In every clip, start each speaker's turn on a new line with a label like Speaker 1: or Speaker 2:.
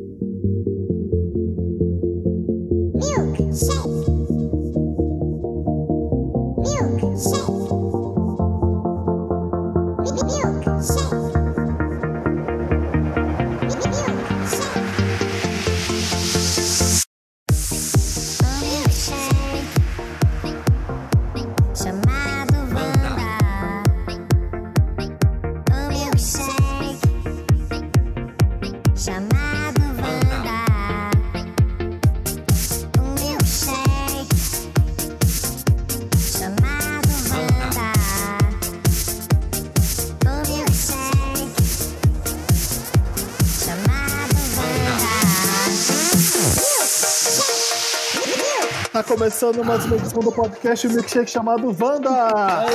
Speaker 1: Chamado
Speaker 2: começando mais uma edição do podcast Milkshake chamado Wanda!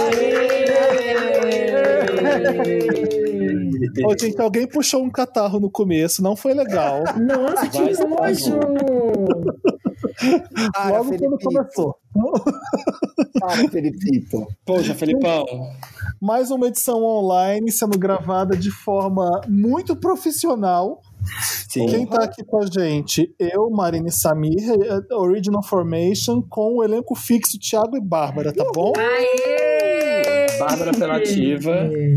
Speaker 2: Ô, gente, alguém puxou um catarro no começo, não foi legal.
Speaker 3: Nossa, que nojo!
Speaker 4: Para,
Speaker 2: Logo quando
Speaker 4: Felipito.
Speaker 2: começou.
Speaker 4: Para, Felipito.
Speaker 5: Poxa, Felipão.
Speaker 2: Mais uma edição online sendo gravada de forma muito profissional.
Speaker 5: Sim.
Speaker 2: Quem tá aqui com a gente? Eu, Marine Samir, eh, Original Formation, com o elenco fixo Thiago e Bárbara, tá bom?
Speaker 3: Aê!
Speaker 5: Bárbara Apelativa.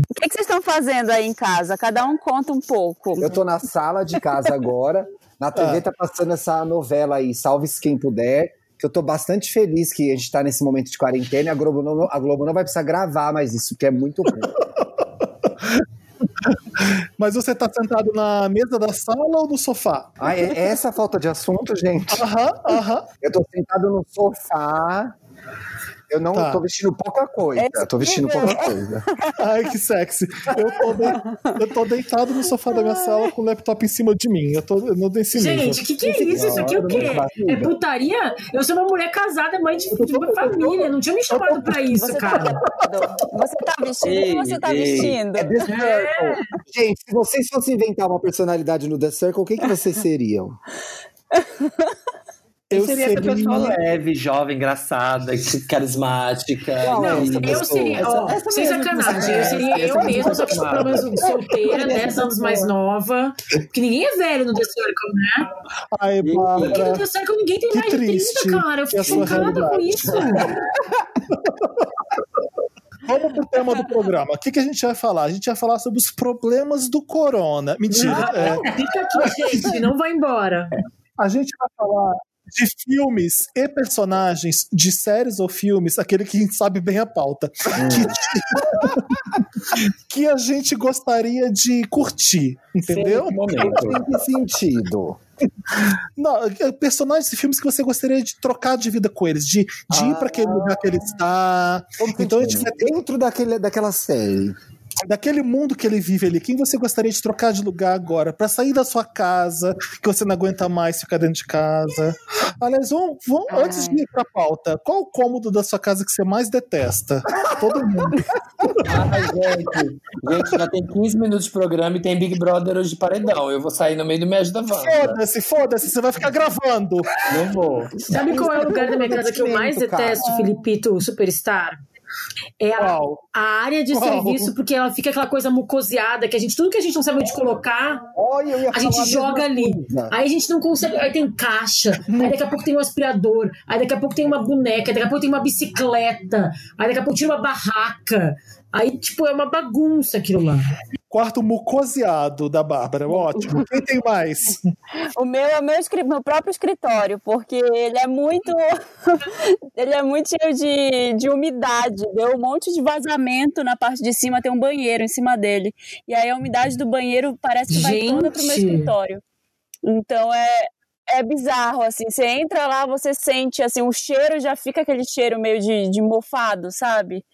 Speaker 6: O que, que vocês estão fazendo aí em casa? Cada um conta um pouco.
Speaker 4: Eu tô na sala de casa agora. Na TV
Speaker 2: Ah.
Speaker 4: tá passando essa novela aí, Salve-se Quem Puder. Que eu tô bastante feliz que a gente tá nesse momento de quarentena e a Globo não, a Globo não vai precisar gravar mais isso, que é muito bom.
Speaker 2: Mas você tá sentado na mesa da sala ou no sofá?
Speaker 4: Ah, é é essa a falta de assunto, gente?
Speaker 2: Aham, aham.
Speaker 4: Eu tô sentado no sofá. Eu não
Speaker 2: Tá.
Speaker 4: tô vestindo pouca coisa.
Speaker 6: É
Speaker 4: Eu tô vestindo pouca coisa.
Speaker 2: Ai, que sexy. Eu tô, de- eu tô deitado no sofá da minha sala com o laptop em cima de mim. Eu tô não desse.
Speaker 3: Gente, o que, que é isso? Isso aqui é o quê? É putaria? Eu sou uma mulher casada, mãe de, de uma família. Não tinha me chamado pra isso,
Speaker 6: Você tá
Speaker 3: cara.
Speaker 6: vestindo? Você tá vestindo? O que você tá
Speaker 5: Ei,
Speaker 6: vestindo?
Speaker 4: É The Circle. Gente, se vocês fossem inventar uma personalidade no The Circle, o que, que vocês seriam?
Speaker 2: Eu
Speaker 5: seria essa
Speaker 2: seria-
Speaker 5: pessoa leve, jovem, engraçada, carismática.
Speaker 4: É essa
Speaker 3: Eu
Speaker 4: pessoa?
Speaker 3: seria, ó,
Speaker 5: Essa
Speaker 3: sem
Speaker 5: mesmo que
Speaker 3: sacanagem, eu seria eu
Speaker 5: essa
Speaker 3: mesma, só que
Speaker 5: você
Speaker 3: pelo menos solteira, 10 anos mais nova. Porque ninguém é velho no The Circle, né?
Speaker 2: Ai,
Speaker 3: Porque no
Speaker 2: Bárbara.
Speaker 3: The Circle ninguém tem
Speaker 2: Que
Speaker 3: mais de 30,
Speaker 2: triste
Speaker 3: cara. Eu
Speaker 2: que é a
Speaker 3: fico
Speaker 2: sua
Speaker 3: chocada com
Speaker 2: realidade.
Speaker 3: isso.
Speaker 2: Vamos pro tema do programa. O que, que a gente vai falar? A gente vai falar sobre os problemas do corona. Mentira. é.
Speaker 3: Fica aqui, gente, não vai embora.
Speaker 2: a gente vai falar de filmes e personagens de séries ou filmes, aquele que sabe bem a pauta, que, que a gente gostaria de curtir, entendeu?
Speaker 5: Sim, momento.
Speaker 4: Que sentido?
Speaker 2: Não, personagens e filmes que você gostaria de trocar de vida com eles, de, de ir para aquele lugar que ele está, então a gente vai ter
Speaker 4: Dentro daquele, daquela série.
Speaker 2: Daquele mundo que ele vive ali, quem você gostaria de trocar de lugar agora, para sair da sua casa, que você não aguenta mais ficar dentro de casa. Aliás, vamos, vamos- antes de ir pra pauta, qual o cômodo da sua casa que você mais detesta? Todo mundo.
Speaker 5: Ai, gente, gente, já tem 15 minutos de programa e tem Big Brother hoje de paredão. Eu vou sair no meio do Me Ajuda Wanda.
Speaker 2: Foda-se, foda-se, você vai ficar gravando.
Speaker 5: Não vou.
Speaker 3: Sabe qual é o lugar da minha casa que eu mais detesto, Filipito Superstar? É a, área de
Speaker 2: Qual?
Speaker 3: serviço, porque ela fica aquela coisa mucoseada, que a gente, tudo que a gente não sabe onde colocar,
Speaker 4: Olha,
Speaker 3: a gente joga ali.
Speaker 4: coisa.
Speaker 3: Aí a gente não consegue. Aí tem caixa, aí daqui a pouco tem um aspirador, aí daqui a pouco tem uma boneca, daqui a pouco tem uma bicicleta, aí daqui a pouco tinha uma barraca. Aí, tipo, é uma bagunça aquilo lá.
Speaker 2: Quarto mucoseado da Bárbara, ótimo. Quem tem mais?
Speaker 6: O meu é o meu, meu próprio escritório, porque ele é muito. ele é muito cheio de, de umidade. Deu um monte de vazamento na parte de cima, tem um banheiro em cima dele. E aí a umidade do banheiro parece que vai toda pro meu escritório. Então é. É bizarro, assim, você entra lá, você sente, assim, o cheiro já fica aquele cheiro meio de, de mofado, sabe?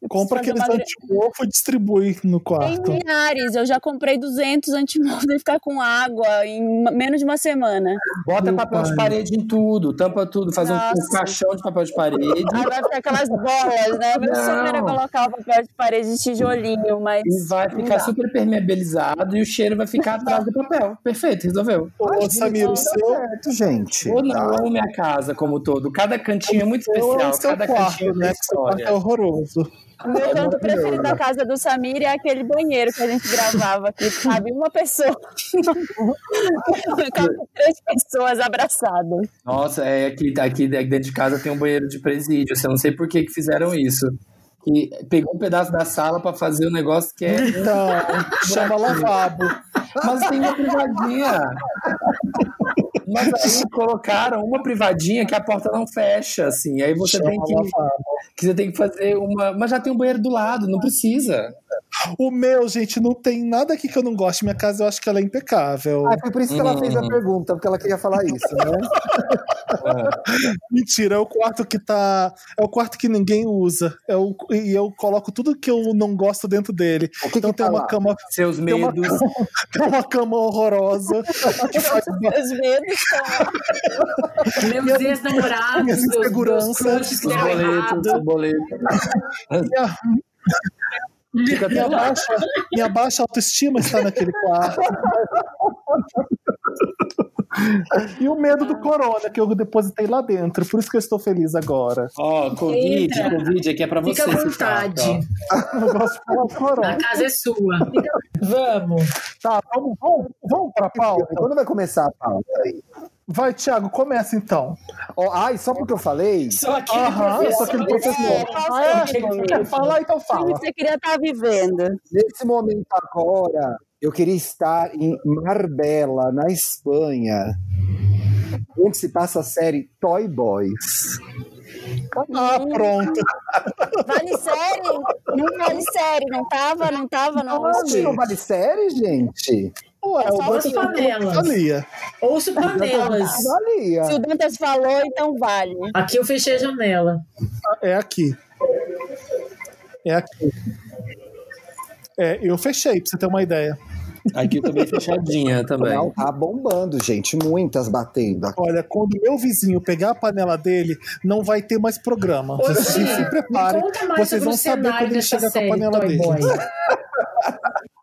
Speaker 6: Eu
Speaker 2: Compra aqueles
Speaker 6: uma
Speaker 2: e distribui no
Speaker 6: Tem
Speaker 2: quarto.
Speaker 6: milhares, eu já comprei 200 antimofos e ficar com água em menos de uma semana.
Speaker 5: Bota
Speaker 2: Meu
Speaker 5: papel de
Speaker 2: pai.
Speaker 5: parede em tudo, tampa tudo, faz um, um caixão de papel de parede.
Speaker 6: Aí vai ficar aquelas bolas, né? Meu
Speaker 5: Não.
Speaker 6: sonho era colocar o papel de parede de tijolinho, mas.
Speaker 5: E vai ficar super permeabilizado e o cheiro vai ficar atrás do papel. Perfeito, resolveu.
Speaker 2: Ô, Samir, o seu,
Speaker 4: Certo, gente.
Speaker 5: Ou não,
Speaker 4: Tá.
Speaker 5: eu amo minha casa como um todo. Cada cantinho é muito
Speaker 2: é
Speaker 5: especial, cada
Speaker 2: quarto,
Speaker 5: cantinho tem
Speaker 2: né? Seu quarto é horroroso.
Speaker 6: O meu canto preferido da casa do Samir é aquele banheiro que a gente gravava, que cabe uma pessoa. cabe três pessoas abraçadas.
Speaker 5: Nossa, é aqui, aqui dentro de casa tem um banheiro de presídio. Eu não sei por que, que fizeram isso. Que pegou um pedaço da sala pra fazer um negócio que é.
Speaker 2: Então, chama lavabo.
Speaker 5: Mas tem uma privadinha. Mas aí colocaram uma privadinha que a porta não fecha, assim. Aí você
Speaker 2: Chama
Speaker 5: tem que, que você tem que fazer uma. Mas já tem um banheiro do lado, não precisa.
Speaker 2: O meu, gente, não tem nada aqui que eu não gosto. Minha casa, eu acho que ela é impecável.
Speaker 4: Ah, foi por isso que ela fez a
Speaker 5: Uhum.
Speaker 4: pergunta, porque ela queria falar isso, né?
Speaker 2: Mentira, é o quarto que tá. É o quarto que ninguém usa. É o... E eu coloco tudo que eu não gosto dentro dele.
Speaker 4: O que
Speaker 2: então
Speaker 4: que
Speaker 2: tem
Speaker 4: tá
Speaker 2: uma
Speaker 4: lá?
Speaker 2: cama.
Speaker 5: Seus
Speaker 2: Tem uma,
Speaker 5: medos.
Speaker 2: tem uma cama horrorosa. que faz
Speaker 6: Os medos estão lá.
Speaker 3: Meus ex-namorados,
Speaker 2: Minhas
Speaker 3: meus, meus
Speaker 2: inseguranças,
Speaker 5: Os boletos, boletos. Fica
Speaker 2: Minha baixa, minha baixa autoestima está naquele quarto. E o medo do corona que eu depositei lá dentro. Por isso que eu estou feliz agora.
Speaker 5: Ó, Covid,
Speaker 3: Entra.
Speaker 5: Covid aqui é pra você.
Speaker 3: Fica à
Speaker 5: esse
Speaker 3: vontade.
Speaker 5: quarto,
Speaker 2: Eu gosto de falar
Speaker 3: A casa é sua. Vamos.
Speaker 2: Tá, vamos, vamos, vamos pra pauta?
Speaker 4: Quando vai começar a pauta aí?
Speaker 2: Vai, Thiago, começa então.
Speaker 4: Ó, ai, só porque eu falei.
Speaker 3: Só aquele
Speaker 2: Aham, eu sou
Speaker 3: professor.
Speaker 2: aquele professor.
Speaker 6: É,
Speaker 2: Ah, é? Quer falar? Então fala.
Speaker 6: que você queria estar vivendo.
Speaker 4: Nesse momento agora, eu queria estar em Marbella, na Espanha, onde se passa a série Toy Boys.
Speaker 2: Ah, pronto.
Speaker 6: Vale série? Não vale série, não tava, não tava no
Speaker 4: Onde não vale série, gente?
Speaker 2: Ué,
Speaker 6: É só
Speaker 3: as panelas.
Speaker 2: valia.
Speaker 3: Ouço panelas.
Speaker 4: Valia.
Speaker 6: Se o Dantas falou, então vale.
Speaker 3: Aqui eu fechei a janela.
Speaker 2: É aqui. É aqui. É, eu fechei, pra você ter uma ideia.
Speaker 5: Aqui eu tô bem fechadinha também.
Speaker 4: Não, tá bombando, gente. Muitas batendo.
Speaker 2: Olha, quando meu vizinho pegar a panela dele, não vai ter mais programa.
Speaker 3: Ô,
Speaker 2: Vocês se preparem, vocês vão saber quando ele chegar com a panela dele.
Speaker 3: Boy.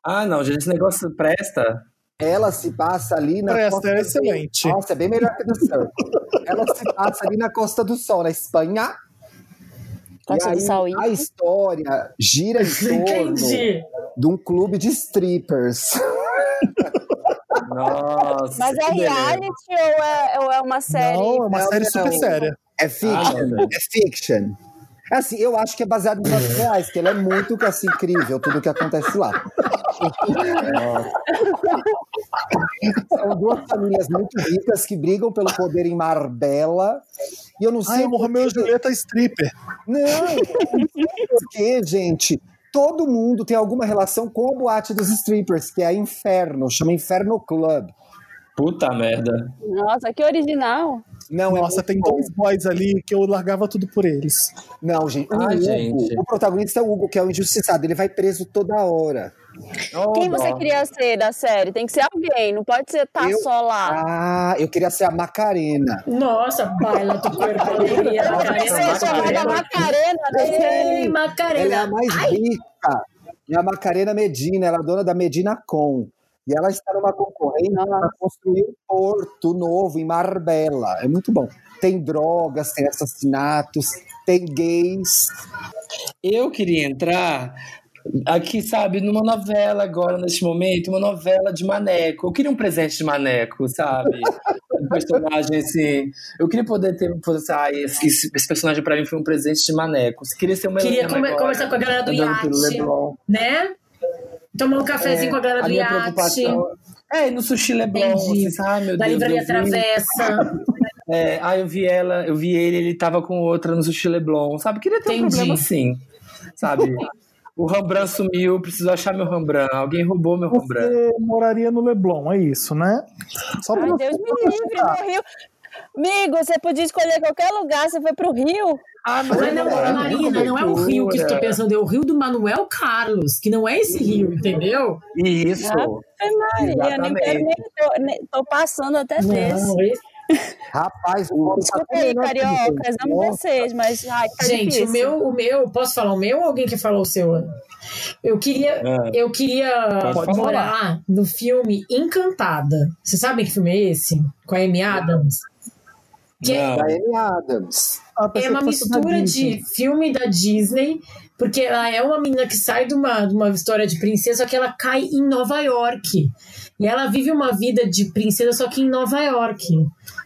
Speaker 5: Ah, não, gente, esse negócio presta.
Speaker 4: Ela se passa ali na
Speaker 2: Presta,
Speaker 4: Costa
Speaker 2: é
Speaker 4: do-
Speaker 2: excelente.
Speaker 4: Nossa, é bem melhor que do Sol. Ela se passa ali na Costa do Sol, na Espanha.
Speaker 6: Costa
Speaker 4: e
Speaker 6: do Sol,
Speaker 4: a história gira em torno
Speaker 3: Entendi.
Speaker 4: De um clube de strippers.
Speaker 5: Nossa.
Speaker 6: Mas é
Speaker 5: que
Speaker 6: reality ou é, ou é uma série?
Speaker 2: Não, é uma
Speaker 4: Não,
Speaker 2: série
Speaker 4: não.
Speaker 2: super séria.
Speaker 4: É fiction,
Speaker 5: Ah, não.
Speaker 4: é fiction. Assim, eu acho que é baseado em fatos reais, que ele é muito assim, incrível, tudo que acontece lá. São duas famílias muito ricas que brigam pelo poder em Marbella. E eu não sei
Speaker 2: Ai, o Romeu e Julieta stripper.
Speaker 4: Não, porque, gente, todo mundo tem alguma relação com a boate dos strippers, que é a Inferno, chama Inferno Club.
Speaker 5: Puta merda.
Speaker 6: Nossa, que original.
Speaker 4: Não, é
Speaker 2: Nossa,
Speaker 4: muito
Speaker 2: tem
Speaker 4: bom.
Speaker 2: dois boys ali que eu largava tudo por eles.
Speaker 4: Não, gente. O,
Speaker 5: Ai,
Speaker 4: Hugo,
Speaker 5: gente.
Speaker 4: o protagonista é o Hugo, que é o injustiçado. Ele vai preso toda hora.
Speaker 5: Oh,
Speaker 6: Quem você queria ser da série? Tem que ser alguém, não pode ser tá
Speaker 4: Eu-
Speaker 6: só lá.
Speaker 4: Ah, eu queria ser a Macarena.
Speaker 3: Nossa, baila tu corpo Macarena.
Speaker 6: é chamada Macarena, né?
Speaker 3: Ei,
Speaker 4: Ela é a
Speaker 3: Macarena.
Speaker 4: mais rica. É a Macarena Medina, ela é dona da Medina Com. E ela está numa concorrência para construir um porto novo em Marbella. É muito bom. Tem drogas, tem assassinatos, tem gays.
Speaker 5: Eu queria entrar aqui, sabe, numa novela agora, neste momento, uma novela de maneco. Eu queria um presente de maneco, sabe? Um personagem assim. Eu queria poder ter. poder, ah, esse, esse- personagem pra mim foi um presente de maneco. Você queria ser uma
Speaker 3: Queria come-
Speaker 5: agora,
Speaker 3: conversar com a galera do iate.
Speaker 5: Leblon.
Speaker 3: Né? Tomar um cafezinho com a galera do iate.
Speaker 5: É, e no Sushi Leblon,
Speaker 3: Entendi.
Speaker 5: assim, ai meu
Speaker 3: Da
Speaker 5: Deus.
Speaker 3: livraria
Speaker 5: eu vi-
Speaker 3: Travessa.
Speaker 5: É, ah, eu vi ela, eu vi ele, ele tava com outra no Sushi Leblon, sabe? Queria ter um
Speaker 3: Entendi.
Speaker 5: problema assim, sabe? O Rembrandt sumiu, preciso achar meu Rembrandt. Alguém roubou meu Rembrandt.
Speaker 2: Você moraria no Leblon, é isso, né? Só
Speaker 6: Ai, Deus me livre, no Rio. Amigo, você podia escolher qualquer lugar, você foi pro Rio.
Speaker 5: Ah,
Speaker 3: Mas não,
Speaker 5: é,
Speaker 3: Marina, não é o rio que eu tô pensando, é o rio do Manuel Carlos, que não é esse rio, entendeu?
Speaker 5: Isso.
Speaker 6: Ai, Maria, nem nem tô, nem- tô passando até desse.
Speaker 3: Não, esse-
Speaker 4: Rapaz, o homem tá
Speaker 6: Desculpa aí, cariocas, amo vocês, mas ai, tá
Speaker 3: Gente,
Speaker 6: difícil.
Speaker 3: o meu, o meu, posso falar o meu ou alguém que falou o seu? Eu queria,
Speaker 5: Ah.
Speaker 3: eu queria
Speaker 5: Pode
Speaker 3: morar no filme Encantada. Vocês sabem que filme é esse? Com a Amy Adams? É-
Speaker 5: Não.
Speaker 4: Da Amy Adams.
Speaker 2: Ah,
Speaker 3: É uma mistura de filme da Disney, porque ela é uma menina que sai de uma, de uma história de princesa, só que ela cai em Nova York. E ela vive uma vida de princesa, só que em Nova York.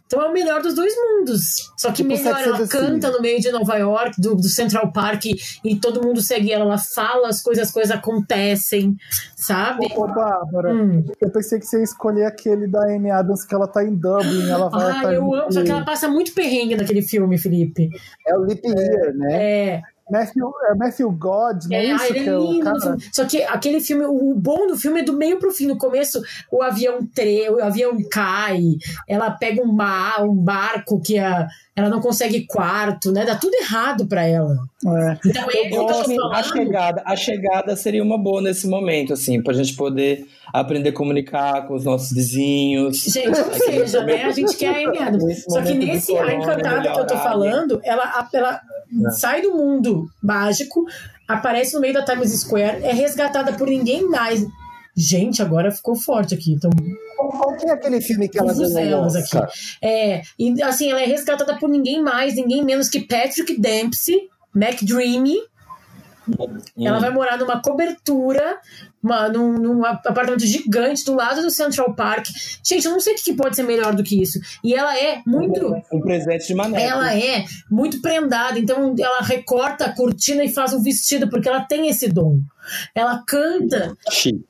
Speaker 3: Então é o melhor dos dois mundos. Só que
Speaker 4: Tipo
Speaker 3: melhor, ela canta no meio de Nova York, do, do Central Park, e todo mundo segue ela. Ela fala as coisas, as coisas acontecem, sabe?
Speaker 2: Ô, Bárbara,
Speaker 3: Hum.
Speaker 2: eu pensei que você ia escolher aquele da Amy Adams, que ela tá em Dublin, ela vai
Speaker 3: Ah,
Speaker 2: estar
Speaker 3: eu amo. Só que ela passa muito perrengue naquele filme, Felipe.
Speaker 4: É o Lip Year, né?
Speaker 3: É.
Speaker 2: Matthew, é Matthew God, não é,
Speaker 3: É,
Speaker 2: isso
Speaker 3: ele
Speaker 2: que
Speaker 3: é
Speaker 2: é o
Speaker 3: lindo.
Speaker 2: cara?
Speaker 3: Só que aquele filme, o bom do filme é do meio pro fim. No começo, o avião tre, o avião cai, ela pega um mar, um barco que a, ela não consegue quarto, né? Dá tudo errado pra ela.
Speaker 2: É.
Speaker 3: Então, é
Speaker 5: Eu que a chegada, a chegada seria uma boa nesse momento, assim, pra gente poder aprender a comunicar com os nossos vizinhos.
Speaker 3: Gente, ou seja, né? A gente quer a Amy Adams.
Speaker 5: Nesse
Speaker 3: Só que nesse A Encantada que eu tô falando, ela, ela sai do mundo mágico, aparece no meio da Times Square, é resgatada por ninguém mais. Gente, agora ficou forte aqui. Então,
Speaker 4: Qual que é aquele filme que ela ganhou?
Speaker 3: aqui. É, e assim, ela é resgatada por ninguém mais, ninguém menos que Patrick Dempsey, McDreamy. Ela vai morar numa cobertura, uma- num, num apartamento gigante do lado do Central Park. Gente, eu não sei o que pode ser melhor do que isso. E ela é muito.
Speaker 5: Um presente de maneco.
Speaker 3: Ela é muito prendada, então ela recorta a cortina e faz um vestido, porque ela tem esse dom. Ela canta
Speaker 5: Chique.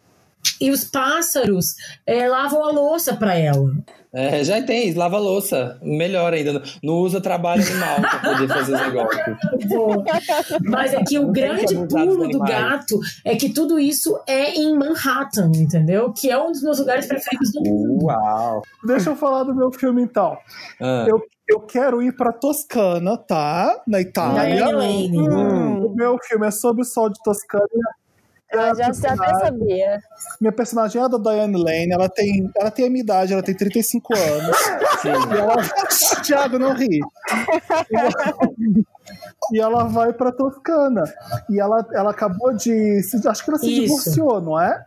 Speaker 3: e os pássaros é, lavam a louça pra ela.
Speaker 5: É, já tem, lava a louça. Melhor ainda. Não- usa trabalho animal pra poder fazer os negócios.
Speaker 3: Mas é que o grande pulo do gato é que tudo isso é em Manhattan, entendeu? Que é um dos meus lugares preferidos do mundo.
Speaker 4: Uau!
Speaker 2: Deixa eu falar do meu filme então.
Speaker 5: Ah,
Speaker 2: Eu, eu quero ir pra Toscana, tá? Na Itália.
Speaker 3: Lane.
Speaker 6: Hum,
Speaker 2: O meu filme é sobre o sol de Toscana. E a
Speaker 6: eu já, até sabia.
Speaker 2: Minha personagem é a da Diane Lane, ela tem, ela tem a minha idade, ela tem 35 anos.
Speaker 5: sim.
Speaker 2: E ela. Thiago, não ri. E ela, e ela vai pra Toscana. E ela, ela acabou de. Acho que ela se
Speaker 3: Isso.
Speaker 2: divorciou, não é?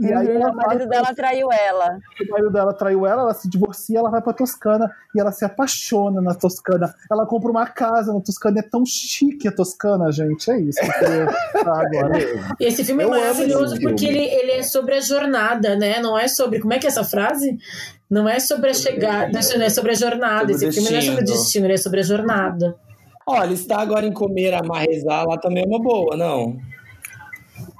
Speaker 2: E aí
Speaker 6: Uhum, o marido dela traiu ela.
Speaker 2: o marido dela traiu ela, ela se divorcia, ela vai pra Toscana e ela se apaixona na Toscana. Ela compra uma casa na Toscana, é tão chique a Toscana, gente. É isso eu agora.
Speaker 3: Esse filme
Speaker 4: Eu
Speaker 3: é maravilhoso porque
Speaker 4: filme.
Speaker 3: ele, ele é sobre a jornada, né? Não é sobre. Como é que é essa frase? Não é sobre a chegada, não é sobre a jornada.
Speaker 5: Sobre
Speaker 3: Esse filme não é sobre o
Speaker 5: destino.
Speaker 3: ele é sobre a jornada.
Speaker 5: Olha, está agora em comer, amarrezar lá também é uma boa, não?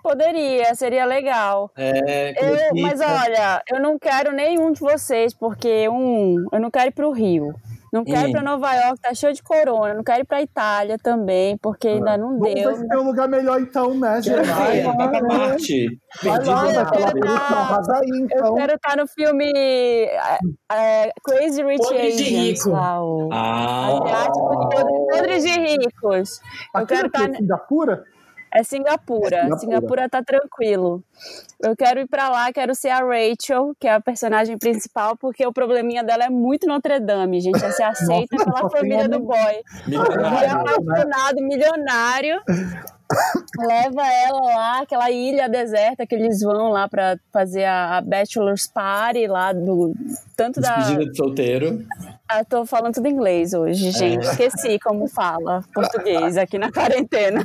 Speaker 6: Poderia, seria legal.
Speaker 5: É,
Speaker 6: Eu, mas
Speaker 5: pizza.
Speaker 6: olha, eu não quero nenhum de vocês, porque um, eu não quero ir pro Rio. Não quero ir pra Nova York, tá cheio de corona. Não quero ir pra Itália também, porque ainda não
Speaker 2: Vamos
Speaker 6: deu.
Speaker 2: ver se tem um lugar melhor então, né, gente?
Speaker 5: vai pra.
Speaker 2: Vai
Speaker 6: eu quero.
Speaker 5: Terra.
Speaker 6: tá-
Speaker 4: então.
Speaker 6: quero estar no filme é, é, Crazy Rich
Speaker 3: Podre de
Speaker 6: Asians,
Speaker 3: rico.
Speaker 6: lá, o
Speaker 5: Ah,
Speaker 6: asiático podre- podres de ricos. Eu quero estar
Speaker 2: Singapura?
Speaker 6: É Singapura.
Speaker 4: É Singapura.
Speaker 6: Singapura tá tranquilo. Eu quero ir pra lá, quero ser a Rachel, que é a personagem principal, porque o probleminha dela é muito Notre Dame, gente. Ela se aceita
Speaker 2: Nossa,
Speaker 6: pela família do boy. Ele é
Speaker 5: milionário.
Speaker 6: apaixonado, milionário. Leva ela lá, aquela ilha deserta que eles vão lá pra fazer a, a Bachelor's Party lá do. Tanto da.
Speaker 5: Despedida de solteiro.
Speaker 6: Ah, tô falando tudo inglês hoje, gente. Esqueci como fala português aqui na quarentena.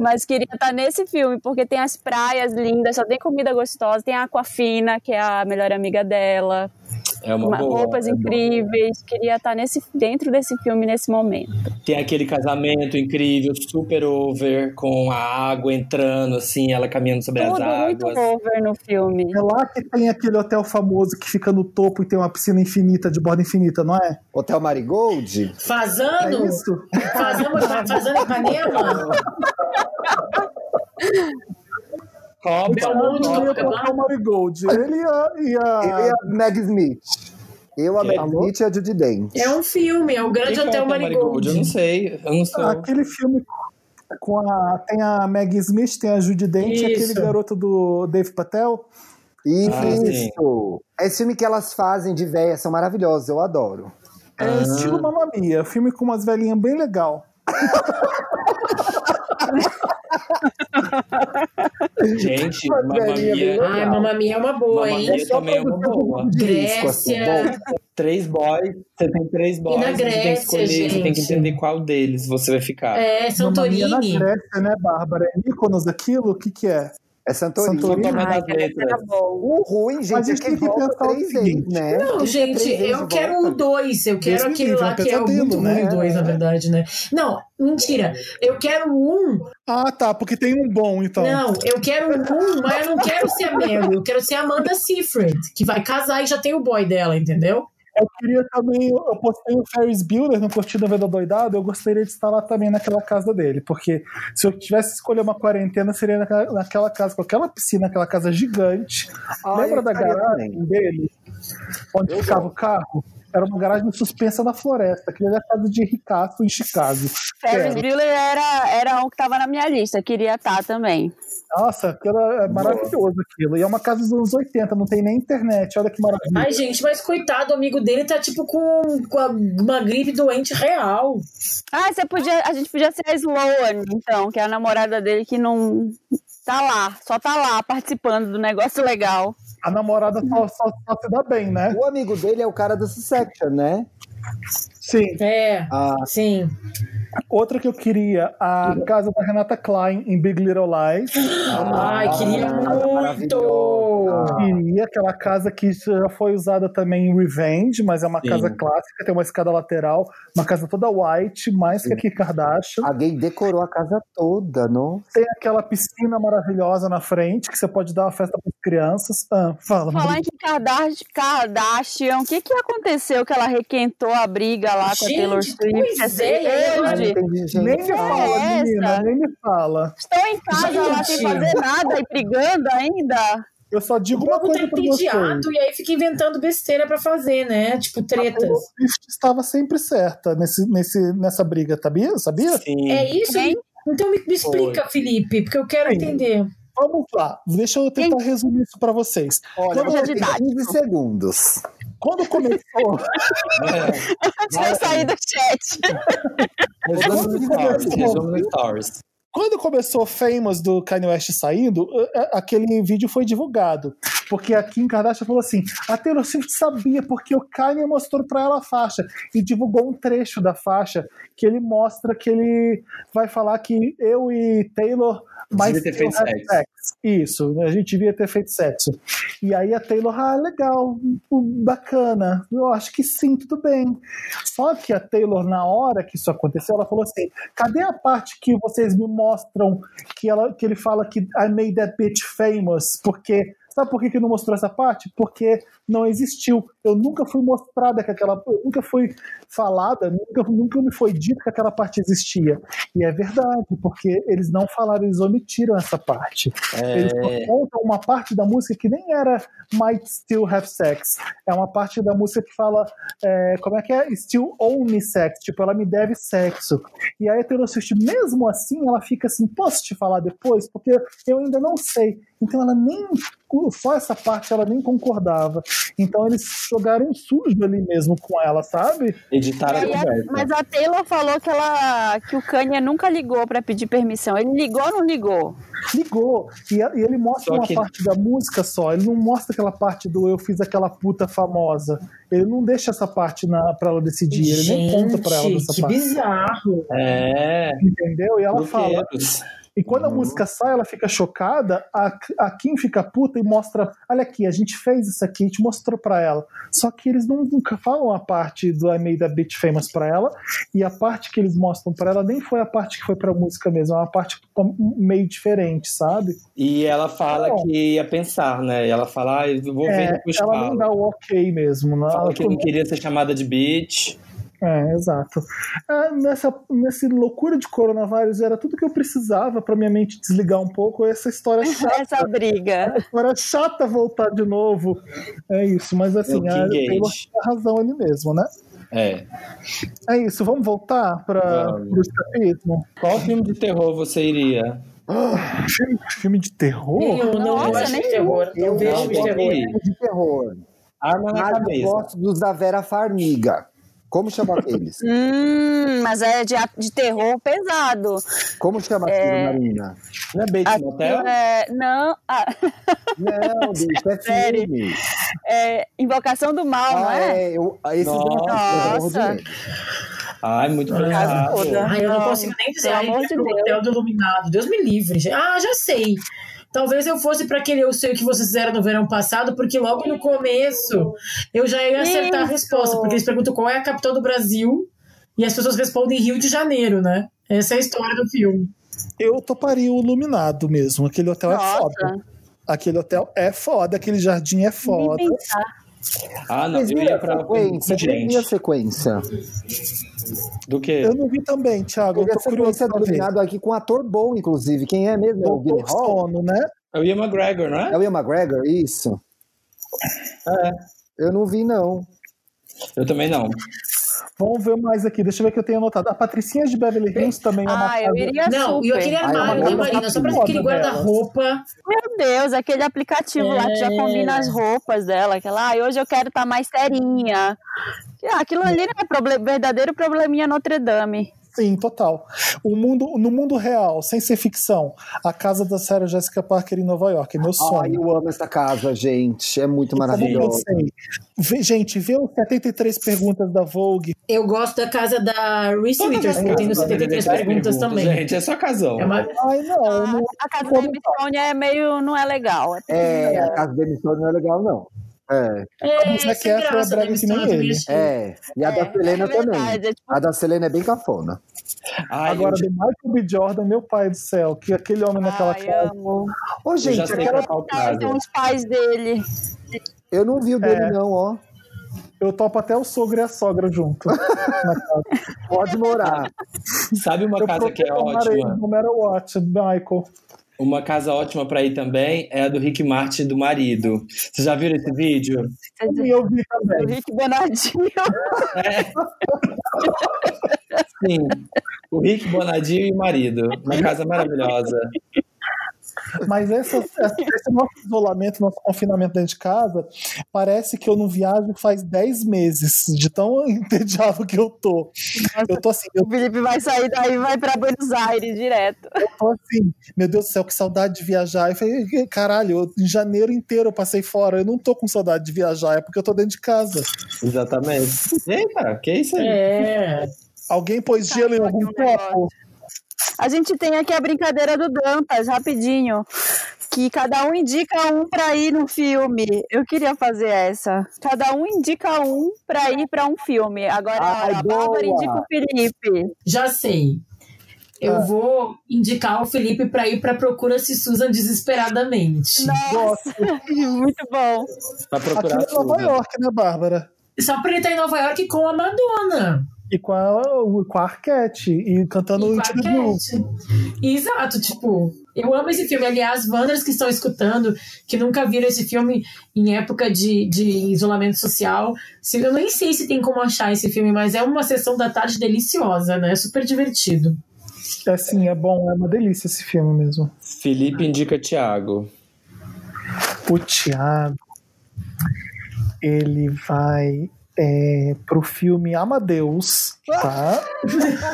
Speaker 6: Mas queria estar nesse filme, porque tem as praias lindas, só tem comida gostosa, tem a Aquafina, que é a melhor amiga dela,
Speaker 5: É uma boa.
Speaker 6: roupas
Speaker 5: é
Speaker 6: incríveis. Queria estar nesse, dentro desse filme nesse momento.
Speaker 5: Tem aquele casamento incrível, super over, com a água entrando, assim, ela caminhando sobre
Speaker 6: Tudo
Speaker 5: as
Speaker 6: muito
Speaker 5: águas.
Speaker 6: over no filme.
Speaker 2: É lá que tem aquele hotel famoso que fica no topo e tem uma piscina infinita, de borda infinita, não é?
Speaker 4: Hotel Marigold?
Speaker 2: É
Speaker 3: Fazano?
Speaker 2: isso?
Speaker 3: Fazano, fazano Ipanema?
Speaker 5: Copa,
Speaker 3: Belmonte,
Speaker 2: Eu ia
Speaker 5: Copa.
Speaker 2: colocar o Marigold. Ele e a. E a...
Speaker 4: Eu e a Meg Smith. Eu, a
Speaker 5: Que?
Speaker 4: Meg? Smith e a Judy Dent.
Speaker 3: É um filme, é o Grande
Speaker 5: Quem que é
Speaker 3: Hotel
Speaker 5: o
Speaker 3: Marigold.
Speaker 5: Eu não sei, eu não sou.
Speaker 2: Aquele filme com a. Tem a Maggie Smith, tem a Judy Dent e aquele garoto do Dave Patel.
Speaker 4: Isso! Esse filme que elas fazem de véia são maravilhosos, eu adoro.
Speaker 2: É
Speaker 5: Ah.
Speaker 2: estilo Mamma Mia. Filme com umas velhinhas bem legal.
Speaker 5: Gente,
Speaker 4: Mas
Speaker 5: Mamma
Speaker 4: velhinha,
Speaker 5: Mia.
Speaker 4: bem
Speaker 3: Ai, Mamma Mia é uma boa, hein?
Speaker 5: Mia também é uma boa.
Speaker 4: Assim,
Speaker 3: Grécia.
Speaker 4: bom.
Speaker 5: três boys, você tem três boys,
Speaker 3: na
Speaker 5: você tem que
Speaker 3: Grécia,
Speaker 5: escolher, você tem que
Speaker 3: gente?
Speaker 5: entender qual deles você vai ficar.
Speaker 3: É,
Speaker 2: Mamma Mia na
Speaker 3: Santorini.
Speaker 2: Grécia, né, Bárbara? É Mykonos aquilo? O que que é?
Speaker 4: É Santorini.
Speaker 2: Santorini.
Speaker 6: Ai,
Speaker 5: das letras.
Speaker 4: O ruim,
Speaker 2: Mas
Speaker 4: gente,
Speaker 2: a
Speaker 4: é que
Speaker 2: tem que
Speaker 4: volta
Speaker 2: pensar o
Speaker 4: três vezes, né?
Speaker 3: Não, gente, eu quero
Speaker 4: volta.
Speaker 3: o 2. Eu quero
Speaker 2: Deus
Speaker 3: aquele lá
Speaker 2: é um
Speaker 3: que é
Speaker 2: pesadelo,
Speaker 3: muito
Speaker 2: né?
Speaker 3: ruim, o 2, na verdade, né? Não, mentira. Eu quero um.
Speaker 2: Ah, tá, porque tem um bom, então.
Speaker 3: Não, eu quero um, mas eu não quero ser a Meryl. Eu quero ser a Amanda Seyfried, que vai casar e já tem o boy dela, entendeu?
Speaker 2: Eu queria também, eu postei o Ferris Bueller no Curtindo a Vida Doidado, eu gostaria de estar lá também naquela casa dele, porque se eu tivesse que escolher uma quarentena, seria naquela, naquela casa, com aquela piscina, aquela casa gigante.
Speaker 4: Ah,
Speaker 2: Lembra
Speaker 4: eu
Speaker 2: da garagem
Speaker 4: também.
Speaker 2: dele? Onde ficava o carro? Era uma garagem suspensa na floresta, aquilo era a casa de ricaço em Chicago.
Speaker 6: Ferris. Bueller era, era um que tava na minha lista, queria estar também.
Speaker 2: Nossa, aquilo é maravilhoso aquilo. E é uma casa dos anos 80, não tem nem internet, olha que maravilha.
Speaker 3: Ai, gente, mas coitado, o amigo dele tá tipo com, com uma gripe doente real.
Speaker 6: Ah, você podia, a gente podia ser a Sloan, então, que é a namorada dele que não tá lá, só tá lá participando do negócio legal.
Speaker 2: A namorada só, só, só se dá bem, né?
Speaker 4: O amigo dele é o cara do Succession, né?
Speaker 2: Sim.
Speaker 3: É,
Speaker 4: Ah,
Speaker 3: sim.
Speaker 2: Outra que eu queria, a casa da Renata Klein em Big Little Lies.
Speaker 3: Ai, queria
Speaker 4: Ah,
Speaker 3: muito.
Speaker 2: Queria aquela casa que já foi usada também em Revenge, mas é uma
Speaker 5: Sim.
Speaker 2: casa clássica, tem uma escada lateral, uma casa toda white, mais que a Kim Kardashian.
Speaker 4: Alguém decorou a casa toda, não?
Speaker 2: Tem aquela piscina maravilhosa na frente, que você pode dar uma festa para as crianças. Ah, fala,
Speaker 6: Falar em Kardashian, Kardashian, o que que aconteceu que ela requentou a briga lá com a
Speaker 3: Gente,
Speaker 6: Taylor Swift?
Speaker 3: pois é,
Speaker 6: hoje?
Speaker 4: gente.
Speaker 2: Nem me fala,
Speaker 6: é
Speaker 2: menina, nem me fala.
Speaker 6: Estou em casa lá sem
Speaker 3: Gente.
Speaker 6: fazer nada e brigando ainda.
Speaker 2: Eu só digo
Speaker 3: O
Speaker 2: uma
Speaker 3: povo tá
Speaker 2: coisa pra vocês.
Speaker 3: entediado e aí fica inventando besteira pra fazer, né? Tipo, tretas.
Speaker 2: Swift estava sempre certa nesse, nesse, nessa briga, sabia? sabia?
Speaker 5: Sim.
Speaker 3: É isso? Então me, me explica, Felipe, porque eu quero
Speaker 2: Sim.
Speaker 3: entender.
Speaker 2: Vamos lá, deixa eu tentar resumir isso pra vocês.
Speaker 4: Olha,
Speaker 6: Vamos idade.
Speaker 4: 15 segundos.
Speaker 2: Quando começou,
Speaker 6: Antes de eu sair do chat.
Speaker 5: Resumo no Stories, resumo no Stories.
Speaker 2: Quando começou Famous do Kanye West saindo, aquele vídeo foi divulgado. Porque a Kim Kardashian falou assim: a Taylor Swift sabia, porque o Kanye mostrou pra ela a faixa. E divulgou um trecho da faixa que ele mostra que ele vai falar que eu e Taylor mais
Speaker 5: Devia ter feito sexo.
Speaker 2: sex. Isso, a gente devia ter feito sexo. E aí a Taylor, ah, legal, bacana, eu acho que sim, tudo bem. Só que a Taylor, na hora que isso aconteceu, ela falou assim: cadê a parte que vocês me mostram que, ela, que ele fala que I made that bitch famous? Porque. Sabe por que, que não mostrou essa parte? Porque não existiu. Eu nunca fui mostrada que aquela. Eu nunca fui falada, nunca, nunca me foi dito que aquela parte existia. E é verdade, porque eles não falaram, eles omitiram essa parte. Eles só contam uma parte da música que nem era Might Still Have Sex. É uma parte da música que fala, é, como é que é? Still Me Sex. Tipo, ela me deve sexo. E aí a Taylor Swift, mesmo assim, ela fica assim, posso te falar depois? Porque eu ainda não sei. Então ela nem, só essa parte ela nem concordava. Então eles jogaram um sujo ali mesmo com ela, sabe?
Speaker 5: Editaram a
Speaker 6: a-
Speaker 5: conversa.
Speaker 6: mas a Taylor falou que, ela, que o Kanye nunca ligou pra pedir permissão. Ele ligou ou não ligou?
Speaker 2: ligou. E, e ele mostra
Speaker 5: Só
Speaker 2: uma
Speaker 5: que-
Speaker 2: parte da música só. Ele não mostra aquela parte do eu fiz aquela puta famosa. Ele não deixa essa parte na, pra ela decidir. Ele nem conta pra ela
Speaker 3: Gente,
Speaker 2: dessa
Speaker 3: que
Speaker 2: parte.
Speaker 3: bizarro.
Speaker 5: É,
Speaker 2: Entendeu? E ela fala. E quando a
Speaker 4: Uhum.
Speaker 2: música sai, ela fica chocada. A, a Kim fica puta e mostra: olha aqui, a gente fez isso aqui, a gente mostrou pra ela. Só que eles não, nunca falam a parte do I Made a Bitch Famous pra ela. E a parte que eles mostram pra ela nem foi a parte que foi pra música mesmo. É uma parte meio diferente, sabe?
Speaker 5: E ela fala
Speaker 2: Não.
Speaker 5: que ia pensar, né? E ela fala, ah, eu vou ver
Speaker 2: É,
Speaker 5: depois
Speaker 2: ela
Speaker 5: falo.
Speaker 2: não dá o ok mesmo. Não,
Speaker 5: Fala
Speaker 2: ela
Speaker 5: que não queria ser chamada de bitch.
Speaker 2: É, exato. É, nessa, nessa loucura de coronavírus era tudo que eu precisava pra minha mente desligar um pouco. Essa história chata.
Speaker 6: Essa briga.
Speaker 2: história chata voltar de novo. É isso, mas assim,
Speaker 5: Eu
Speaker 2: a Taylor tinha razão ali mesmo, né?
Speaker 5: É.
Speaker 2: É isso, vamos voltar para o escapismo?
Speaker 5: Qual filme de terror você iria?
Speaker 2: Filme, filme de terror?
Speaker 3: Eu não
Speaker 6: Nossa,
Speaker 3: gosto de
Speaker 6: nem
Speaker 3: terror. Eu
Speaker 4: Eu
Speaker 3: vejo
Speaker 5: não
Speaker 3: de terror.
Speaker 5: de-
Speaker 4: de terror.
Speaker 5: Arma na
Speaker 4: Mas eu
Speaker 5: cabeça.
Speaker 4: gosto dos da Vera Farmiga. Como chama aqueles?
Speaker 6: Hum, mas é de, de terror pesado.
Speaker 4: Como chama aquilo, Marina?
Speaker 5: Não é Bates Motel?
Speaker 6: é, não, ah,
Speaker 4: Não, bicho, é filme.
Speaker 6: é Invocação do Mal, não
Speaker 4: Ah,
Speaker 6: é?
Speaker 4: é. Eu, esse
Speaker 5: Nossa.
Speaker 6: Nossa.
Speaker 5: Ai, muito pesado.
Speaker 6: toda.
Speaker 3: Ai, eu não,
Speaker 6: Não,
Speaker 3: consigo nem dizer.
Speaker 6: pelo
Speaker 3: Ai,
Speaker 6: amor de Deus.
Speaker 3: Hotel do Iluminado. Deus me livre. gente. Ah, já sei. Talvez eu fosse para aquele Eu Sei O Que Vocês Fizeram no Verão Passado, porque logo no começo eu já ia acertar a
Speaker 6: Isso.
Speaker 3: resposta. Porque eles perguntam qual é a capital do Brasil e as pessoas respondem Rio de Janeiro, né? Essa é a história do filme.
Speaker 2: Eu toparia o Iluminado mesmo. Aquele hotel é
Speaker 6: Nossa.
Speaker 2: foda. Aquele hotel é foda, aquele jardim é foda.
Speaker 5: Ah, não, eu ia
Speaker 4: a
Speaker 5: pra
Speaker 4: sequência? A
Speaker 5: gente.
Speaker 4: sequência?
Speaker 5: Do quê?
Speaker 2: Eu não vi também, Thiago. Eu
Speaker 4: a
Speaker 2: tô curioso pra ver.
Speaker 4: Aqui com um ator bom, inclusive. Quem é mesmo? É o Billy
Speaker 2: Doutor
Speaker 4: Hall?
Speaker 2: Sono, né?
Speaker 5: É o Ian McGregor, não
Speaker 4: É
Speaker 5: é?
Speaker 4: o Ian McGregor? Isso.
Speaker 5: É.
Speaker 4: Eu não vi, não.
Speaker 5: Eu também não.
Speaker 2: Vamos ver mais aqui. Deixa eu ver o que eu tenho anotado. A Patricinha de Beverly Hills também é uma
Speaker 6: Ah, eu iria
Speaker 3: Não, e
Speaker 6: super.
Speaker 3: aquele
Speaker 4: é uma
Speaker 3: armário, né, Marina? Só pra aquele guarda-roupa.
Speaker 6: Meu Deus, aquele aplicativo lá que já
Speaker 3: É.
Speaker 6: combina as roupas dela. Aquela, ah, hoje eu quero estar mais serinha. Ah, aquilo ali não é problem, verdadeiro probleminha Notre Dame.
Speaker 2: Sim, total. O mundo, no mundo real, sem ser ficção, a casa da Sarah Jessica Parker em Nova York é meu
Speaker 4: Ai,
Speaker 2: sonho.
Speaker 4: eu amo essa casa, gente. É muito
Speaker 2: vê- gente, vê os 73 perguntas da Vogue.
Speaker 3: Eu gosto da casa da Reese Witherspoon, tem no
Speaker 5: casas
Speaker 3: 73
Speaker 5: devem ter
Speaker 3: perguntas também.
Speaker 5: Gente, é só casão.
Speaker 3: É uma...
Speaker 2: Ai, não, eu não
Speaker 6: A casa da Stone é meio. não é legal.
Speaker 4: É, a casa da emissora não é legal, não. É,
Speaker 3: É, sem
Speaker 2: Efron é brega que nem
Speaker 3: mistura,
Speaker 2: ele.
Speaker 4: é. E a da Selena
Speaker 6: é
Speaker 4: também.
Speaker 6: é tipo-
Speaker 4: A da Selena é bem cafona.
Speaker 5: Ai,
Speaker 2: Agora,
Speaker 5: eu,
Speaker 2: do Michael B. Jordan, meu pai do céu, que aquele homem naquela
Speaker 6: Ai,
Speaker 2: casa.
Speaker 6: amo.
Speaker 4: Ô, gente, aquela...
Speaker 5: casa.
Speaker 6: tem os pais dele.
Speaker 4: eu não vi o dele,
Speaker 2: É.
Speaker 4: não, ó.
Speaker 2: Eu topo até o sogro e a sogra junto. na casa.
Speaker 4: Pode morar.
Speaker 5: Sabe uma
Speaker 2: Eu
Speaker 5: casa que é ótima?
Speaker 2: No matter what, Michael.
Speaker 5: Uma casa ótima pra ir também é a do Rick Martin do marido. Vocês já viram esse vídeo?
Speaker 2: E eu vi
Speaker 6: O
Speaker 2: também.
Speaker 6: Rick Bonadinho.
Speaker 5: Sim. O Rick Bonadinho e o marido. Uma casa maravilhosa.
Speaker 2: Mas essa, essa- esse nosso isolamento, nosso confinamento dentro de casa, parece que eu não viajo faz 10 meses, de tão entediado que eu tô. Eu tô assim, eu
Speaker 6: O Felipe vai sair daí e vai pra Buenos Aires direto.
Speaker 2: tô assim, meu Deus do céu, que saudade de viajar. Eu falei, caralho, eu- em janeiro inteiro eu passei fora, eu não tô com saudade de viajar, é porque eu tô dentro de casa.
Speaker 5: Exatamente. Eita, que isso aí?
Speaker 3: É.
Speaker 2: Alguém pôs gelo em
Speaker 6: Caiu
Speaker 2: algum
Speaker 6: aqui um negócio.
Speaker 2: copo?
Speaker 6: A gente tem aqui a brincadeira do Dantas, rapidinho. Que cada um indica um pra ir no filme. Eu queria fazer essa. Cada um indica um pra ir pra um filme. Agora
Speaker 4: Ai,
Speaker 6: a Bárbara indica o Felipe.
Speaker 3: Já sei. Eu
Speaker 2: Ah.
Speaker 3: vou indicar o Felipe pra ir pra Procura-se Susan desesperadamente.
Speaker 6: Nossa, muito bom.
Speaker 5: Pra
Speaker 2: Aqui
Speaker 5: procurar
Speaker 2: em Nova
Speaker 5: tudo.
Speaker 2: York, né, Bárbara?
Speaker 3: Só pra ele estar em Nova York com a Madonna.
Speaker 2: E com a, com a Arquette, e cantando
Speaker 3: E
Speaker 2: o
Speaker 3: com a
Speaker 2: Into the Blue.
Speaker 3: Cat. Exato, tipo, eu amo esse filme. Aliás, Wanders que estão escutando, que nunca viram esse filme em época de, de isolamento social, se- eu nem sei se tem como achar esse filme, mas é uma sessão da tarde deliciosa, né? Super divertido.
Speaker 2: É assim, é bom, é uma delícia esse filme mesmo.
Speaker 5: Felipe indica Thiago.
Speaker 2: O Thiago, ele vai é, pro filme Amadeus, tá?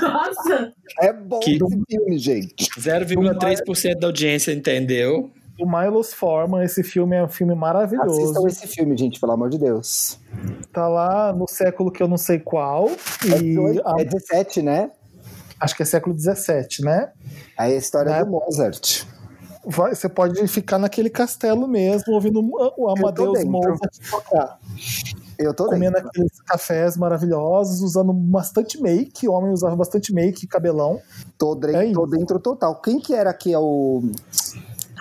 Speaker 3: Nossa!
Speaker 4: É bom
Speaker 5: Que-
Speaker 4: esse filme, gente.
Speaker 5: 0,3% da audiência entendeu.
Speaker 2: O Milos Forman, esse filme é um filme maravilhoso.
Speaker 4: Assistam esse filme, gente, pelo amor de Deus.
Speaker 2: Tá lá no século que eu não sei qual, e a-
Speaker 4: É 17, né?
Speaker 2: acho que é século XVII, né?
Speaker 4: Aí a história
Speaker 2: É.
Speaker 4: do Mozart.
Speaker 2: Vai- você pode ficar naquele castelo mesmo, ouvindo o Amadeus. Mozart tocar.
Speaker 4: Eu tô
Speaker 2: comendo
Speaker 4: dentro.
Speaker 2: aqueles cafés maravilhosos, usando bastante make. O homem usava bastante make e cabelão.
Speaker 4: Tô, dre-
Speaker 2: É
Speaker 4: tô dentro total. Quem que era que é o.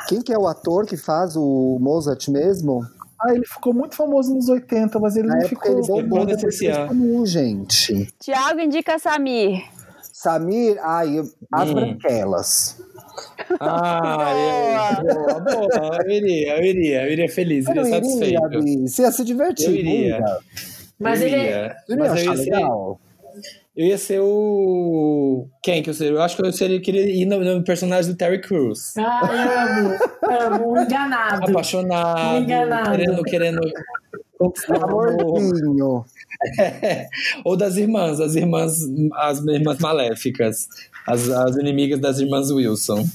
Speaker 4: Quem que é o ator que faz o Mozart mesmo?
Speaker 2: Ah, ele ficou muito famoso nos 80, mas ele
Speaker 4: Na
Speaker 2: não ficou.
Speaker 4: ele bombou depois sumiu, gente.
Speaker 6: Tiago indica Samir.
Speaker 4: Samir, ai, as
Speaker 5: Hum.
Speaker 4: branquelas.
Speaker 5: Ah, eu, boa, boa. Eu iria, eu iria, eu iria feliz, eu iria
Speaker 4: iria,
Speaker 5: satisfeito.
Speaker 4: Bi. Você ia se divertir.
Speaker 5: Eu iria.
Speaker 4: ia?
Speaker 3: Mas
Speaker 5: eu
Speaker 3: ele é.
Speaker 5: iria.
Speaker 4: Ia
Speaker 5: Mas eu ia ser,
Speaker 4: legal?
Speaker 5: eu ia ser o. Quem que eu seria? Eu acho que eu seria, queria ir no, no personagem do Terry Crews.
Speaker 3: Ai, amo, amo, enganado.
Speaker 5: Apaixonado,
Speaker 3: Enganado.
Speaker 5: querendo, querendo.
Speaker 4: Amorzinho.
Speaker 5: Ou das irmãs, as irmãs, as irmãs maléficas. As, as inimigas das irmãs Wilson.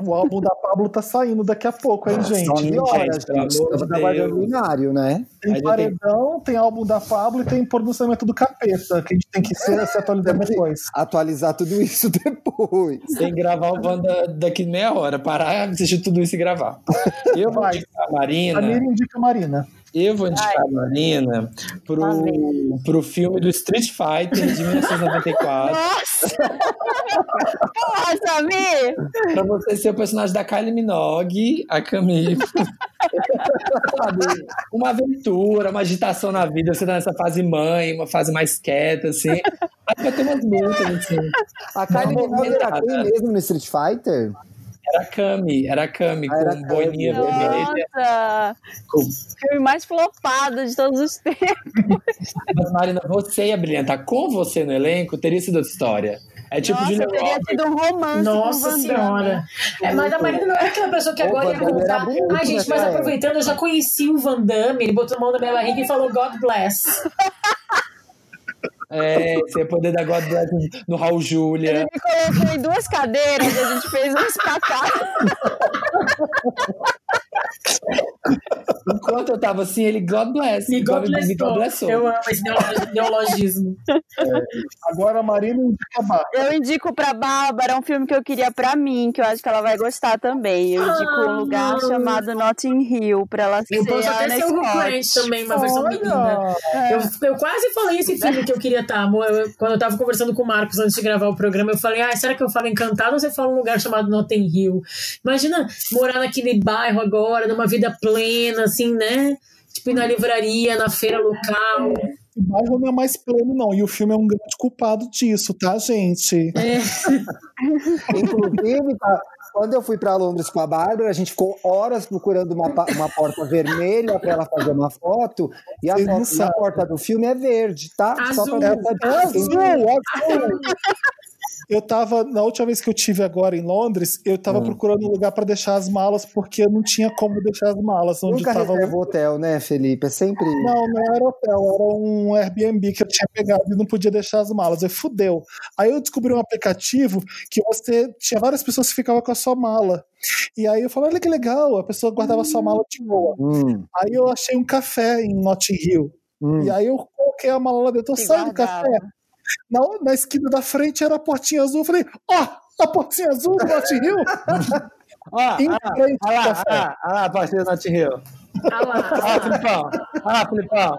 Speaker 2: O álbum da Pablo tá saindo daqui a pouco, hein, gente?
Speaker 4: Nove
Speaker 5: gente,
Speaker 4: horas,
Speaker 5: pelo
Speaker 4: gente. Estamos trabalhando binário, né?
Speaker 2: Tem paredão, tem álbum da Pablo e tem pronunciamento do capeta, que a gente tem que se, se atualizar depois.
Speaker 4: Atualizar tudo isso depois.
Speaker 5: Tem que gravar o Wanda daqui meia hora, parar, assistir tudo isso e gravar. Eu vou
Speaker 2: Vai.
Speaker 5: indicar a Marina.
Speaker 2: A Miriam indica a Marina.
Speaker 5: Eu vou indicar a Marina pro,
Speaker 6: vem.
Speaker 5: pro filme do Street Fighter de 1994.
Speaker 6: Nossa! Ah, Samir!
Speaker 5: pra você ser o personagem da Kylie Minogue, a Camille. Uma aventura, uma agitação na vida. Você tá nessa fase mãe, uma fase mais quieta, assim. Aí vai ter umas lutas, assim.
Speaker 4: A Kylie Minogue era quem mesmo no Street Fighter?
Speaker 5: Era a Cami, era a Cami,
Speaker 4: Ah,
Speaker 5: com boininha vermelha.
Speaker 6: Nossa!
Speaker 5: Com...
Speaker 6: Filme mais flopado de todos os tempos.
Speaker 5: Mas, Marina, você ia brilhantar com você no elenco, teria sido outra história. É tipo
Speaker 6: Nossa,
Speaker 5: Julia
Speaker 6: teria tido um romance
Speaker 3: Nossa senhora. É, mas a Marina não era aquela pessoa que agora ia contar. Ai, gente, mas aproveitando, eu já conheci o Van Damme. Ele botou a mão na minha barriga e falou God bless.
Speaker 5: É, você ia poder dar God Bless no Raul
Speaker 6: Ele
Speaker 5: Júlia.
Speaker 6: me colocou em duas cadeiras e a gente fez um espacate.
Speaker 5: Enquanto eu tava assim, ele God Bless.
Speaker 3: Me God
Speaker 5: me
Speaker 3: bless.
Speaker 5: God blessou.
Speaker 3: Eu amo esse neolo- neologismo.
Speaker 2: Agora a Marina indica a Bárbara.
Speaker 6: Eu indico pra Bárbara um filme que eu queria pra mim, que eu acho que ela vai gostar também. Eu indico um lugar
Speaker 3: Ah.
Speaker 6: chamado Notting Hill, pra ela ser
Speaker 3: Eu posso até ser um
Speaker 6: Scott.
Speaker 3: também, uma versão menina.
Speaker 2: Olha,
Speaker 3: Eu, eu quase falei esse filme que eu queria estar, amor. Eu- quando eu tava conversando com o Marcos antes de gravar o programa, eu falei, ah, será que eu falo encantado ou você fala um lugar chamado Notting Hill? Imagina morar naquele bairro agora, numa vida plena, assim, né? Tipo, ir na livraria, na feira local.
Speaker 2: o bairro não é mais pleno, não. E o filme é um grande culpado disso, tá, gente?
Speaker 4: Inclusive, tá, quando eu fui para Londres com a Bárbara, a gente ficou horas procurando uma, uma porta vermelha para ela fazer uma foto. E a foto
Speaker 2: sabem.
Speaker 4: porta do filme é verde, tá? Só
Speaker 3: Azul.
Speaker 4: pra deixar
Speaker 2: É azul, azul. Eu tava, na última vez que eu tive agora em Londres, eu tava procurando um lugar pra deixar as malas, porque eu não tinha como deixar as malas onde
Speaker 4: Nunca
Speaker 2: tava.
Speaker 4: reserva hotel, né, Felipe? É sempre.
Speaker 2: Não, não era hotel, era um Airbnb que eu tinha pegado e não podia deixar as malas. Eu fudeu. Aí eu descobri um aplicativo que você tinha várias pessoas que ficavam com a sua mala. E aí eu falei, olha que legal, a pessoa guardava a sua mala de boa.
Speaker 4: Hum,
Speaker 2: Aí eu achei um café em Notting Hill.
Speaker 4: hum.
Speaker 2: E aí eu coloquei a mala lá dentro. Eu saí do café. Na, na esquina da frente era a portinha azul. Eu falei, ó, a portinha azul do Notting Hill?
Speaker 5: Ah,
Speaker 2: Em
Speaker 5: ah,
Speaker 2: frente
Speaker 5: ah
Speaker 2: do
Speaker 5: lá,
Speaker 2: café.
Speaker 5: ah, ah lá, parceiro Notting Hill.
Speaker 3: Ah lá.
Speaker 5: Ah, Filipão. Ah, Filipão.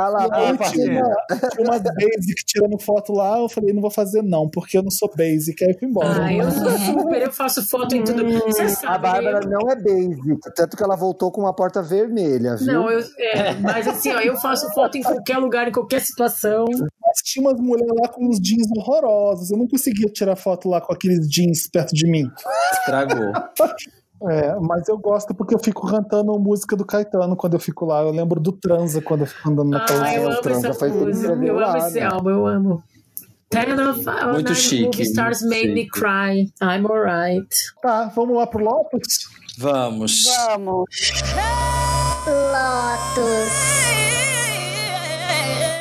Speaker 4: Ah lá,
Speaker 2: aí
Speaker 4: ah,
Speaker 2: tinha, tinha umas basic tirando foto lá, eu falei, não vou fazer não, porque eu não sou basic, aí eu fui embora.
Speaker 3: Ah, eu sou super, eu faço foto em tudo. Você sabe.
Speaker 4: a Bárbara
Speaker 3: eu-
Speaker 4: não é basic, tanto que ela voltou com uma porta vermelha, viu?
Speaker 3: Não, eu, é, mas assim, ó, eu faço foto em qualquer lugar, em qualquer situação.
Speaker 2: Mas tinha umas mulheres lá com uns jeans horrorosos, eu não conseguia tirar foto lá com aqueles jeans perto de mim.
Speaker 5: Estragou.
Speaker 2: É, mas eu gosto porque eu fico cantando música do Caetano quando eu fico lá. Eu lembro do Transa quando eu fico andando naquela
Speaker 3: Ah, eu amo
Speaker 4: Transa
Speaker 3: essa música.
Speaker 4: escreveu
Speaker 3: Eu amo esse
Speaker 4: né?
Speaker 3: álbum, eu amo. Ten of all
Speaker 5: Muito chique,
Speaker 3: Movie stars made me
Speaker 5: chique.
Speaker 3: cry. I'm alright.
Speaker 2: Tá, vamos lá pro Lotus?
Speaker 5: Vamos.
Speaker 6: Vamos.
Speaker 1: Lotus.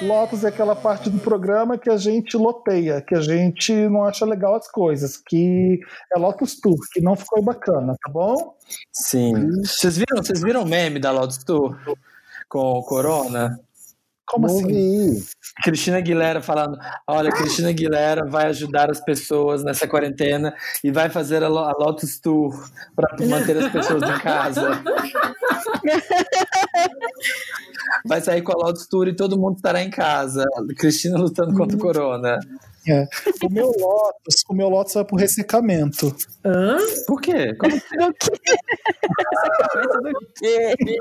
Speaker 2: Lotus é aquela parte do programa que a gente loteia, que a gente não acha legal as coisas, que é Lotus Tour, que não ficou bacana, tá bom?
Speaker 5: Sim. Vocês viram, vocês viram o meme da Lotus Tour com o Corona?
Speaker 2: Como
Speaker 4: Não
Speaker 2: assim?
Speaker 4: vi.
Speaker 5: Cristina Aguilera falando: Olha, Cristina Aguilera vai ajudar as pessoas nessa quarentena e vai fazer a, Lo- a Lotus Tour para manter as pessoas em casa. Vai sair com a Lotus Tour e todo mundo estará em casa. Cristina lutando contra o Corona.
Speaker 2: É. O meu Lotus, o meu Lotus vai pro ressecamento.
Speaker 3: Hã?
Speaker 5: Por quê? Como-
Speaker 6: Do quê? Do quê?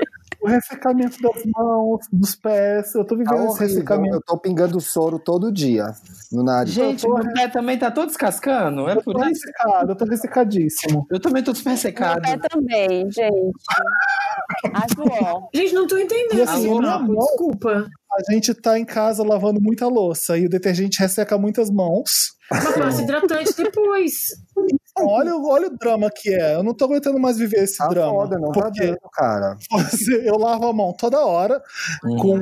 Speaker 2: O ressecamento das mãos, dos pés. Eu tô
Speaker 4: Tá
Speaker 2: vivendo esse
Speaker 4: horrível.
Speaker 2: ressecamento.
Speaker 4: Eu tô pingando soro todo dia no nariz.
Speaker 5: Gente, meu pé também tá todo descascando. É
Speaker 2: Eu
Speaker 5: por
Speaker 2: tô
Speaker 5: isso.
Speaker 2: ressecado, eu tô ressecadíssimo.
Speaker 5: Eu também tô super
Speaker 6: Meu
Speaker 5: secado.
Speaker 6: pé também, gente. Atual.
Speaker 3: Gente, não tô entendendo.
Speaker 2: E assim,
Speaker 3: esse papo,
Speaker 2: mão-
Speaker 3: Desculpa.
Speaker 2: A gente tá em casa lavando muita louça e o detergente resseca muitas mãos.
Speaker 3: Mas passa hidratante depois.
Speaker 2: Olha, o- olha o drama que é. Eu não tô aguentando mais viver esse
Speaker 4: Tá
Speaker 2: drama.
Speaker 4: foda, não tá
Speaker 2: porque
Speaker 4: dando, cara.
Speaker 2: você- eu lavo a mão toda hora
Speaker 5: Uhum.
Speaker 2: com.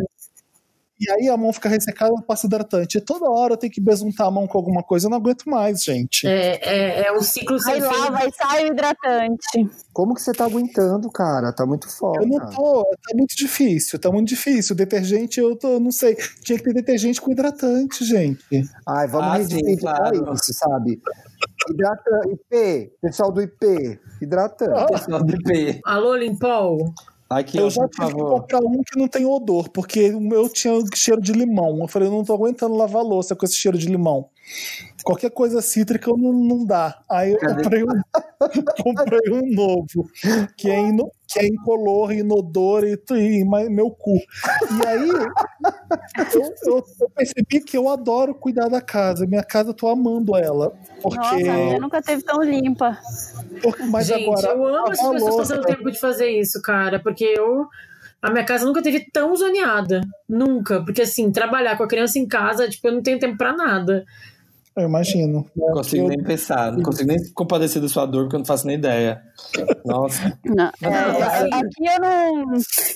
Speaker 2: E aí a mão fica ressecada, eu passo hidratante. E toda hora eu tenho que besuntar a mão com alguma coisa. Eu não aguento mais, gente.
Speaker 3: É, é, é o ciclo sem
Speaker 6: Aí
Speaker 3: fim.
Speaker 6: lá vai sai o hidratante.
Speaker 4: Como que você tá aguentando, cara? Tá muito foda.
Speaker 2: Eu não tô. Tá muito difícil, tá muito difícil. Detergente, eu tô, não sei. Tinha que ter detergente com hidratante, gente.
Speaker 4: Ai, vamos
Speaker 5: Ah,
Speaker 4: reivindicar
Speaker 5: claro.
Speaker 4: isso, sabe? Hidratante. IP, pessoal do IP, hidratante.
Speaker 5: Pessoal do IP.
Speaker 3: Alô, Limpol?
Speaker 5: Aqui,
Speaker 2: eu
Speaker 5: ó,
Speaker 2: já tive que comprar um que não tem odor, porque o meu tinha cheiro de limão. Eu falei, eu não tô aguentando lavar louça com esse cheiro de limão. Qualquer coisa cítrica não, não dá. Aí eu comprei um, comprei um novo, que é, ino, que é incolor, inodor e, e meu cu. E aí eu, eu- eu percebi que eu adoro cuidar da casa. Minha casa eu tô amando ela. Porque,
Speaker 6: Nossa, a minha nunca teve tão limpa.
Speaker 2: porque mas
Speaker 3: Gente,
Speaker 2: agora.
Speaker 3: eu amo as pessoas
Speaker 2: louça-
Speaker 3: passando tempo de fazer isso, cara, porque eu. A minha casa nunca teve tão zoneada. Nunca. Porque, assim, trabalhar com a criança em casa, tipo, eu não tenho tempo pra nada.
Speaker 2: Eu imagino.
Speaker 5: Não consigo
Speaker 2: Eu-
Speaker 5: nem pensar, não consigo nem compadecer da sua dor, porque eu não faço nem ideia. Nossa.
Speaker 6: Não, é,
Speaker 3: assim-
Speaker 6: aqui eu não,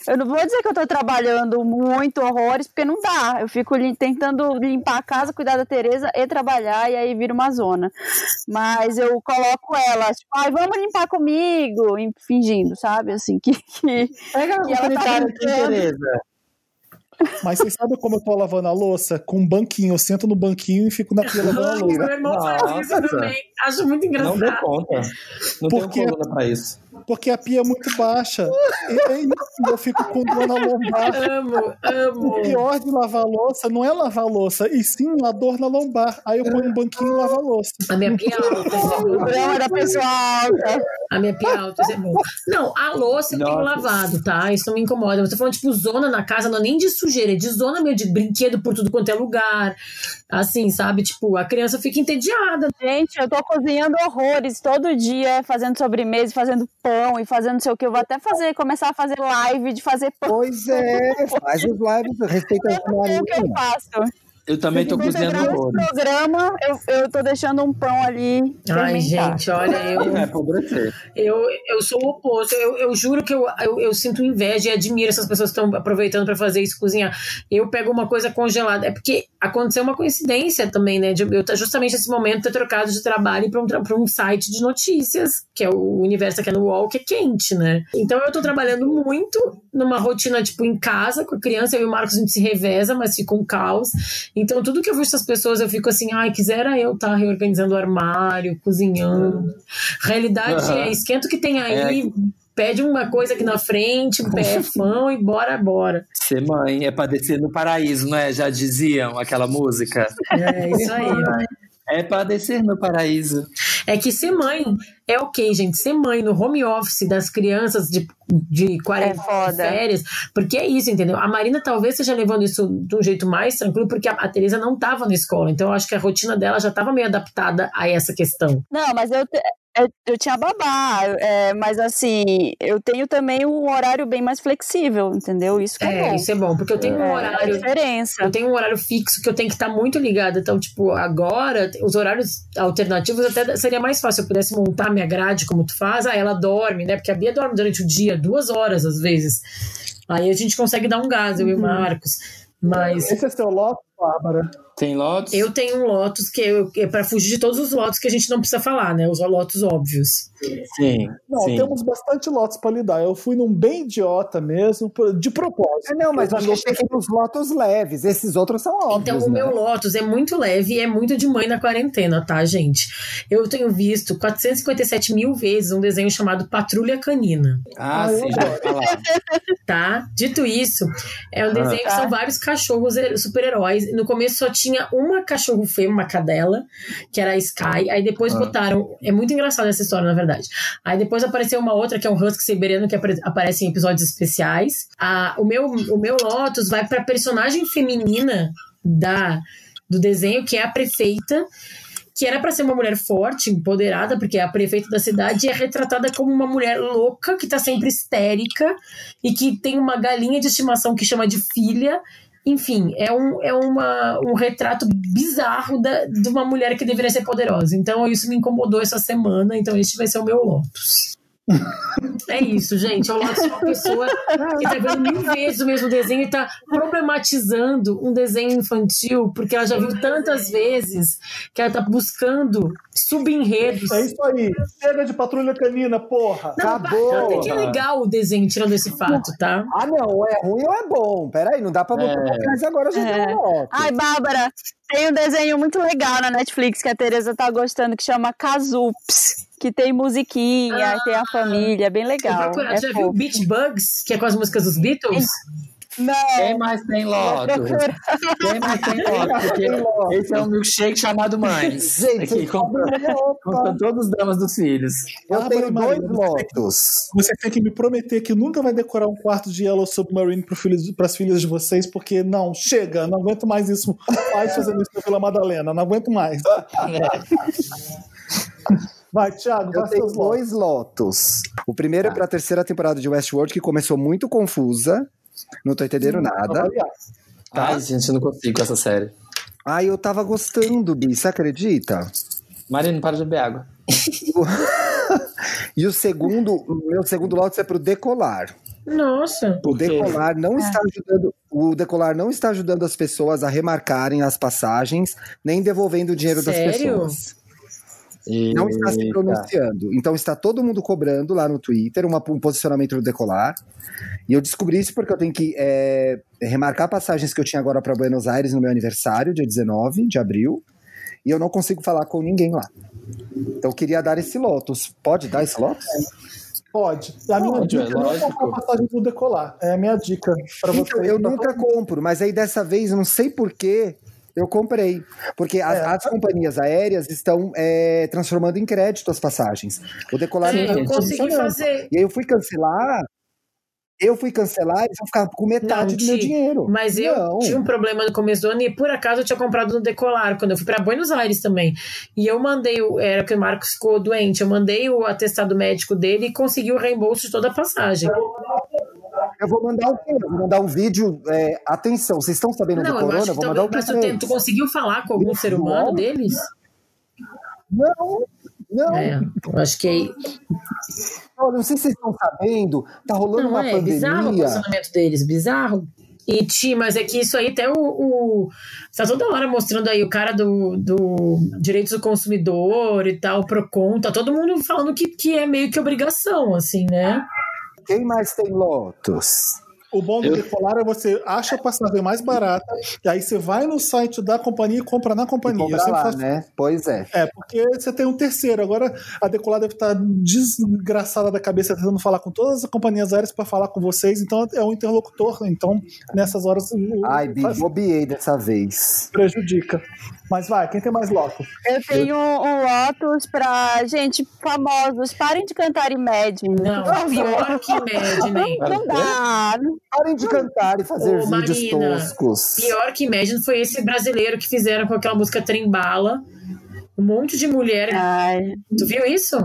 Speaker 6: eu não vou dizer que eu tô trabalhando muito horrores, porque não dá. Eu fico lim- tentando limpar a casa, cuidar da Tereza e trabalhar, e aí vira uma zona. Mas eu coloco ela, tipo, ai, vamos limpar comigo, fingindo, sabe? Assim, que, que,
Speaker 5: Pega
Speaker 6: que ela tá
Speaker 5: aqui,
Speaker 6: brincando.
Speaker 5: Tereza.
Speaker 2: Mas vocês sabem como eu tô lavando a louça? Com um banquinho. Eu sento no banquinho e fico na pia lavando a louça.
Speaker 3: Meu irmão faz isso também. Acho muito
Speaker 5: Não dou
Speaker 3: engraçado.
Speaker 5: conta. Não
Speaker 2: Por quê?
Speaker 5: tenho coluna pra isso.
Speaker 2: Porque a pia é muito baixa. E aí eu fico com dor na lombar.
Speaker 3: Amo,
Speaker 2: O
Speaker 3: amo.
Speaker 2: pior de lavar a louça não é lavar a louça, e sim a dor na lombar. Aí eu ponho um banquinho e lavo a louça.
Speaker 3: A minha pia alta, isso é
Speaker 6: o drama da pessoa alta.
Speaker 3: A minha pia alta, é bom. Não, a louça eu tenho
Speaker 5: Nossa.
Speaker 3: lavado, tá? Isso não me incomoda. Eu tô falando, tipo, zona na casa, não é nem de sujeira, é de zona meio de brinquedo por tudo quanto é lugar. Assim, sabe? Tipo, a criança fica entediada.
Speaker 6: Gente, eu tô cozinhando horrores todo dia, fazendo sobremesa, fazendo pão e fazendo não sei o que. Eu vou até fazer, começar a fazer live de fazer pão.
Speaker 4: Pois é, faz os lives, respeita a
Speaker 6: que eu
Speaker 4: minha
Speaker 6: faço.
Speaker 5: Eu também tô cozinhando
Speaker 6: esse programa, eu, eu tô deixando um pão ali
Speaker 3: Ai, gente, olha, eu.
Speaker 5: É.
Speaker 3: Eu, eu sou o oposto. Eu, eu juro que eu, eu, eu sinto inveja e admiro essas pessoas que estão aproveitando para fazer isso, cozinhar. Eu pego uma coisa congelada. É porque aconteceu uma coincidência também, né? De eu tá justamente nesse momento ter trocado de trabalho para um, pra um site de notícias, que é o universo aqui no UOL, que é quente, né? Então eu tô trabalhando muito numa rotina, tipo, em casa com a criança. Eu e o Marcos a gente se reveza, mas fica um caos. Então tudo que eu vejo essas pessoas, eu fico assim, ai, quisera eu estar reorganizando o armário, cozinhando. Realidade
Speaker 5: Aham.
Speaker 3: é esquenta o que tem aí, pede uma coisa aqui na frente, um pé, pão e bora, bora.
Speaker 5: Ser mãe é padecer no paraíso, não é? Já diziam aquela música.
Speaker 3: É isso aí.
Speaker 5: É padecer no paraíso.
Speaker 3: É que ser mãe é ok, gente. Ser mãe no home office das crianças de, de 40
Speaker 6: É
Speaker 3: férias, porque é isso, entendeu? A Marina talvez esteja levando isso de um jeito mais tranquilo, porque a, a Teresa não estava na escola. Então eu acho que a rotina dela já estava meio adaptada a essa questão.
Speaker 6: Não, mas eu, eu, eu tinha babá, é, mas assim, eu tenho também um horário bem mais flexível, entendeu? Isso que é,
Speaker 3: É,
Speaker 6: bom.
Speaker 3: isso é bom, porque eu tenho um
Speaker 6: É, é a
Speaker 3: horário.
Speaker 6: diferença.
Speaker 3: Eu tenho um horário fixo que eu tenho que estar muito ligada. Então, tipo, agora, os horários alternativos até seria mais fácil. Se eu pudesse montar minha grade como tu faz, ah, ela dorme, né? Porque a Bia dorme durante o dia, duas horas às vezes. Aí a gente consegue dar um gás, eu e o Marcos. Mas
Speaker 2: Esse é seu lote, Bárbara?
Speaker 5: Tem lotes?
Speaker 3: eu tenho um Lotus que, eu, que é pra fugir de todos os Lotus que a gente não precisa falar, né? Os Lotus óbvios.
Speaker 5: Sim.
Speaker 2: Não,
Speaker 5: sim.
Speaker 2: temos bastante lotes pra lidar. Eu fui num bem idiota mesmo, de propósito.
Speaker 4: É, não, mas
Speaker 2: Eu achei
Speaker 4: peguei os lotos leves. Esses outros são óbvios.
Speaker 3: Então, o
Speaker 4: né?
Speaker 3: meu Lotus é muito leve e é muito de mãe na quarentena, tá, gente? Eu tenho visto 457 mil vezes um desenho chamado Patrulha Canina,
Speaker 5: Ah,
Speaker 2: Ah,
Speaker 5: sim, já falar.
Speaker 3: tá? Dito isso, é um desenho que
Speaker 6: Tá.
Speaker 3: são vários cachorros eh, super-heróis. No começo só tinha uma cachorro fêmea, uma cadela, que era a Sky. Aí depois
Speaker 5: Ah.
Speaker 3: botaram. É muito engraçada essa história, na verdade. Aí depois apareceu uma outra, que é um Husky Siberiano, que apare- aparece em episódios especiais. Ah, o, meu, o meu Lotus vai pra personagem feminina da, do desenho, que é a prefeita. Que era pra ser uma mulher forte, empoderada, porque é a prefeita da cidade e é retratada como uma mulher louca, que tá sempre histérica e que tem uma galinha de estimação que chama de filha. Enfim, é, um, é uma, um retrato bizarro da, de uma mulher que deveria ser poderosa. Então isso me incomodou essa semana, então este vai ser o meu Lotus. É isso, gente. O Lotus é uma pessoa que tá vendo mil vezes o mesmo desenho e tá problematizando um desenho infantil, porque ela já viu tantas vezes que ela tá buscando subenredos.
Speaker 2: É isso aí. Chega de patrulha canina, porra.
Speaker 3: Não,
Speaker 4: Acabou.
Speaker 3: Até que é legal o desenho, tirando esse fato, tá?
Speaker 4: Ah, não, ou é ruim ou é bom. Peraí, não dá pra botar
Speaker 5: É.
Speaker 4: mas agora já
Speaker 6: É.
Speaker 4: deu.
Speaker 6: Ai, Bárbara, tem um desenho muito legal na Netflix que a Tereza tá gostando, que chama Kazups. Que tem musiquinha,
Speaker 3: Ah.
Speaker 6: tem a família, é bem legal.
Speaker 3: procurar.
Speaker 6: É
Speaker 3: Já viu
Speaker 6: fofo.
Speaker 3: Beach Bugs, que é com as músicas dos Beatles?
Speaker 6: Não,
Speaker 5: Quem mais tem Lotus? Quem mais tem Lotus? Porque esse é um milkshake chamado Mães.
Speaker 4: Gente,
Speaker 5: Aqui, com, com todos os dramas dos filhos.
Speaker 4: Eu tenho dois
Speaker 2: Marina, você tem-
Speaker 4: lotos.
Speaker 2: Você tem que me prometer que nunca vai decorar um quarto de Yellow Submarine para as filhas de vocês, porque não, chega, não aguento mais isso. Pais fazendo isso Vila Madalena, não aguento mais. Vai, Thiago,
Speaker 4: Eu tenho dois lotos. O primeiro é pra terceira temporada de Westworld, que começou muito confusa. Não tô entendendo nada.
Speaker 5: Ai, gente, eu não consigo com essa série.
Speaker 4: Ai, eu tava gostando, Bi, você acredita?
Speaker 5: Marina, para de beber água.
Speaker 4: E o segundo, o meu segundo lote é pro Decolar.
Speaker 3: Nossa.
Speaker 4: O? Decolar não está ajudando, o Decolar não está ajudando as pessoas a remarcarem as passagens, nem devolvendo o dinheiro das
Speaker 3: Sério?
Speaker 4: Não está se
Speaker 5: Eita.
Speaker 4: pronunciando. Então está todo mundo cobrando lá no Twitter uma- um posicionamento do Decolar. E eu descobri isso porque eu tenho que é, remarcar passagens que eu tinha agora para Buenos Aires no meu aniversário, dia 19 de abril. E eu não consigo falar com ninguém lá. Então eu queria dar esse Lotus. Pode dar esse Lotus?
Speaker 2: Pode. A minha
Speaker 5: Pode,
Speaker 2: dica
Speaker 5: é
Speaker 2: é não
Speaker 5: lógico.
Speaker 2: comprar passagem do decolar. É a minha dica para você.
Speaker 4: Então, eu nunca compro, mas aí dessa vez, eu não sei porquê, eu comprei. Porque as,
Speaker 2: É.
Speaker 4: as companhias aéreas estão é, transformando em crédito as passagens. O decolar não
Speaker 3: É,
Speaker 4: tá
Speaker 3: eu consegui
Speaker 4: funcionando.
Speaker 3: fazer.
Speaker 4: E aí eu fui cancelar, eu fui cancelar, eles vão ficar com metade
Speaker 3: Não,
Speaker 4: do meu
Speaker 3: Ti,
Speaker 4: dinheiro.
Speaker 3: Mas eu
Speaker 4: Não.
Speaker 3: tive um problema no começo do ano e por acaso eu tinha comprado no Decolar, quando eu fui para Buenos Aires também. E eu mandei, era que o Marcos ficou doente, eu mandei o atestado médico dele e consegui o reembolso de toda a passagem.
Speaker 4: Eu vou mandar o quê? Eu vou mandar um vídeo. é, atenção, vocês estão sabendo do
Speaker 3: Não, eu
Speaker 4: corona?
Speaker 3: acho
Speaker 4: Eu
Speaker 3: que
Speaker 4: vou mandar o quê
Speaker 3: mas tu, tu conseguiu falar com algum ser humano deles?
Speaker 4: Não, não.
Speaker 3: É, acho que
Speaker 4: Olha, não sei se vocês estão sabendo, tá rolando
Speaker 3: não
Speaker 4: uma
Speaker 3: é bizarro o
Speaker 4: pandemia.
Speaker 3: posicionamento deles, bizarro. E Ti, mas é que isso aí até o, o tá toda hora mostrando aí o cara do, do direitos do consumidor e tal, Procon, tá todo mundo falando que, que é meio que obrigação, assim, né?
Speaker 4: Quem mais tem Lotus?
Speaker 2: O bom do
Speaker 5: Eu-
Speaker 2: decolar é você acha a passagem mais barata, e aí você vai no site da companhia e compra na companhia. Eu
Speaker 4: Comprar
Speaker 2: sempre
Speaker 4: lá,
Speaker 2: faço
Speaker 4: né? Pois é.
Speaker 2: É, porque você tem um terceiro. Agora a Decolar deve estar desgraçada da cabeça tentando falar com todas as companhias aéreas para falar com vocês. Então é um interlocutor. Então, nessas horas,
Speaker 4: Ai,
Speaker 2: faz-
Speaker 4: bobiei dessa vez.
Speaker 2: prejudica. Mas vai, quem tem mais loco?
Speaker 6: Eu tenho um Lotus pra, gente, famosos. Parem de cantar Imagine.
Speaker 3: Não, pior que Imagine.
Speaker 6: Não dá.
Speaker 4: Parem de cantar e fazer
Speaker 3: Ô,
Speaker 4: vídeos
Speaker 3: Marina,
Speaker 4: toscos.
Speaker 3: Pior que Imagine foi esse brasileiro que fizeram com aquela música Trembala. Um monte de mulher.
Speaker 6: Ai.
Speaker 3: Tu viu isso?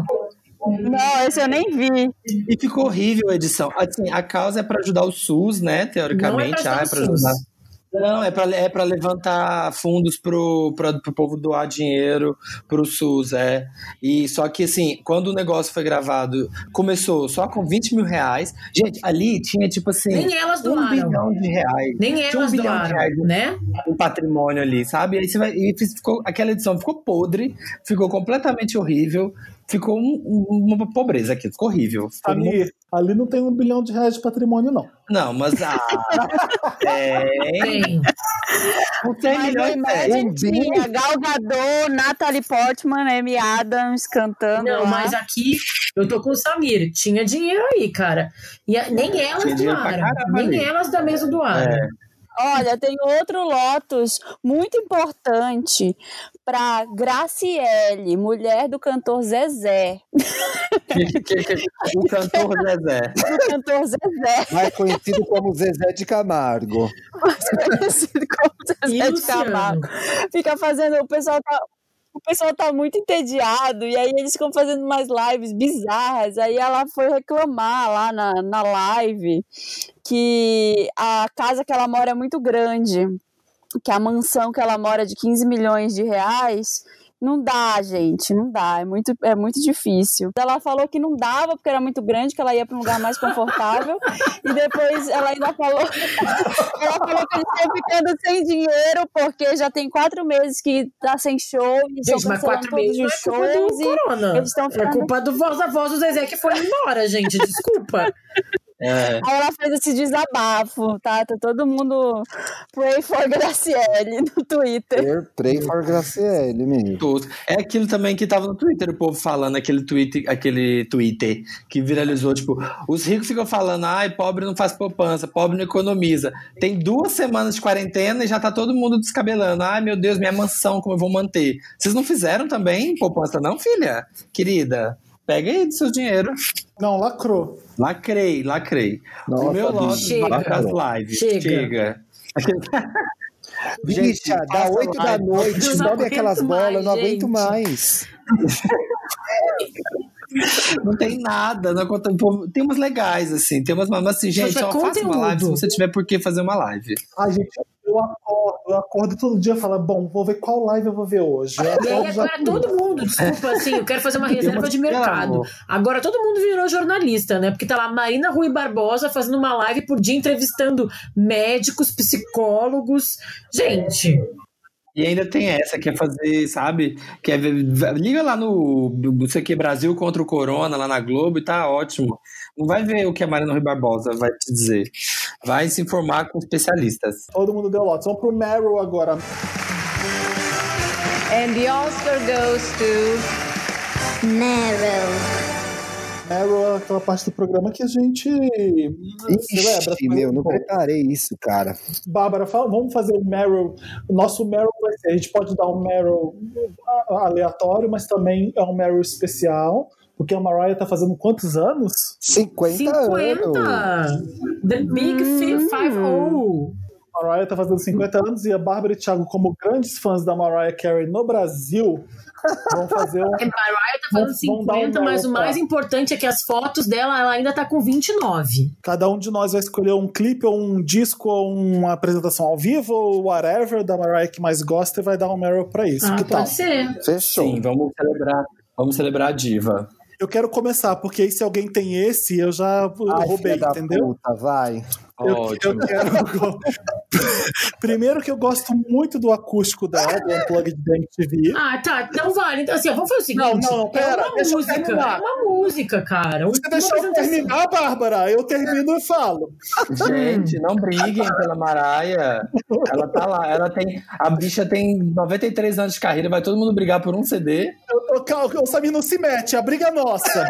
Speaker 6: Não, esse eu nem vi.
Speaker 5: E ficou horrível a edição. Assim, a causa é para ajudar o SUS, né? Teoricamente.
Speaker 3: Não é pra
Speaker 5: ah,
Speaker 3: ajudar
Speaker 5: é Não, é para é pra levantar fundos pro, pra, pro povo doar dinheiro pro SUS, é. E só que assim, quando o negócio foi gravado, começou só com 20 mil reais. Gente, ali tinha tipo assim.
Speaker 3: Nem elas
Speaker 5: um
Speaker 3: doaram.
Speaker 5: bilhão de reais.
Speaker 3: Nem
Speaker 5: Tinha um
Speaker 3: elas
Speaker 5: bilhão de
Speaker 3: doaram,
Speaker 5: reais.
Speaker 3: né?
Speaker 5: um patrimônio ali, sabe? Aí você vai, e ficou, aquela edição ficou podre, ficou completamente horrível, ficou um- um- uma pobreza aqui, ficou horrível. Ficou
Speaker 2: Ali, ali não tem um bilhão de reais de patrimônio, não.
Speaker 5: Não, mas ah, é,
Speaker 3: Tem.
Speaker 5: não tem
Speaker 6: Mas
Speaker 5: milhões
Speaker 6: Imagine tinha Gal Gadot, Natalie Portman, Amy Adams cantando
Speaker 3: Não,
Speaker 6: lá.
Speaker 3: mas aqui eu tô com o Samir. Tinha dinheiro aí, cara. E a- nem elas
Speaker 5: dinheiro pra
Speaker 3: doaram. Nem
Speaker 5: ali.
Speaker 3: elas da mesa doaram.
Speaker 5: É.
Speaker 6: Olha, tem outro Lotus muito importante para Graciele, mulher do cantor Zezé.
Speaker 5: Que- que- que- o cantor Zezé.
Speaker 6: Do cantor Zezé,
Speaker 4: Mais conhecido como Zezé de Camargo.
Speaker 6: mais conhecido como
Speaker 3: E
Speaker 6: Zezé de
Speaker 3: Luciano?
Speaker 6: Camargo. Fica fazendo, o pessoal tá. O pessoal tá muito entediado, e aí eles ficam fazendo mais lives bizarras. Aí ela foi reclamar lá na, na live que a casa que ela mora é muito grande, que a mansão que ela mora é de 15 milhões de reais. Não dá, gente, não dá, é muito, é muito difícil. Ela falou que não dava porque era muito grande, que ela ia para um lugar mais confortável. e depois ela ainda falou, ela falou que eles estão ficando sem dinheiro porque já tem quatro meses que tá sem show e
Speaker 3: Gente, mas quatro meses não é culpa do
Speaker 6: e
Speaker 3: Corona.
Speaker 6: eles
Speaker 3: É
Speaker 6: ficando
Speaker 3: culpa do voz da voz do Zezé que foi embora, gente. Desculpa.
Speaker 5: É.
Speaker 6: Aí ela fez esse desabafo, tá? Tá todo mundo pray for Graciele no Twitter.
Speaker 4: Pray for Graciele, menino.
Speaker 5: É aquilo também que tava no Twitter, o povo falando, aquele tweet, aquele Twitter que viralizou, tipo, os ricos ficam falando, ai, pobre não faz poupança, pobre não economiza. Tem duas semanas de quarentena e já tá todo mundo descabelando. Ai, meu Deus, minha mansão, como eu vou manter? Vocês não fizeram também poupança, não, filha? Querida, pega aí do seu dinheiro.
Speaker 2: Não, lacrou.
Speaker 5: Lacrei, lacrei.
Speaker 4: Nossa,
Speaker 5: o meu lote vai pras lives.
Speaker 3: Chega.
Speaker 5: Chega.
Speaker 4: Bicha, dá
Speaker 5: passa
Speaker 4: 8 da noite, sobe aquelas bolas, eu não aguento
Speaker 3: gente.
Speaker 4: mais.
Speaker 5: Não tem nada, não conta- tem umas legais, assim, tem umas, mas assim, gente, só faça uma live se você tiver por que fazer uma live.
Speaker 2: Ai, gente, eu acordo, eu acordo todo dia e falo, bom, vou ver qual live eu vou ver hoje.
Speaker 3: E aí agora todo mundo, desculpa, assim, eu quero fazer uma reserva de mercado. Agora todo mundo virou jornalista, né? Porque tá lá Marina Rui Barbosa fazendo uma live por dia entrevistando médicos, psicólogos. Gente,
Speaker 5: E ainda tem essa, que é fazer, sabe? Que é, liga lá no, não sei o que, Brasil contra o Corona, lá na Globo, e tá ótimo. Não vai ver o que a Marina Rui Barbosa vai te dizer. Vai se informar com especialistas.
Speaker 2: todo mundo deu lotes. Vamos pro Meryl agora.
Speaker 7: And the Oscar goes to
Speaker 1: Meryl.
Speaker 2: Meryl é aquela parte do programa que a gente celebra.
Speaker 4: Ixi, meu, não preparei isso, cara.
Speaker 2: Bárbara, fala- vamos fazer o Meryl. O nosso Meryl vai ser, a gente pode dar um Meryl aleatório, mas também é um Meryl especial, porque a Mariah tá fazendo quantos anos?
Speaker 4: 50,
Speaker 3: 50!
Speaker 4: anos.
Speaker 3: The Big Five O.
Speaker 2: A Mariah tá fazendo 50 anos e a Bárbara e o Thiago, como grandes fãs da Mariah Carey no Brasil, vão fazer um.
Speaker 3: A Mariah tá fazendo
Speaker 2: Vamos- vamos dar um
Speaker 3: 50, mas o mais importante é que as fotos dela, ela ainda tá com 29.
Speaker 2: Cada um de nós vai escolher um clipe ou um disco ou uma apresentação ao vivo ou whatever da Mariah que mais gosta e vai dar um Meryl pra isso.
Speaker 3: Ah,
Speaker 2: que tal?
Speaker 3: pode ser.
Speaker 4: Fechou.
Speaker 5: Sim, vamos celebrar. Vamos celebrar a diva.
Speaker 2: Eu quero começar, porque aí se alguém tem esse, eu já
Speaker 4: Ai,
Speaker 2: roubei,
Speaker 4: filha da
Speaker 2: entendeu?
Speaker 4: puta, vai.
Speaker 2: Eu, eu quero. Primeiro que eu gosto muito do acústico dela, do Unplugged da MTV.
Speaker 3: Ah, tá. Então vale. Então, assim, vamos fazer o seguinte.
Speaker 2: Não, não, pera,
Speaker 3: é uma música. É uma música, cara.
Speaker 2: Você deixou eu terminar, Bárbara? Eu termino e falo.
Speaker 5: Gente, não briguem pela Maraia. Ela tá lá, ela tem. A bicha tem 93 anos de carreira, vai todo mundo brigar por um CD.
Speaker 2: Eu, eu, o Samir não se mete, a briga é nossa.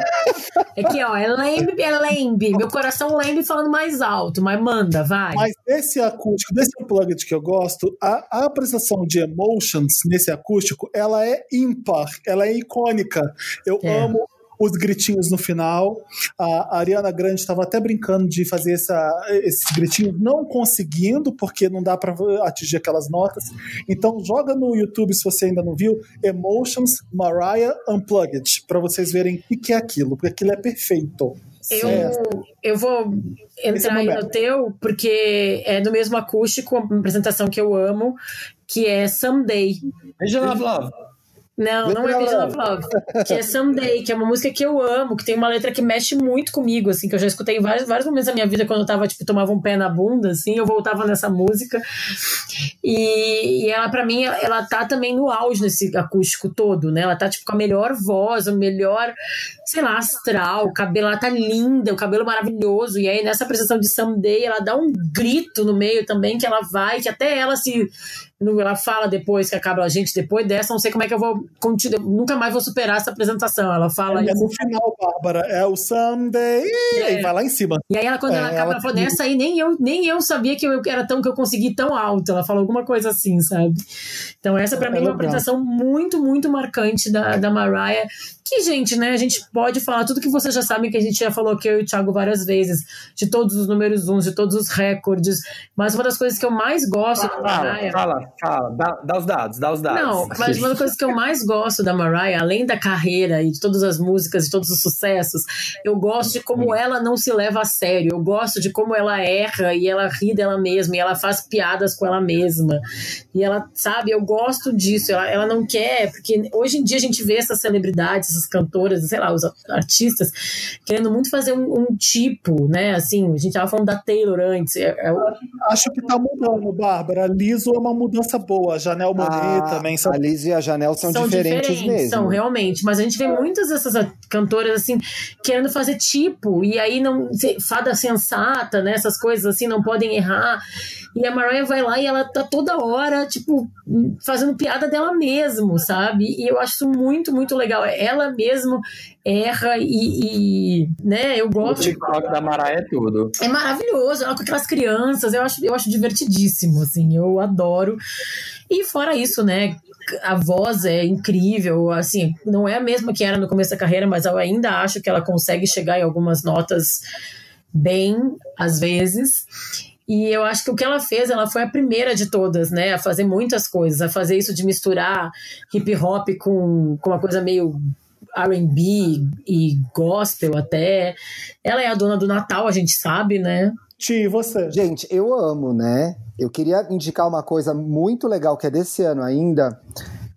Speaker 3: Aqui, ó, é lembe, é lembe. Meu coração lembe falando mais alto, mas manda, vai.
Speaker 2: Mas esse acústico, desse Unplugged que eu gosto, a, a apresentação de Emotions nesse acústico, ela é ímpar, ela é icônica. Eu
Speaker 3: É.
Speaker 2: amo os gritinhos no final. A Ariana Grande estava até brincando de fazer essa, esses gritinhos, não conseguindo, porque não dá para atingir aquelas notas. Então, joga no YouTube, se você ainda não viu, Emotions Mariah Unplugged, para vocês verem o que é aquilo, porque aquilo é perfeito.
Speaker 3: Eu, eu vou
Speaker 2: é
Speaker 3: entrar aí no teu, porque é do mesmo acústico, uma apresentação que eu amo, que é Someday.
Speaker 5: Vision of Love.
Speaker 3: Não, não é Vision of Love. Que é Someday, que é uma música que eu amo, que tem uma letra que mexe muito comigo, assim, que eu já escutei em vários, vários momentos da minha vida quando eu tava, tipo, tomava um pé na bunda, assim, eu voltava nessa música. E, e ela, pra mim, ela, tá também no auge nesse acústico todo, né? Ela tá, tipo, com a melhor voz, o melhor, sei lá, astral, o cabelo, ela tá linda, o cabelo maravilhoso. E aí, nessa apresentação de Someday, ela dá um grito no meio também, que ela vai, que até ela se ela fala depois que acaba a gente, depois dessa, não sei como é que eu vou continuar, nunca mais vou superar essa apresentação. Ela fala
Speaker 2: É
Speaker 3: isso.
Speaker 2: no final, Bárbara, é o Someday, e vai lá em cima.
Speaker 3: E aí ela, quando
Speaker 2: É,
Speaker 3: ela acaba,
Speaker 2: ela-
Speaker 3: ela falou, nessa aí nem eu, nem eu sabia que eu era tão que eu consegui tão alto. Ela fala alguma coisa assim, sabe? Então essa pra
Speaker 2: É
Speaker 3: mim é uma
Speaker 2: legal.
Speaker 3: apresentação muito, muito marcante da, da Mariah, que, gente, né, a gente pode falar tudo que vocês já sabem, que a gente já falou aqui, eu e o Thiago várias vezes, de todos os números uns, de todos os recordes, mas uma das coisas que eu mais gosto da
Speaker 5: Fala,
Speaker 3: Mariah...
Speaker 5: fala, fala. Dá, dá os dados, dá os dados.
Speaker 3: Não, mas uma das coisas que eu mais gosto da Mariah, além da carreira e de todas as músicas e todos os sucessos, eu gosto de como ela não se leva a sério. Eu gosto de como ela erra e ela ri dela mesma e ela faz piadas com ela mesma. E ela, sabe, eu gosto disso. Ela, ela não quer, porque hoje em dia a gente vê essas celebridades, essas cantoras, sei lá, os artistas, querendo muito fazer um, um tipo, né? Assim, a gente tava falando da Taylor antes. É, é,
Speaker 2: Acho que tá mudando, Bárbara. Liso é uma mudança boa. Janel Monet
Speaker 4: Ah,
Speaker 2: também. São...
Speaker 4: A Liz e a Janel são, diferentes, mesmo.
Speaker 3: São, realmente. Mas a gente vê muitas dessas cantoras, assim, querendo fazer tipo, e aí não. Fada sensata, né? Essas coisas assim, não podem errar. E a Mariah vai lá e ela tá toda hora, tipo, fazendo piada dela mesmo, sabe? E eu acho isso muito, muito legal. Ela mesmo erra e, e, né, eu
Speaker 5: O
Speaker 3: gosto.
Speaker 5: TikTok da Mariah é tudo.
Speaker 3: É maravilhoso, ela com aquelas crianças, eu acho, eu acho divertidíssimo, assim, eu adoro. E fora isso, né, a voz é incrível, assim, não é a mesma que era no começo da carreira, mas eu ainda acho que ela consegue chegar em algumas notas bem, às vezes. E eu acho que o que ela fez, ela foi a primeira de todas, né, a fazer muitas coisas, a fazer isso de misturar hip hop com, com uma coisa meio R&B e gospel até. Ela é a dona do Natal, a gente sabe, né?
Speaker 2: Ti, e você?
Speaker 4: Gente, eu amo, né? Eu queria indicar uma coisa muito legal que é desse ano ainda.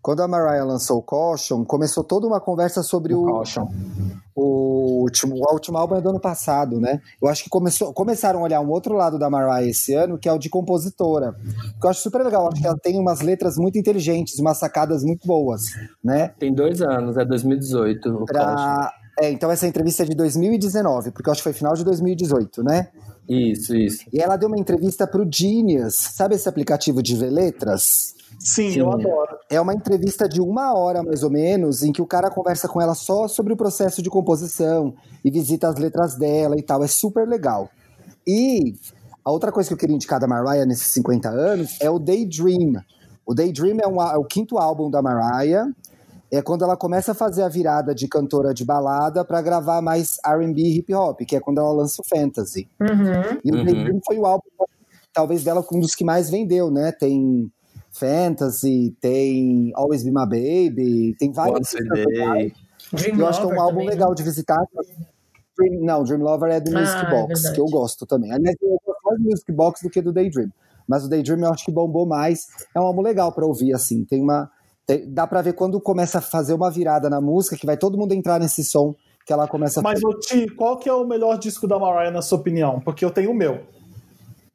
Speaker 4: Quando a Mariah lançou o Caution, começou toda uma conversa sobre o,
Speaker 5: Caution.
Speaker 4: o último, o último álbum é do ano passado, né? Eu acho que começou, começaram a olhar um outro lado da Mariah esse ano, que é o de compositora. Que eu acho super legal. Eu acho que ela tem umas letras muito inteligentes, umas sacadas muito boas, né?
Speaker 5: Tem dois anos, é 2018. O Caution.
Speaker 4: Pra... É, então essa entrevista é de 2019, porque eu acho que foi final de 2018, né?
Speaker 5: Isso, isso.
Speaker 4: E ela deu uma entrevista pro Genius, sabe esse aplicativo de ver letras?
Speaker 2: Sim,
Speaker 5: Sim.
Speaker 2: eu adoro.
Speaker 4: É uma entrevista de uma hora, mais ou menos, em que o cara conversa com ela só sobre o processo de composição e visita as letras dela e tal. É super legal. E a outra coisa que eu queria indicar da Mariah nesses 50 anos é o Daydream. O Daydream é, um é o quinto álbum da Mariah. É quando ela começa a fazer a virada de cantora de balada pra gravar mais R&B e hip hop, que é quando ela lança o Fantasy.
Speaker 3: Uhum.
Speaker 4: E o
Speaker 5: Uhum.
Speaker 4: Daydream foi o álbum, talvez dela, um dos que mais vendeu, né? Tem Fantasy, tem Always Be My Baby, tem vários.
Speaker 3: Dream
Speaker 4: Eu acho que é um álbum
Speaker 3: também, né?
Speaker 4: legal de visitar. Dream, não, Dream Lover é do
Speaker 3: Ah,
Speaker 4: Music
Speaker 3: é
Speaker 4: Box,
Speaker 3: verdade.
Speaker 4: que eu gosto também. Aliás, eu gosto mais do Music Box do que do Daydream. Mas o Daydream eu acho que bombou mais. É um álbum legal pra ouvir, assim. Tem uma. Dá pra ver quando começa a fazer uma virada na música, que vai todo mundo entrar nesse som que ela começa a
Speaker 2: Mas, Ti, qual que é o melhor disco da Mariah, na sua opinião? Porque eu tenho o meu.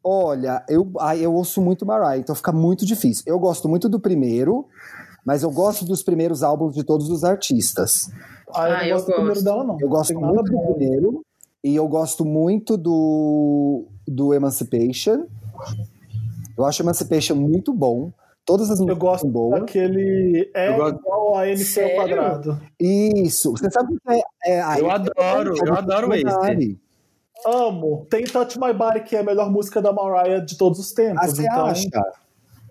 Speaker 4: Olha, eu, ai, eu ouço muito Mariah, então fica muito difícil. Eu gosto muito do primeiro, mas eu gosto dos primeiros álbuns de todos os artistas.
Speaker 2: Ah, eu
Speaker 3: Ah,
Speaker 2: não
Speaker 3: eu
Speaker 2: gosto do primeiro dela, não.
Speaker 4: Eu gosto muito do primeiro e eu gosto muito do, do Emancipation. Eu acho Emancipation muito bom. Todas as
Speaker 2: Eu
Speaker 4: músicas
Speaker 2: gosto
Speaker 4: são boas.
Speaker 2: daquele é
Speaker 5: Eu gosto-
Speaker 2: igual a MC ao
Speaker 3: Sério?
Speaker 2: quadrado.
Speaker 4: Isso. Você sabe o que é? é
Speaker 5: Eu adoro,
Speaker 4: é
Speaker 5: eu adoro esse.
Speaker 2: Amo. Tem Touch My Body, que é a melhor música da Mariah de todos os tempos.
Speaker 4: Ah, você
Speaker 2: então,
Speaker 4: acha?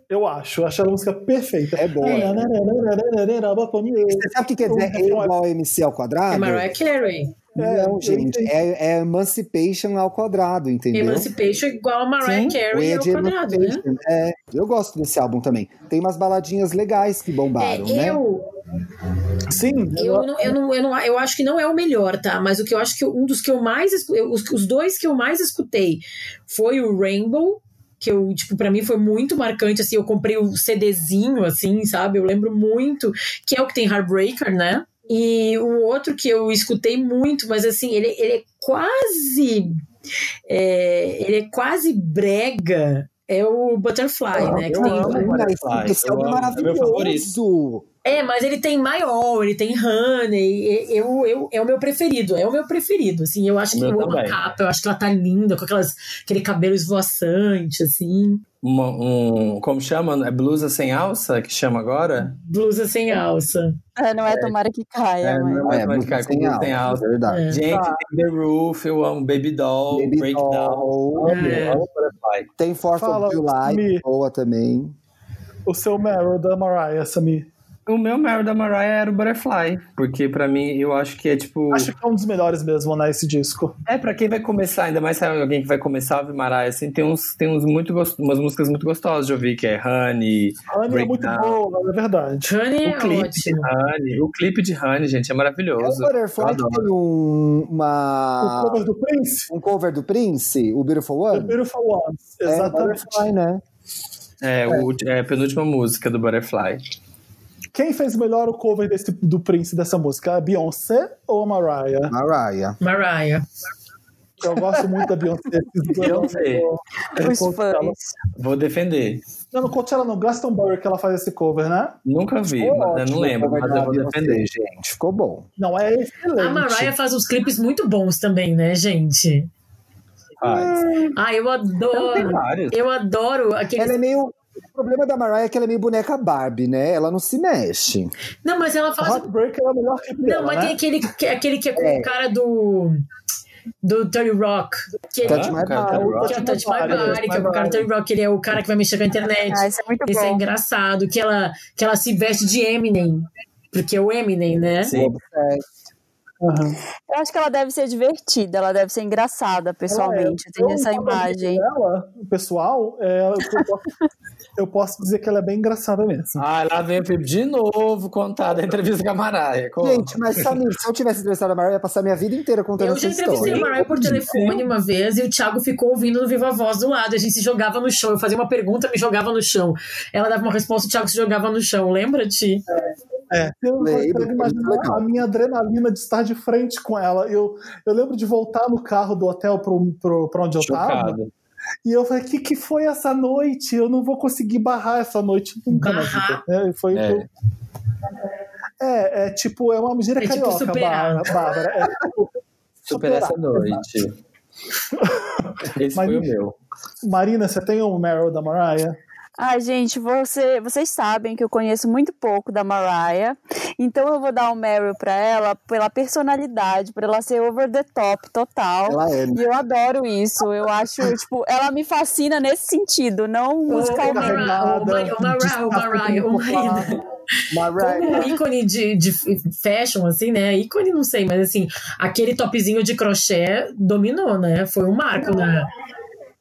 Speaker 2: eu acho. Eu acho a música perfeita.
Speaker 4: É boa. Você sabe o que quer dizer E igual a MC ao quadrado?
Speaker 3: É Mariah Carey.
Speaker 2: É,
Speaker 4: Não, gente. É, é Emancipation ao quadrado, entendeu?
Speaker 3: Emancipation é igual a Mariah
Speaker 4: O
Speaker 3: Carey ao quadrado, né?
Speaker 4: É, eu gosto desse álbum também. Tem umas baladinhas legais que
Speaker 3: É,
Speaker 4: bombaram, né?
Speaker 3: eu,
Speaker 2: Sim,
Speaker 3: eu, não, eu, não, eu, não, eu acho que não é o melhor, tá? Mas o que eu acho que eu- um dos que eu mais. eu- Os, os dois que eu mais escutei foi o Rainbow. Que eu, tipo, pra mim foi muito marcante, assim, eu comprei o CDzinho, assim, sabe? Eu lembro muito, que é o que tem Heartbreaker, né? E o outro que eu escutei muito, mas assim, ele, ele é quase. é, ele é quase brega. É o Butterfly, né? Que tem
Speaker 5: Butterfly,
Speaker 4: esse é
Speaker 5: é meu
Speaker 4: maravilhoso.
Speaker 3: É, mas ele tem maior, ele tem honey. Eu, eu, é o meu preferido, é o meu preferido. Assim, eu acho que eu amo a capa, eu acho que ela tá linda, com aquelas, aquele cabelo esvoaçante, assim.
Speaker 5: Uma- um, como chama? É blusa sem alça que chama agora?
Speaker 3: Blusa sem alça.
Speaker 6: É, não é tomara que caia,
Speaker 5: É,
Speaker 6: mas...
Speaker 5: não
Speaker 4: É,
Speaker 5: vai
Speaker 4: muito
Speaker 5: ficar com
Speaker 4: sem
Speaker 5: blusa
Speaker 4: alça,
Speaker 5: sem alça.
Speaker 4: é verdade.
Speaker 3: É.
Speaker 5: Gente,
Speaker 2: Tá.
Speaker 5: tem The Roof, eu amo Baby Doll,
Speaker 4: Baby
Speaker 5: Breakdown.
Speaker 4: Doll.
Speaker 3: É.
Speaker 4: Tem Fourth
Speaker 2: Fala,
Speaker 4: of July, boa também.
Speaker 2: O seu Meryl da Mariah, Samir.
Speaker 5: O meu Meryl da Mariah era o Butterfly, porque pra mim eu acho que é tipo.
Speaker 2: Acho que é um dos melhores mesmo, né, esse disco.
Speaker 5: É, pra quem vai começar, ainda mais se é alguém que vai começar a ouvir Mariah, assim, tem, uns, tem uns muito gost... umas músicas muito gostosas de ouvir, que é Honey,
Speaker 2: Honey é muito boa, é verdade.
Speaker 3: Honey
Speaker 5: O
Speaker 3: é
Speaker 5: clipe de
Speaker 3: ótimo.
Speaker 5: Honey, o clipe de Honey, gente, é
Speaker 4: É o
Speaker 5: maravilhoso.
Speaker 4: Butterfly que
Speaker 5: adoro.
Speaker 4: tem um,
Speaker 2: O
Speaker 4: uma,
Speaker 2: cover do Prince,
Speaker 4: um cover do Prince, o Beautiful One.
Speaker 2: Beautiful Ones.
Speaker 4: É,
Speaker 2: Exatamente.
Speaker 4: Butterfly, né?
Speaker 5: É, o, é a penúltima música do Butterfly.
Speaker 2: Quem fez melhor o cover desse, do Prince dessa música? A Beyoncé ou a Mariah?
Speaker 4: Mariah.
Speaker 3: Mariah.
Speaker 2: Eu gosto muito da Beyoncé.
Speaker 5: Beyoncé.
Speaker 6: Os fãs.
Speaker 5: Vou defender.
Speaker 2: Não, no Coachella, no Glastonbury que ela faz esse cover, né?
Speaker 5: Nunca vi,
Speaker 4: Ficou
Speaker 5: mas eu
Speaker 4: ótimo
Speaker 5: não lembro, mas eu vou
Speaker 4: Beyoncé,
Speaker 5: defender.
Speaker 4: gente. Ficou bom.
Speaker 2: Não, é excelente.
Speaker 3: A Mariah faz uns clipes muito bons também, né, gente?
Speaker 5: Faz.
Speaker 3: Ah, eu
Speaker 5: tem
Speaker 3: adoro.
Speaker 5: vários.
Speaker 3: Eu adoro aquele.
Speaker 4: Ela é meio. O problema da Mariah é que ela é meio boneca Barbie, né? Ela não se mexe.
Speaker 3: Não, mas ela faz.
Speaker 2: Heartbreaker é o melhor clipe
Speaker 3: Não,
Speaker 2: dela,
Speaker 3: mas
Speaker 2: né?
Speaker 3: tem aquele, que- aquele que é com
Speaker 4: É.
Speaker 3: o cara do. Do Terry Rock. Que,
Speaker 4: Touch
Speaker 3: ele,
Speaker 4: My Body.
Speaker 3: Que é o Touch My
Speaker 2: Body,
Speaker 3: que é o cara do Terry Rock, que ele é o cara que vai mexer com a internet.
Speaker 6: Ah, isso é muito
Speaker 3: Esse é
Speaker 6: bom.
Speaker 3: engraçado, que ela, que ela se veste de Eminem. Porque é o Eminem, né?
Speaker 5: Sim.
Speaker 2: Aham.
Speaker 6: Eu acho que ela deve ser divertida, ela deve ser engraçada pessoalmente. Eu tenho
Speaker 2: Eu,
Speaker 6: essa imagem.
Speaker 2: Ela, o pessoal, é, eu, posso, eu posso dizer que ela é bem engraçada mesmo.
Speaker 5: Ah, lá vem o Felipe de novo contar da entrevista com a Mariah. Conta.
Speaker 4: Gente, mas Samir, se eu tivesse entrevistado a Mariah, eu ia passar minha vida inteira contando
Speaker 3: Eu
Speaker 4: essa
Speaker 3: já entrevistei a
Speaker 4: história.
Speaker 3: Mariah por telefone uma vez e o Thiago ficou ouvindo no Viva Voz do lado. A gente se jogava no chão. Eu fazia uma pergunta, me jogava no chão. Ela dava uma resposta, o Thiago se jogava no chão. Lembra-te?
Speaker 2: É, eu
Speaker 4: Lembro,
Speaker 2: consigo imaginar a minha adrenalina de estar de frente com ela. Eu, eu lembro de voltar no carro do hotel pra onde eu tava. E eu falei, o que, que foi essa noite? Eu não vou conseguir barrar essa noite nunca na
Speaker 3: Barrar?
Speaker 2: vida. É, foi,
Speaker 5: É.
Speaker 2: é, é tipo, é uma gíria
Speaker 3: É tipo
Speaker 2: carioca,
Speaker 3: superar.
Speaker 2: Bá- Bárbara. É, tipo,
Speaker 5: Super essa
Speaker 2: superar,
Speaker 5: noite. Esse
Speaker 2: Mas-
Speaker 5: foi o meu.
Speaker 2: Marina, você tem o Meryl da Mariah?
Speaker 6: Ai, gente, você, vocês sabem que eu conheço muito pouco da Mariah, então eu vou dar um Meryl pra ela pela personalidade, por ela ser over the top total.
Speaker 4: Ela é, né?
Speaker 6: E eu adoro isso. Eu acho, tipo, ela me fascina nesse sentido, não musicalmente.
Speaker 3: Mariah, o Mariah, o Mariah, o Mariah, o Mariah.
Speaker 4: Mariah.
Speaker 3: Como ícone de, de fashion, assim, né? Ícone, não sei, mas assim, aquele topzinho de crochê dominou, né? Foi um marco, né?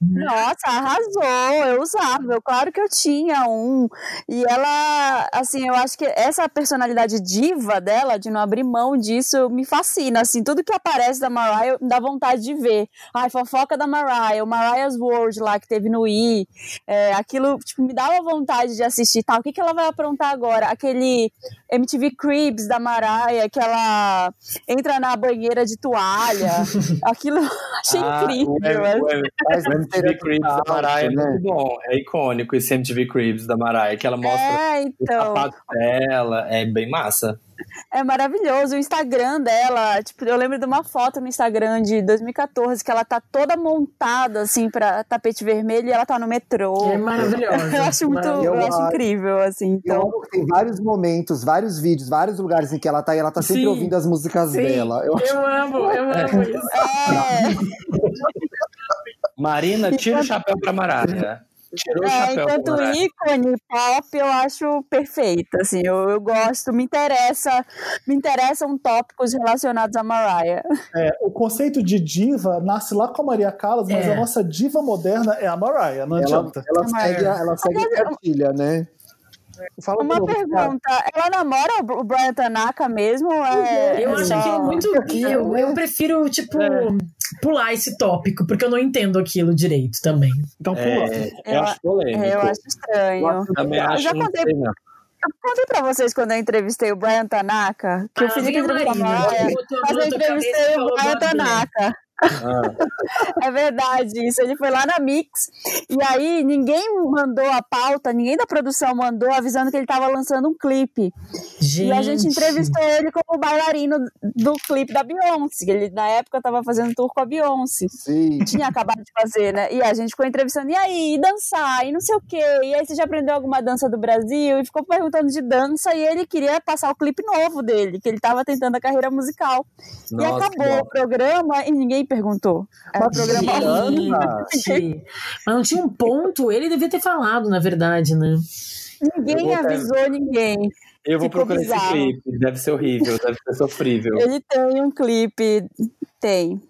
Speaker 6: Nossa, arrasou. Eu usava, eu, claro que eu tinha um. E ela, assim, eu acho que essa personalidade diva dela, de não abrir mão disso, me fascina. Assim, tudo que aparece da Mariah dá vontade de ver. Ai, fofoca da Mariah, o Mariah's World lá que teve no I. É, aquilo, tipo, me dava vontade de assistir. Tal. O que, que ela vai aprontar agora? Aquele MTV Cribs da Mariah, que ela entra na banheira de toalha. Aquilo achei
Speaker 5: Ah,
Speaker 6: incrível.
Speaker 5: o,
Speaker 6: assim.
Speaker 5: o, o MTV Cribs da Mariah é
Speaker 4: né?
Speaker 5: muito bom. É icônico esse MTV Cribs da Mariah, que ela mostra
Speaker 6: É,
Speaker 5: o
Speaker 6: então.
Speaker 5: sapato dela. É bem massa.
Speaker 6: É maravilhoso. O Instagram dela, tipo, eu lembro de uma foto no Instagram de 2014 que ela tá toda montada, assim, pra tapete vermelho e ela tá no metrô.
Speaker 3: É maravilhosa.
Speaker 6: Eu acho muito, eu,
Speaker 4: Eu
Speaker 6: acho
Speaker 4: acho-
Speaker 6: incrível, assim.
Speaker 4: Eu
Speaker 6: Então,
Speaker 4: que tem vários momentos, vários vídeos, vários lugares em que ela tá e ela tá sempre
Speaker 3: Sim.
Speaker 4: ouvindo as músicas
Speaker 3: Sim,
Speaker 4: dela. Eu
Speaker 3: eu amo, eu amo isso.
Speaker 6: é,
Speaker 5: Marina, tira o chapéu pra Mariah. Tirou o
Speaker 6: é,
Speaker 5: chapéu pra
Speaker 6: enquanto
Speaker 5: Mariah.
Speaker 6: ícone pop, eu acho perfeita, assim, eu, eu gosto, me interessa, me interessam tópicos relacionados a Mariah.
Speaker 2: É, o conceito de diva nasce lá com a Maria Callas, mas
Speaker 3: É.
Speaker 2: a nossa diva moderna é a Mariah, não
Speaker 4: Ela,
Speaker 2: adianta.
Speaker 4: ela segue, a- ela segue a cartilha, né?
Speaker 2: Fala
Speaker 6: Uma
Speaker 2: novo, cara.
Speaker 6: pergunta, ela namora o Brian Tanaka mesmo? É,
Speaker 3: Eu
Speaker 6: é
Speaker 3: acho que é muito. Eu, eu prefiro, tipo, pular esse tópico, porque eu não entendo aquilo direito também.
Speaker 2: Então, pula.
Speaker 5: É, eu
Speaker 6: Eu-
Speaker 5: acho polêmico.
Speaker 6: É, eu acho estranho.
Speaker 5: Também
Speaker 6: Eu
Speaker 5: acho
Speaker 6: já contei. Eu contei pra vocês quando eu entrevistei o Brian Tanaka, que
Speaker 3: Ah,
Speaker 6: o Felipe
Speaker 3: vem a
Speaker 6: entrevistou a
Speaker 3: Marina,
Speaker 6: Mariah,
Speaker 3: botou a
Speaker 6: mas eu entrevistei o Brian
Speaker 3: do
Speaker 6: Tanaka. É verdade isso. Ele foi lá na Mix e aí ninguém mandou a pauta, ninguém da produção mandou avisando que ele estava lançando um clipe.
Speaker 3: Gente.
Speaker 6: E a gente entrevistou ele como bailarino do clipe da Beyoncé. que Ele na época estava fazendo tour com a Beyoncé.
Speaker 4: Sim.
Speaker 6: Tinha acabado de fazer, né? E a gente ficou entrevistando, e aí, e dançar, e não sei o quê. E aí, você já aprendeu alguma dança do Brasil? E ficou perguntando de dança, e ele queria passar o clipe novo dele, que ele tava tentando a carreira musical. e
Speaker 5: Nossa,
Speaker 6: acabou
Speaker 5: que
Speaker 6: o programa e ninguém perguntou. Era um programa horrível.
Speaker 3: Gente, Mas não tinha um ponto, ele devia ter falado, na verdade, né?
Speaker 6: Ninguém
Speaker 5: vou
Speaker 6: avisou ninguém.
Speaker 5: Eu vou
Speaker 6: Ficou
Speaker 5: procurar
Speaker 6: bizarro.
Speaker 5: esse clipe. Deve ser horrível, deve ser sofrível.
Speaker 6: Ele tem um clipe, tem.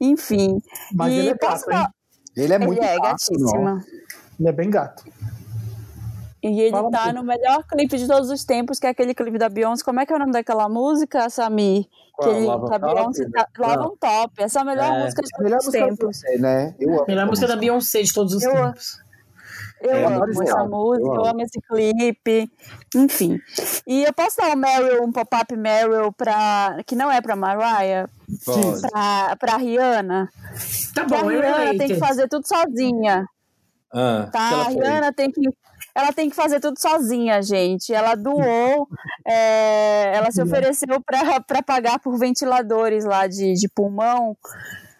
Speaker 6: Enfim.
Speaker 2: Mas
Speaker 6: e
Speaker 2: ele é
Speaker 6: posso
Speaker 2: gato, hein?
Speaker 6: falar-
Speaker 4: Ele é muito
Speaker 6: ele é
Speaker 4: gato, não.
Speaker 6: gatíssima.
Speaker 2: Ele é bem gato.
Speaker 6: E ele
Speaker 2: Fala
Speaker 6: tá no melhor clipe de todos os tempos, que é aquele clipe da Beyoncé. Como é que é o nome daquela música, Samir?
Speaker 5: Qual?
Speaker 6: que ele,
Speaker 5: Lava
Speaker 6: a? Beyoncé tá, Lava
Speaker 5: Não.
Speaker 6: um Top. Essa é a melhor
Speaker 5: É.
Speaker 6: música de
Speaker 4: A melhor
Speaker 6: todos os tempos.
Speaker 4: você, né? Eu amo.
Speaker 3: Melhor música da Beyoncé de todos os
Speaker 6: Eu-
Speaker 3: tempos.
Speaker 6: Eu
Speaker 5: É,
Speaker 6: amo essa
Speaker 4: eu
Speaker 6: música, eu
Speaker 4: amo.
Speaker 6: amo esse clipe, enfim. E eu posso dar um Meryl, um pop-up Meryl pra, que não é pra Mariah,
Speaker 5: Pode.
Speaker 6: pra, pra Rihanna.
Speaker 3: Tá
Speaker 6: a
Speaker 3: bom, eu
Speaker 6: Rihanna tem que fazer tudo sozinha.
Speaker 5: Ah,
Speaker 6: Tá, a? Rihanna tem que. Ela tem que fazer tudo sozinha, gente. Ela doou, é, ela se ofereceu para pagar por ventiladores lá de, de pulmão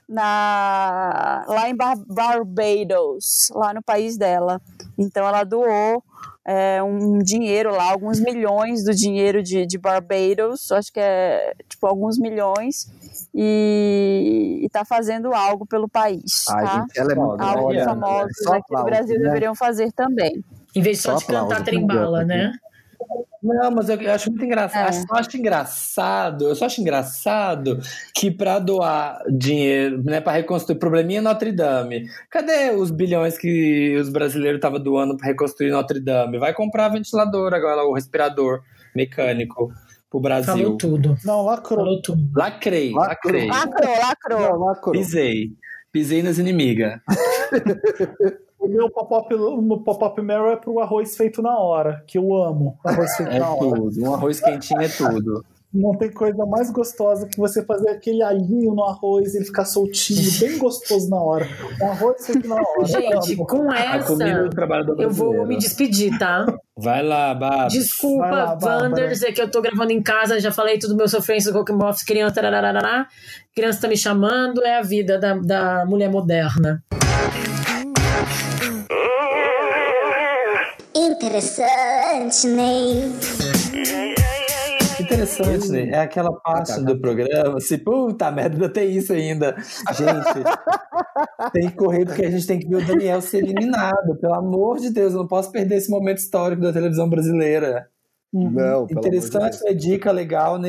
Speaker 6: na, lá em Bar- Barbados, lá no país dela. Então ela doou é, um dinheiro lá, alguns milhões do dinheiro de, de Barbados, acho que é tipo alguns milhões, e, e tá fazendo algo pelo país,
Speaker 4: Ai,
Speaker 6: tá?
Speaker 4: gente, ela é
Speaker 6: que
Speaker 5: Olha,
Speaker 6: famosos
Speaker 4: só
Speaker 6: aqui
Speaker 4: aplauso,
Speaker 6: Brasil
Speaker 4: né?
Speaker 6: deveriam fazer também.
Speaker 3: Em vez de só,
Speaker 4: Só
Speaker 3: de cantar trembala, né?
Speaker 5: Não, mas eu, eu acho muito engraçado.
Speaker 6: É.
Speaker 5: Eu só acho engraçado. Eu só acho engraçado que para doar dinheiro, né, para reconstruir probleminha Notre Dame. Cadê os bilhões que os brasileiros estavam doando para reconstruir Notre Dame? Vai comprar ventilador agora, o respirador mecânico pro Brasil.
Speaker 3: Falou tudo.
Speaker 2: Não, lacrou.
Speaker 3: Falou tudo.
Speaker 5: Lacrei, lacrei.
Speaker 6: Lacrou, lacrou.
Speaker 4: Não, lacrou.
Speaker 5: Pisei. Pisei nas inimigas.
Speaker 2: O meu pop-up pop-up Meryl é pro arroz feito na hora, que eu amo. Arroz feito
Speaker 5: É
Speaker 2: na hora.
Speaker 5: tudo. Um arroz quentinho é tudo.
Speaker 2: Não tem coisa mais gostosa que você fazer aquele alhinho no arroz e ele ficar soltinho, bem gostoso na hora. Um arroz feito na hora.
Speaker 3: Gente,
Speaker 2: Amo.
Speaker 3: com essa, eu vou me despedir, tá?
Speaker 5: Vai lá, Babs.
Speaker 3: Desculpa,
Speaker 2: lá, Bárbara.
Speaker 3: Wanders, é que eu tô gravando em casa, já falei tudo meu sofrência do Coquimbo Office, criança, tarararará. criança tá me chamando, é a vida da, da mulher moderna.
Speaker 1: Interessante, Ney.
Speaker 5: Interessante, né? É aquela parte do programa, assim, puta merda, tem isso ainda. Gente, tem que correr porque a gente tem que ver o Daniel ser eliminado. Pelo amor de Deus, eu não posso perder esse momento histórico da televisão brasileira.
Speaker 2: Uhum.
Speaker 4: Não, pelo amor de
Speaker 5: Interessante,
Speaker 4: Deus.
Speaker 5: né? dica legal, né?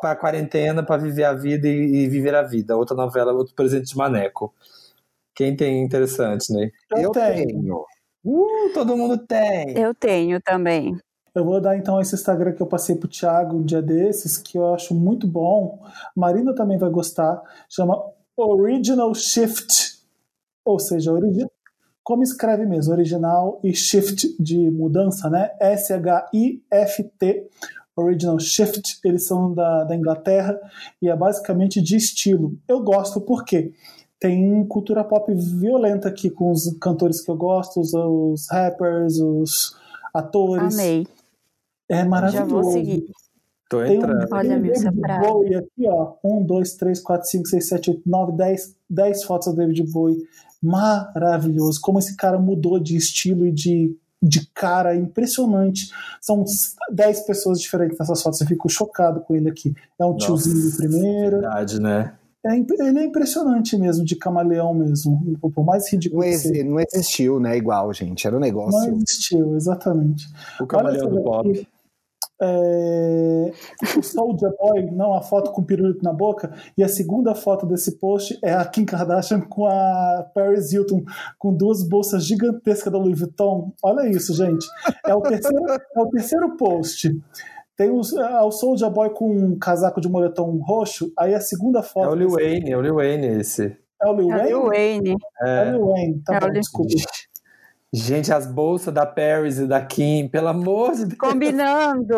Speaker 5: Pra quarentena, pra viver a vida e, e viver a vida. Outra novela, outro presente de Maneco. Quem tem interessante, né?
Speaker 2: Eu,
Speaker 4: Eu
Speaker 2: tenho.
Speaker 4: tenho.
Speaker 5: Uh, todo mundo tem.
Speaker 6: Eu tenho também.
Speaker 2: Eu vou dar então esse Instagram que eu passei pro Thiago um dia desses, que eu acho muito bom. Marina também vai gostar. Chama Original Shift. Ou seja, origi como escreve mesmo, original e shift de mudança, né? S-H-I-F-T. Original Shift, eles são da, da Inglaterra e é basicamente de estilo. Eu gosto porque tem cultura pop violenta aqui com os cantores que eu gosto, os, os rappers, os atores.
Speaker 6: Amei.
Speaker 2: É
Speaker 6: Já
Speaker 2: maravilhoso.
Speaker 6: vou seguir.
Speaker 5: Tô
Speaker 2: Tem um,
Speaker 5: entrando.
Speaker 6: Olha,
Speaker 2: um
Speaker 6: Prado.
Speaker 2: Bowie aqui, ó. Um, dois, três, quatro, cinco, seis, sete, oito, nove, dez, dez fotos do David Bowie. Maravilhoso. Como esse cara mudou de estilo e de, de cara. Impressionante. São dez pessoas diferentes nessas fotos. Eu fico chocado com ele aqui. É um
Speaker 5: Nossa,
Speaker 2: tiozinho de primeira.
Speaker 5: Verdade, né?
Speaker 2: É, ele é impressionante mesmo, de camaleão mesmo. Por mais ridículo
Speaker 4: Não, exi-
Speaker 2: seja.
Speaker 4: não existiu, né? Igual, gente. Era um
Speaker 2: Não
Speaker 4: negócio.
Speaker 2: existiu, exatamente.
Speaker 5: O camaleão
Speaker 2: Olha
Speaker 5: do
Speaker 2: daqui. É, o Soulja Boy, não, a foto com o pirulito na boca, e a segunda foto desse post é a Kim Kardashian com a Paris Hilton, com duas bolsas gigantescas da Louis Vuitton. Olha isso, gente. É o terceiro, é o terceiro post. Tem os, é, o Soulja Boy com um casaco de moletom roxo, aí a segunda
Speaker 5: É
Speaker 2: foto.
Speaker 5: o Lil Wayne, é o Lil Wayne esse.
Speaker 2: É o Lil
Speaker 6: É o
Speaker 2: Wayne?
Speaker 6: Lil Wayne.
Speaker 2: É o Lil Wayne, tá
Speaker 6: É
Speaker 2: bom, desculpa.
Speaker 5: Gente, as bolsas da Paris e da Kim, pelo amor de Deus.
Speaker 6: Combinando.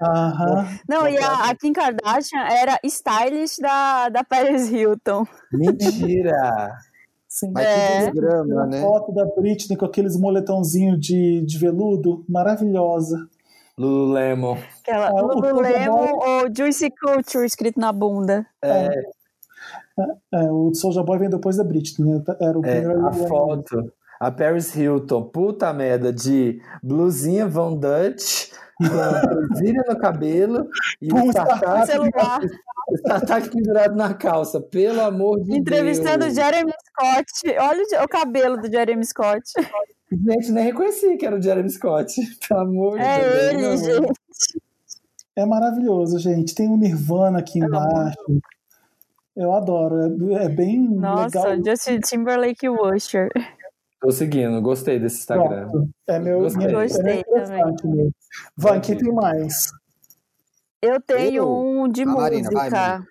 Speaker 2: Aham.
Speaker 6: Não, e a, a Kim Kardashian era stylist da, da Paris Hilton.
Speaker 5: Mentira!
Speaker 2: Sim.
Speaker 4: Mas
Speaker 6: É.
Speaker 2: A
Speaker 4: né?
Speaker 2: foto da Britney com aqueles moletãozinhos de, de veludo, maravilhosa.
Speaker 5: Lululemon.
Speaker 6: Aquela
Speaker 2: É,
Speaker 6: Lululemon ou Juicy Culture escrito na bunda.
Speaker 5: É,
Speaker 2: É, o Soulja Boy vem depois da Britney, né? Era o
Speaker 5: é,
Speaker 2: primeiro.
Speaker 5: a foto. A Paris Hilton, puta merda, de blusinha Von Dutch, com no cabelo e
Speaker 2: Com
Speaker 5: o
Speaker 6: celular.
Speaker 5: o startup pendurado na calça. Pelo amor de
Speaker 6: Entrevistando
Speaker 5: Deus.
Speaker 6: Jeremy Scott. Olha o, o cabelo do Jeremy Scott.
Speaker 5: Gente, nem reconheci que era o Jeremy Scott. Pelo amor de
Speaker 6: É
Speaker 5: Deus.
Speaker 6: ele, gente.
Speaker 2: É maravilhoso, gente. Tem o Nirvana aqui embaixo. Eu adoro. É, é bem
Speaker 6: Nossa,
Speaker 2: legal.
Speaker 6: Justin Timberlake Usher.
Speaker 5: Tô seguindo, gostei desse Instagram.
Speaker 2: Pronto. É meu.
Speaker 5: Gostei.
Speaker 2: é
Speaker 6: Gostei
Speaker 2: interessante mesmo. Van, quem tem mais?
Speaker 6: Eu tenho
Speaker 4: Eu?
Speaker 6: um de
Speaker 4: A Marina, vai,
Speaker 6: música.
Speaker 4: Marina.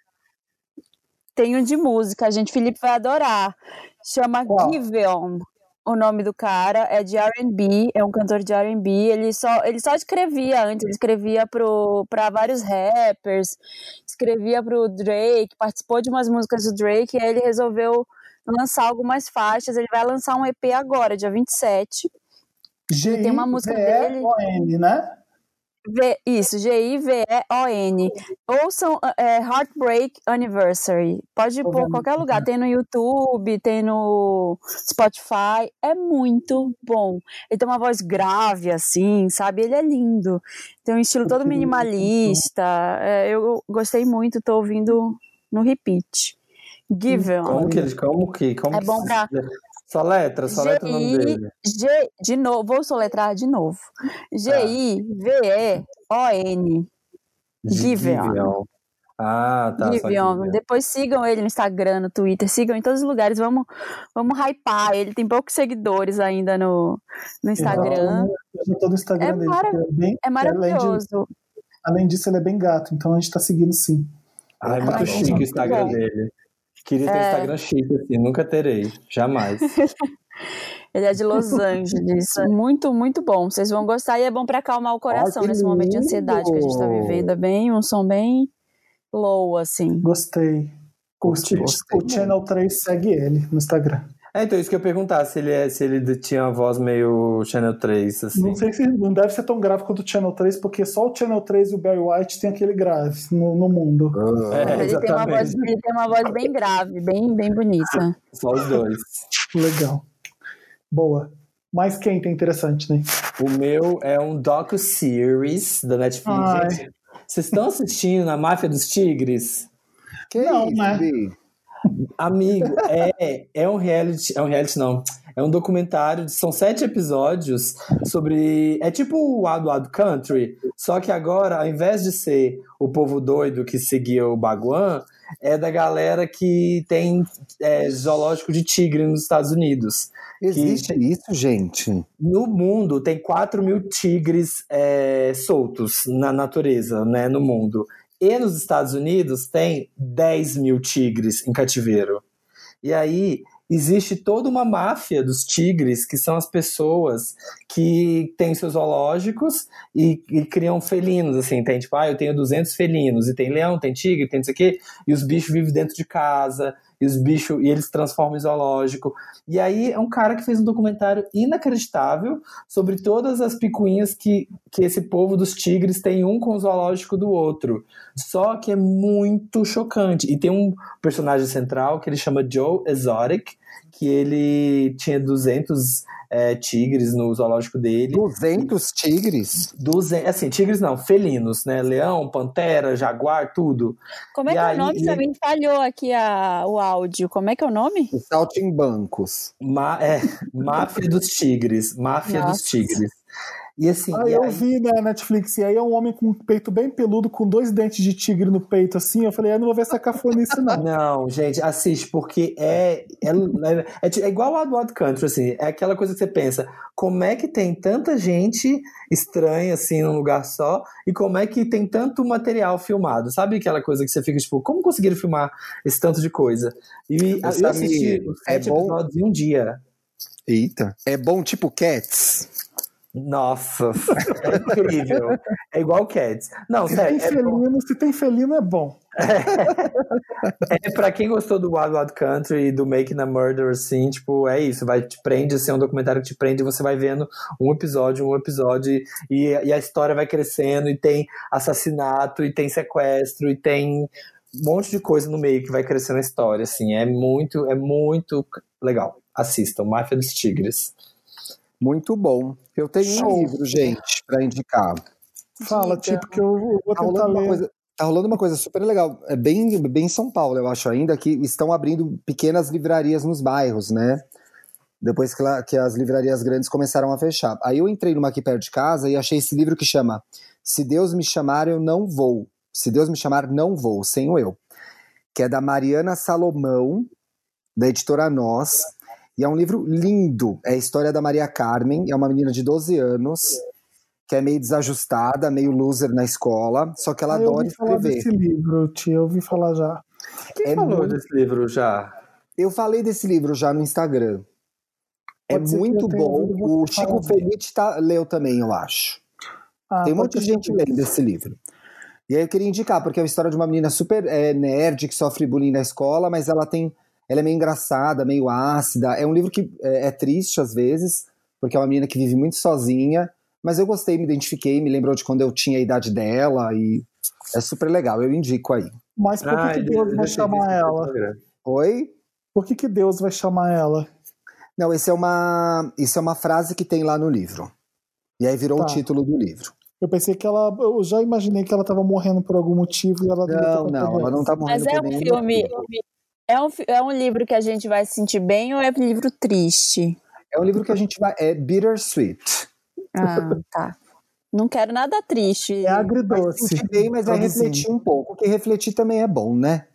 Speaker 6: tenho um de música, gente. Felipe vai adorar. Chama
Speaker 2: Qual?
Speaker 6: Give On. O nome do cara é de R&B, é um cantor de R&B. Ele só, ele só escrevia antes, ele escrevia para vários rappers, escrevia pro Drake, participou de umas músicas do Drake, e aí ele resolveu lançar algumas faixas. Ele vai lançar um EP agora, dia 27.
Speaker 2: G
Speaker 6: tem uma música dele.
Speaker 2: N, né?
Speaker 6: V, isso, G-I-V-E-O-N. Ouçam é, Heartbreak Anniversary. Pode pôr em qualquer lugar. Tem no YouTube, tem no Spotify. É muito bom. Ele tem uma voz grave, assim, sabe? Ele é lindo. Tem um estilo todo minimalista. É, eu gostei muito, tô ouvindo no repeat. Give On.
Speaker 5: Como que. Como que. Como
Speaker 6: É
Speaker 5: que
Speaker 6: bom
Speaker 5: se-
Speaker 6: pra-
Speaker 5: Só letra, só letra o nome dele.
Speaker 6: G, de novo, vou soletrar de novo. G-I-V-E-O-N. Giveon.
Speaker 5: Giveon. Ah, tá.
Speaker 6: Giveon. Depois sigam ele no Instagram, no Twitter, sigam em todos os lugares. Vamos, vamos hypar. Ele tem poucos seguidores ainda no, no Instagram.
Speaker 2: Eu já tô no Instagram
Speaker 6: É
Speaker 2: dele.
Speaker 6: marav-
Speaker 2: ele bem-
Speaker 6: É
Speaker 2: Além, de-
Speaker 6: maravilhoso.
Speaker 2: além disso, ele é bem gato, então a gente tá seguindo sim.
Speaker 5: Ai, muito
Speaker 6: Ai,
Speaker 5: chique
Speaker 6: muito
Speaker 5: o Instagram
Speaker 6: bom.
Speaker 5: dele. Queria ter um
Speaker 6: É.
Speaker 5: Instagram chique assim, nunca terei. Jamais.
Speaker 6: Ele é de Los Angeles. Muito, muito bom. Vocês vão gostar e é bom pra acalmar o coração
Speaker 4: que
Speaker 6: nesse momento de ansiedade que a gente tá
Speaker 4: lindo!
Speaker 6: vivendo. É bem, um som bem low, assim.
Speaker 2: Gostei.
Speaker 5: Gostei, gostei.
Speaker 2: o Channel 3 segue ele no Instagram.
Speaker 5: É, então isso que eu ia perguntar, se ele, é, se ele tinha uma voz meio Channel 3, assim.
Speaker 2: Não sei se não deve ser tão grave quanto o Channel 3, porque só o Channel 3 e o Barry White tem aquele grave no, no mundo.
Speaker 5: É,
Speaker 6: ele, tem uma voz, ele tem uma voz bem grave, bem, bem bonita.
Speaker 5: Só os dois.
Speaker 2: Legal. Boa. Mas quem tem interessante, né?
Speaker 5: O meu é um docu-series da Netflix.
Speaker 2: Ai.
Speaker 5: Vocês estão assistindo a Máfia dos Tigres?
Speaker 4: Que
Speaker 2: Não,
Speaker 4: isso,
Speaker 2: né?
Speaker 5: Amigo, é, é um reality, é um reality não, é um documentário, são sete episódios sobre, é tipo o Wild Wild Country, só que agora, ao invés de ser o povo doido que seguia o Baguan, é da galera que tem é, zoológico de tigre nos Estados Unidos.
Speaker 4: Existe isso, gente?
Speaker 5: No mundo tem 4 mil tigres é, soltos na natureza, né, no mundo. E nos Estados Unidos tem 10 mil tigres em cativeiro. E aí existe toda uma máfia dos tigres, que são as pessoas que têm seus zoológicos e, e criam felinos, assim, tem tipo, ah, eu tenho 200 felinos, e tem leão, tem tigre, tem não sei o quê, e os bichos vivem dentro de casa, e os bichos, e eles transformam em zoológico. E aí é um cara que fez um documentário inacreditável sobre todas as picuinhas que, que esse povo dos tigres tem um com o zoológico do outro. Só que é muito chocante. E tem um personagem central que ele chama Joe Exotic, que ele tinha 200 é, tigres no zoológico dele.
Speaker 4: 200 tigres?
Speaker 5: 200, assim, tigres não, felinos, né? Leão, pantera, jaguar, tudo.
Speaker 6: Como é
Speaker 5: E
Speaker 6: que é o nome?
Speaker 5: ele-
Speaker 6: Também falhou aqui a, o áudio. Como é que é o nome?
Speaker 4: Os saltimbancos.
Speaker 5: Ma é, máfia dos tigres. Máfia dos
Speaker 6: Nossa.
Speaker 5: tigres. E assim,
Speaker 2: Ah,
Speaker 5: e
Speaker 2: eu
Speaker 5: aí-
Speaker 2: vi na Netflix, e aí é um homem com um peito bem peludo, com dois dentes de tigre no peito, assim. Eu falei, ah, não vou ver essa cafonice, não.
Speaker 5: Não, gente, assiste, porque é, é, é, é é igual ao Wild Country, assim, é aquela coisa que você pensa, como é que tem tanta gente estranha, assim, num lugar só, e como é que tem tanto material filmado, sabe aquela coisa que você fica, tipo, como conseguiram filmar esse tanto de coisa? E
Speaker 4: Ô,
Speaker 5: eu assisti
Speaker 4: é bom?
Speaker 5: episódios em um dia.
Speaker 4: Eita. É bom tipo Cats?
Speaker 5: Nossa, é incrível. É igual Cats. Não,
Speaker 2: Se
Speaker 5: sério,
Speaker 2: tem
Speaker 5: é bom.
Speaker 2: felino, se tem felino é bom.
Speaker 5: É pra quem gostou do Wild Wild Country e do Making a Murder, assim, tipo, é isso, vai te prende, assim, é um documentário que te prende, e você vai vendo um episódio, um episódio, e, e a história vai crescendo, e tem assassinato, e tem sequestro, e tem um monte de coisa no meio que vai crescendo a história, assim, é muito, é muito legal. Assistam, Máfia dos Tigres.
Speaker 4: Muito bom. Eu tenho
Speaker 2: Show.
Speaker 4: um livro, gente, para indicar.
Speaker 2: Fala,
Speaker 6: Diga.
Speaker 2: tipo, que eu vou
Speaker 4: Tá
Speaker 2: tentar
Speaker 4: rolando, uma
Speaker 2: ler.
Speaker 4: coisa, tá rolando uma coisa super legal. É bem, bem em São Paulo, eu acho ainda, que estão abrindo pequenas livrarias nos bairros, né? Depois que, lá- que as livrarias grandes começaram a fechar. Aí eu entrei numa aqui perto de casa e achei esse livro que chama Se Deus Me Chamar, Eu Não Vou. Se Deus Me Chamar, Não Vou, sem o eu. Que é da Mariana Salomão, da editora Nós. E é um livro lindo. É a história da Maria Carmen, é uma menina de 12 anos, que é meio desajustada, meio loser na escola, só que ela
Speaker 2: eu
Speaker 4: adora
Speaker 2: ouvi falar
Speaker 4: escrever.
Speaker 2: desse livro, tia, eu ouvi falar já.
Speaker 5: Quem
Speaker 4: É
Speaker 5: falou
Speaker 4: muito-
Speaker 5: desse livro já?
Speaker 4: Eu falei desse livro já no Instagram. É
Speaker 2: Pode que
Speaker 4: muito bom. O Chico. Felite tá, leu também, eu acho.
Speaker 2: Ah,
Speaker 4: Tem um monte de gente
Speaker 2: que-
Speaker 4: lendo esse livro. E aí eu queria indicar, porque é uma história de uma menina super é, nerd que sofre bullying na escola, mas ela tem. Ela é meio engraçada, meio ácida. É um livro que é, é triste às vezes, porque é uma menina que vive muito sozinha. Mas eu gostei, me identifiquei, me lembrou de quando eu tinha a idade dela e é super legal. Eu indico aí.
Speaker 2: Mas por que,
Speaker 5: Ah,
Speaker 2: que Deus
Speaker 5: eu
Speaker 2: vai chamar ela?
Speaker 4: Oi?
Speaker 2: Por que, que Deus vai chamar ela?
Speaker 4: Não, esse é uma, isso é uma frase que tem lá no livro. E aí virou o
Speaker 2: Tá.
Speaker 4: título do livro.
Speaker 2: Eu pensei que ela. Eu já imaginei que ela tava morrendo por algum motivo e ela
Speaker 4: Não, não, ela não tá morrendo
Speaker 6: Mas é um filme. É um, é um livro que a gente vai se sentir bem ou é um livro triste?
Speaker 4: É um livro que a gente vai. É bittersweet.
Speaker 6: Ah, tá. Não quero nada triste.
Speaker 2: É agridoce.
Speaker 4: Sentir bem, mas vai
Speaker 2: Traduzindo.
Speaker 4: refletir um pouco. Porque refletir também é bom, né?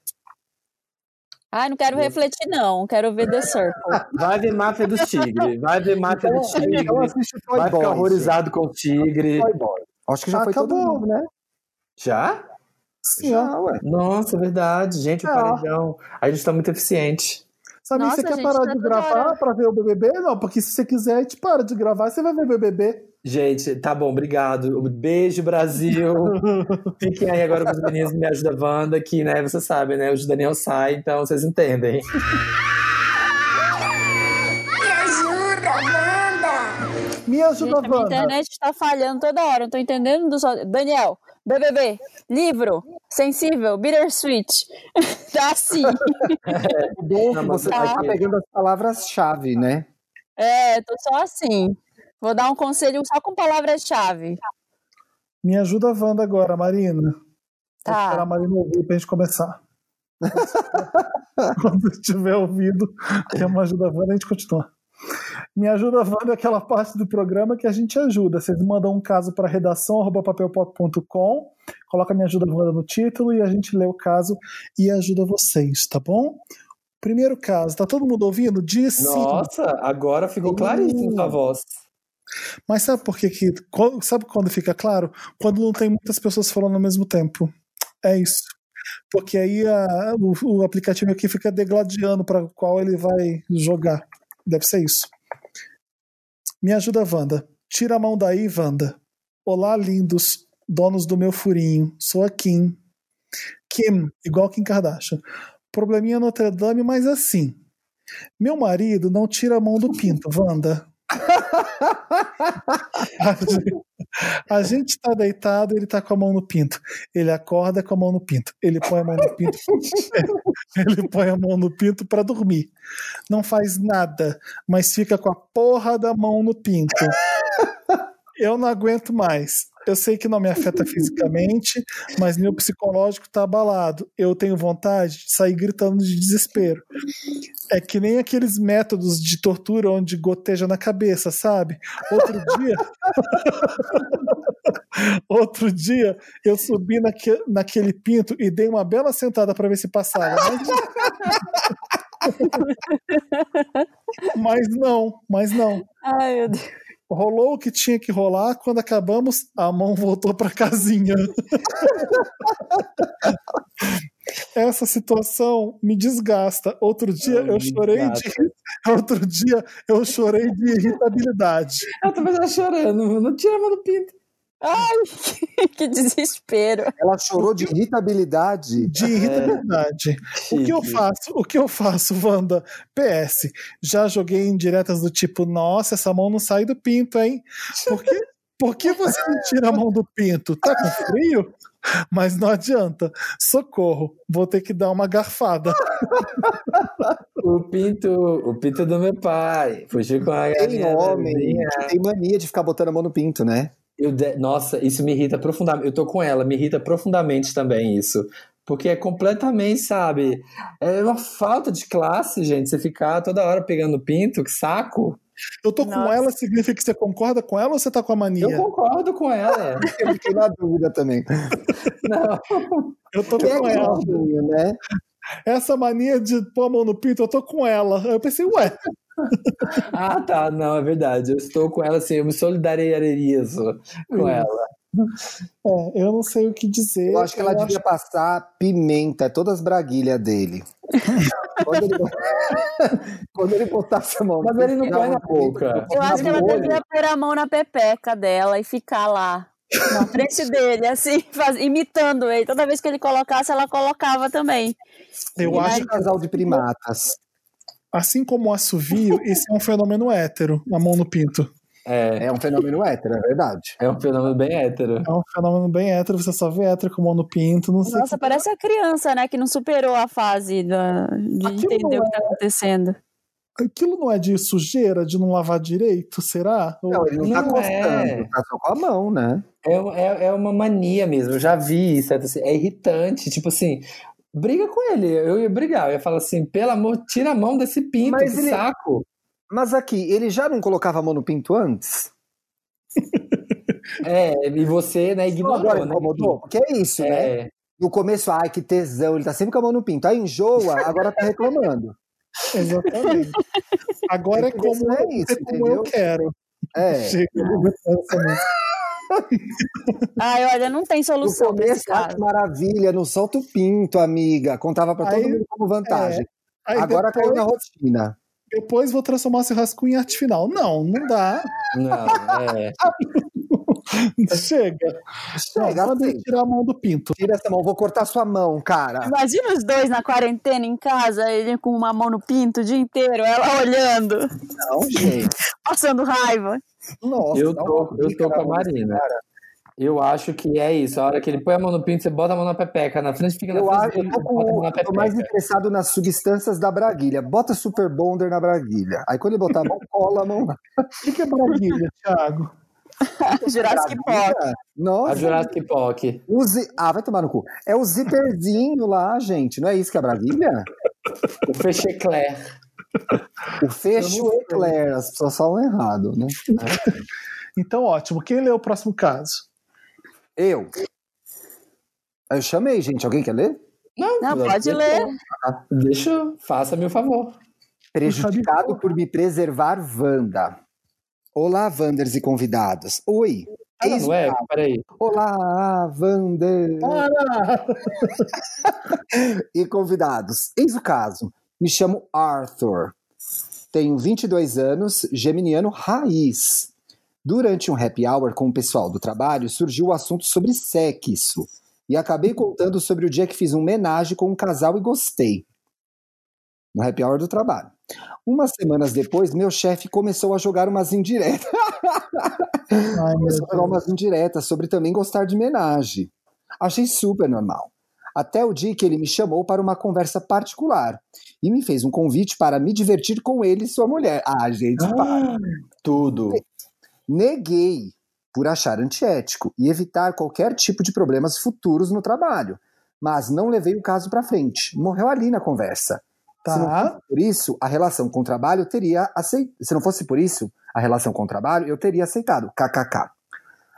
Speaker 6: Ai, não quero refletir, não. Quero ver The Circle.
Speaker 5: Vai ver Máfia dos Tigres. Vai ver Máfia
Speaker 4: então assiste Toy
Speaker 5: Vai ficar horrorizado com o tigre.
Speaker 4: Acho que já
Speaker 2: Ah,
Speaker 4: foi todo
Speaker 2: acabou.
Speaker 4: mundo, né?
Speaker 5: Já?
Speaker 2: Sim.
Speaker 4: Já, ué.
Speaker 5: Nossa, verdade. Gente, o paredão. A gente tá muito eficiente.
Speaker 2: Sabe,
Speaker 6: Nossa,
Speaker 2: você quer
Speaker 6: gente,
Speaker 2: parar
Speaker 6: tá
Speaker 2: de gravar
Speaker 6: hora.
Speaker 2: pra ver o BBB? Não, porque se você quiser, a gente para de gravar, você vai ver o BBB.
Speaker 5: Gente, tá bom, obrigado. Beijo, Brasil. Fiquem aí agora com os meninos Me Ajuda Wanda, que, né, você sabe, né? O Daniel sai, então vocês entendem.
Speaker 1: Me ajuda, Wanda!
Speaker 2: Me ajuda,
Speaker 6: Gente, a minha
Speaker 2: Wanda.
Speaker 6: internet tá falhando toda hora. Eu tô entendendo do só. Daniel, BBB, livro, sensível, bittersweet. tá assim.
Speaker 4: Bom é que
Speaker 5: mas
Speaker 4: você
Speaker 6: tá.
Speaker 4: vai tá pegando as palavras-chave, né?
Speaker 6: É, tô só assim. Vou dar um conselho só com palavras-chave.
Speaker 2: Me ajuda, Wanda, agora, Marina. Vou
Speaker 6: Tá.
Speaker 2: esperar a Marina ouvir pra gente começar. Quando tiver ouvido, que é uma ajuda Wanda, a gente continua. Me ajuda Wanda aquela parte do programa que a gente ajuda. Vocês mandam um caso para redação papelpop.com, coloca Me ajuda Wanda no título e a gente lê o caso e ajuda vocês, tá bom? Primeiro caso, tá todo mundo ouvindo? Diz sim.
Speaker 5: Nossa, agora ficou claríssimo sua voz.
Speaker 2: Mas sabe por que que. quando- Sabe quando fica claro? Quando não tem muitas pessoas falando ao mesmo tempo. É isso. Porque aí a- o, o aplicativo aqui fica degladiando para qual ele vai jogar. Deve ser isso. Me ajuda, Wanda. Tira a mão daí, Wanda. Olá, lindos, donos do meu furinho. Sou a Kim. Kim, igual Kim Kardashian. Probleminha Notre Dame, mas assim. Meu marido não tira a mão do pinto, Wanda. A gente- A gente tá deitado, ele tá com a mão no pinto. Ele acorda com a mão no pinto. Ele põe a mão no pinto. Ele põe a mão no pinto pra dormir. Não faz nada, mas fica com a porra da mão no pinto. Eu não aguento mais. Eu sei que não me afeta fisicamente, mas meu psicológico tá abalado. Eu tenho vontade de sair gritando de desespero. É que nem aqueles métodos de tortura onde goteja na cabeça, sabe? Outro dia. Outro dia eu subi naque, naquele pinto e dei uma bela sentada para ver se passava. Mas... mas não, mas não.
Speaker 6: Ai, meu Deus.
Speaker 2: Rolou o que tinha que rolar. Quando acabamos, a mão voltou para casinha. Essa situação me desgasta. Outro dia eu
Speaker 5: me
Speaker 2: chorei de outro dia eu chorei de irritabilidade.
Speaker 5: Eu também tava chorando, não tira a mão do pinto.
Speaker 6: Ai, que desespero.
Speaker 4: Ela chorou de irritabilidade.
Speaker 2: De irritabilidade. O que eu faço? O que eu faço, Wanda? PS. Já joguei em diretas do tipo, nossa, essa mão não sai do pinto, hein? Por que, por que você não tira a mão do pinto? Tá com frio? Mas não adianta. Socorro. Vou ter que dar uma garfada.
Speaker 5: O pinto, o pinto do meu pai. Fugiu com a
Speaker 4: Tem homem que tem mania de ficar botando a mão no pinto, né?
Speaker 5: Eu de- Nossa, isso me irrita profundamente. Eu tô com ela, me irrita profundamente também isso. Porque é completamente, sabe? É uma falta de classe, gente. Você ficar toda hora pegando pinto, que saco.
Speaker 2: Eu tô com
Speaker 6: Nossa.
Speaker 2: ela, significa que você concorda com ela ou você tá com a mania?
Speaker 5: Eu concordo com ela.
Speaker 4: Eu fiquei na dúvida também.
Speaker 5: Não.
Speaker 2: Eu tô
Speaker 4: Que é
Speaker 2: com ela.
Speaker 4: gordinho, né?
Speaker 2: Essa mania de pôr a mão no pinto, eu tô com ela. Aí Eu pensei, ué,
Speaker 5: Ah, tá. Não, é verdade. Eu estou com ela assim, eu me solidarizo com ela.
Speaker 2: é, eu não sei o que dizer.
Speaker 4: Eu acho que ela devia passar pimenta, todas as braguilhas dele. quando, ele... quando ele botasse a mão.
Speaker 5: Mas ele não põe na
Speaker 4: boca.
Speaker 5: boca.
Speaker 6: Eu acho que ela devia pôr a mão na pepeca dela e ficar lá. Na frente dele, assim, faz- imitando ele. Toda vez que ele colocasse, ela colocava também.
Speaker 2: Eu
Speaker 4: Eu
Speaker 2: acho
Speaker 4: um casal de primatas.
Speaker 2: Assim como o assovio, esse é um fenômeno hétero, a mão no pinto.
Speaker 5: É,
Speaker 4: É um fenômeno hétero, é verdade.
Speaker 5: é um fenômeno bem hétero.
Speaker 2: É um fenômeno bem hétero, você só vê hétero com a mão no pinto, não sei.
Speaker 6: Nossa, parece a criança, né? Que não superou a fase da- de
Speaker 2: Aquilo
Speaker 6: entender
Speaker 2: não
Speaker 6: o que tá acontecendo.
Speaker 2: Aquilo não é de sujeira, de não lavar direito, será?
Speaker 4: Não, ele não, tá
Speaker 5: Não
Speaker 4: costando,
Speaker 5: é.
Speaker 4: tá só com a mão, né?
Speaker 5: É, é, é uma mania mesmo, eu já vi isso, é, assim, é irritante, tipo assim, briga com ele, eu ia brigar, eu ia falar assim, pelo amor, tira a mão desse pinto,
Speaker 4: Mas
Speaker 5: que
Speaker 4: ele-
Speaker 5: saco.
Speaker 4: Mas aqui, ele já não colocava a mão no pinto antes?
Speaker 5: É, e você, né, ignorou,
Speaker 4: Agora
Speaker 5: né?
Speaker 4: incomodou? Porque é isso, né?
Speaker 5: É,
Speaker 4: No começo, ai, que tesão, ele tá sempre com a mão no pinto. Aí enjoa, agora tá reclamando.
Speaker 2: Exatamente. Agora é como,
Speaker 4: não é isso,
Speaker 2: é como eu quero.
Speaker 4: É.
Speaker 2: Chega, eu
Speaker 6: Ai, olha, não tem
Speaker 4: No
Speaker 6: solução esse
Speaker 4: começo,
Speaker 6: caso.
Speaker 4: que maravilha, não solta o pinto, amiga. Contava pra todo mundo como vantagem.
Speaker 2: Aí
Speaker 4: Agora
Speaker 2: depois,
Speaker 4: caiu na rotina.
Speaker 2: depois vou transformar esse rascunho em arte final. Não, não dá.
Speaker 5: não, é.
Speaker 2: Chega.
Speaker 4: Chega,
Speaker 2: não,
Speaker 4: assim.
Speaker 2: tirar a mão do pinto.
Speaker 4: Tira essa mão, vou cortar sua mão, cara.
Speaker 6: Imagina os dois na quarentena em casa, ele com uma mão no pinto o dia inteiro, ela olhando,
Speaker 4: Não, gente.
Speaker 6: passando raiva.
Speaker 4: Nossa,
Speaker 5: Eu tô, eu tô com a Marina.
Speaker 4: cara.
Speaker 5: Eu acho que é isso. A hora que ele põe a mão no pinto, você bota a mão na pepeca. Na frente fica na
Speaker 4: Eu,
Speaker 5: frente
Speaker 4: acho, eu tô,
Speaker 5: a
Speaker 4: eu tô mais interessado nas substâncias da braguilha. Bota Super Bonder na braguilha. Aí quando ele botar a mão, cola a mão.
Speaker 2: O que é braguilha, Thiago?
Speaker 6: Jurassic Park.
Speaker 5: A
Speaker 4: Nossa,
Speaker 5: Jurassic Park.
Speaker 4: zi- Ah, vai tomar no cu. É o zíperzinho lá, gente. Não é isso que é a braguilha?
Speaker 5: O Fechecler.
Speaker 4: O fecho eclair. As pessoas falam errado, né?
Speaker 2: Então, ótimo. Quem lê o próximo caso?
Speaker 4: Eu. Eu chamei, gente. Alguém quer ler?
Speaker 6: Não, pode
Speaker 5: deixa-
Speaker 6: ler.
Speaker 5: Deixa, eu- faça-me o favor.
Speaker 4: Prejudicado por me preservar, Wanda. Olá, Wanders e convidados. Oi.
Speaker 5: Ah,
Speaker 4: Eis
Speaker 5: não é? Peraí.
Speaker 4: Olá, Wander.
Speaker 2: Para!
Speaker 4: e convidados. Eis o caso. Me chamo Arthur. Tenho 22 anos, geminiano raiz. Durante um happy hour com o pessoal do trabalho, surgiu o assunto sobre sexo. E acabei contando sobre o dia que fiz um homenagem com um casal e gostei. No happy hour do trabalho. Umas semanas depois, meu chefe começou a jogar umas indiretas.
Speaker 2: Ai,
Speaker 4: Começou a jogar umas indiretas sobre também gostar de homenagem. Achei super normal. Até o dia que ele me chamou para uma conversa particular e me fez um convite para me divertir com ele e sua mulher. Ah, gente, para.
Speaker 5: Ah, tudo.
Speaker 4: Neguei por achar antiético e evitar qualquer tipo de problemas futuros no trabalho, mas não levei o caso para frente. Morreu ali na conversa. Se não
Speaker 2: Tá.
Speaker 4: fosse por isso, a relação com o trabalho eu teria aceitado. Se não fosse por isso, a relação com o trabalho eu teria aceitado. KKK.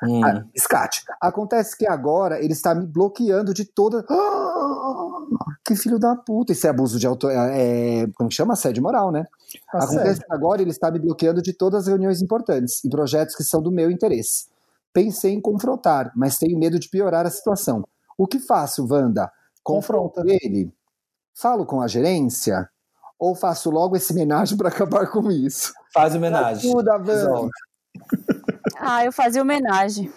Speaker 5: Hum.
Speaker 4: Ah, Scat. Acontece que agora ele está me bloqueando de toda. Ah, que filho da puta. Isso é abuso de autor. É, como que chama? Assédio moral, né? Acontece que agora ele está me bloqueando de todas as reuniões importantes e projetos que são do meu interesse. Pensei em confrontar, mas tenho medo de piorar a situação. O que faço, Wanda?
Speaker 2: Confronta.
Speaker 4: confronto ele, falo com a gerência ou faço logo esse homenagem para acabar com isso?
Speaker 5: Faz homenagem.
Speaker 4: Ajuda, Wanda.
Speaker 6: Ah, eu fazia homenagem.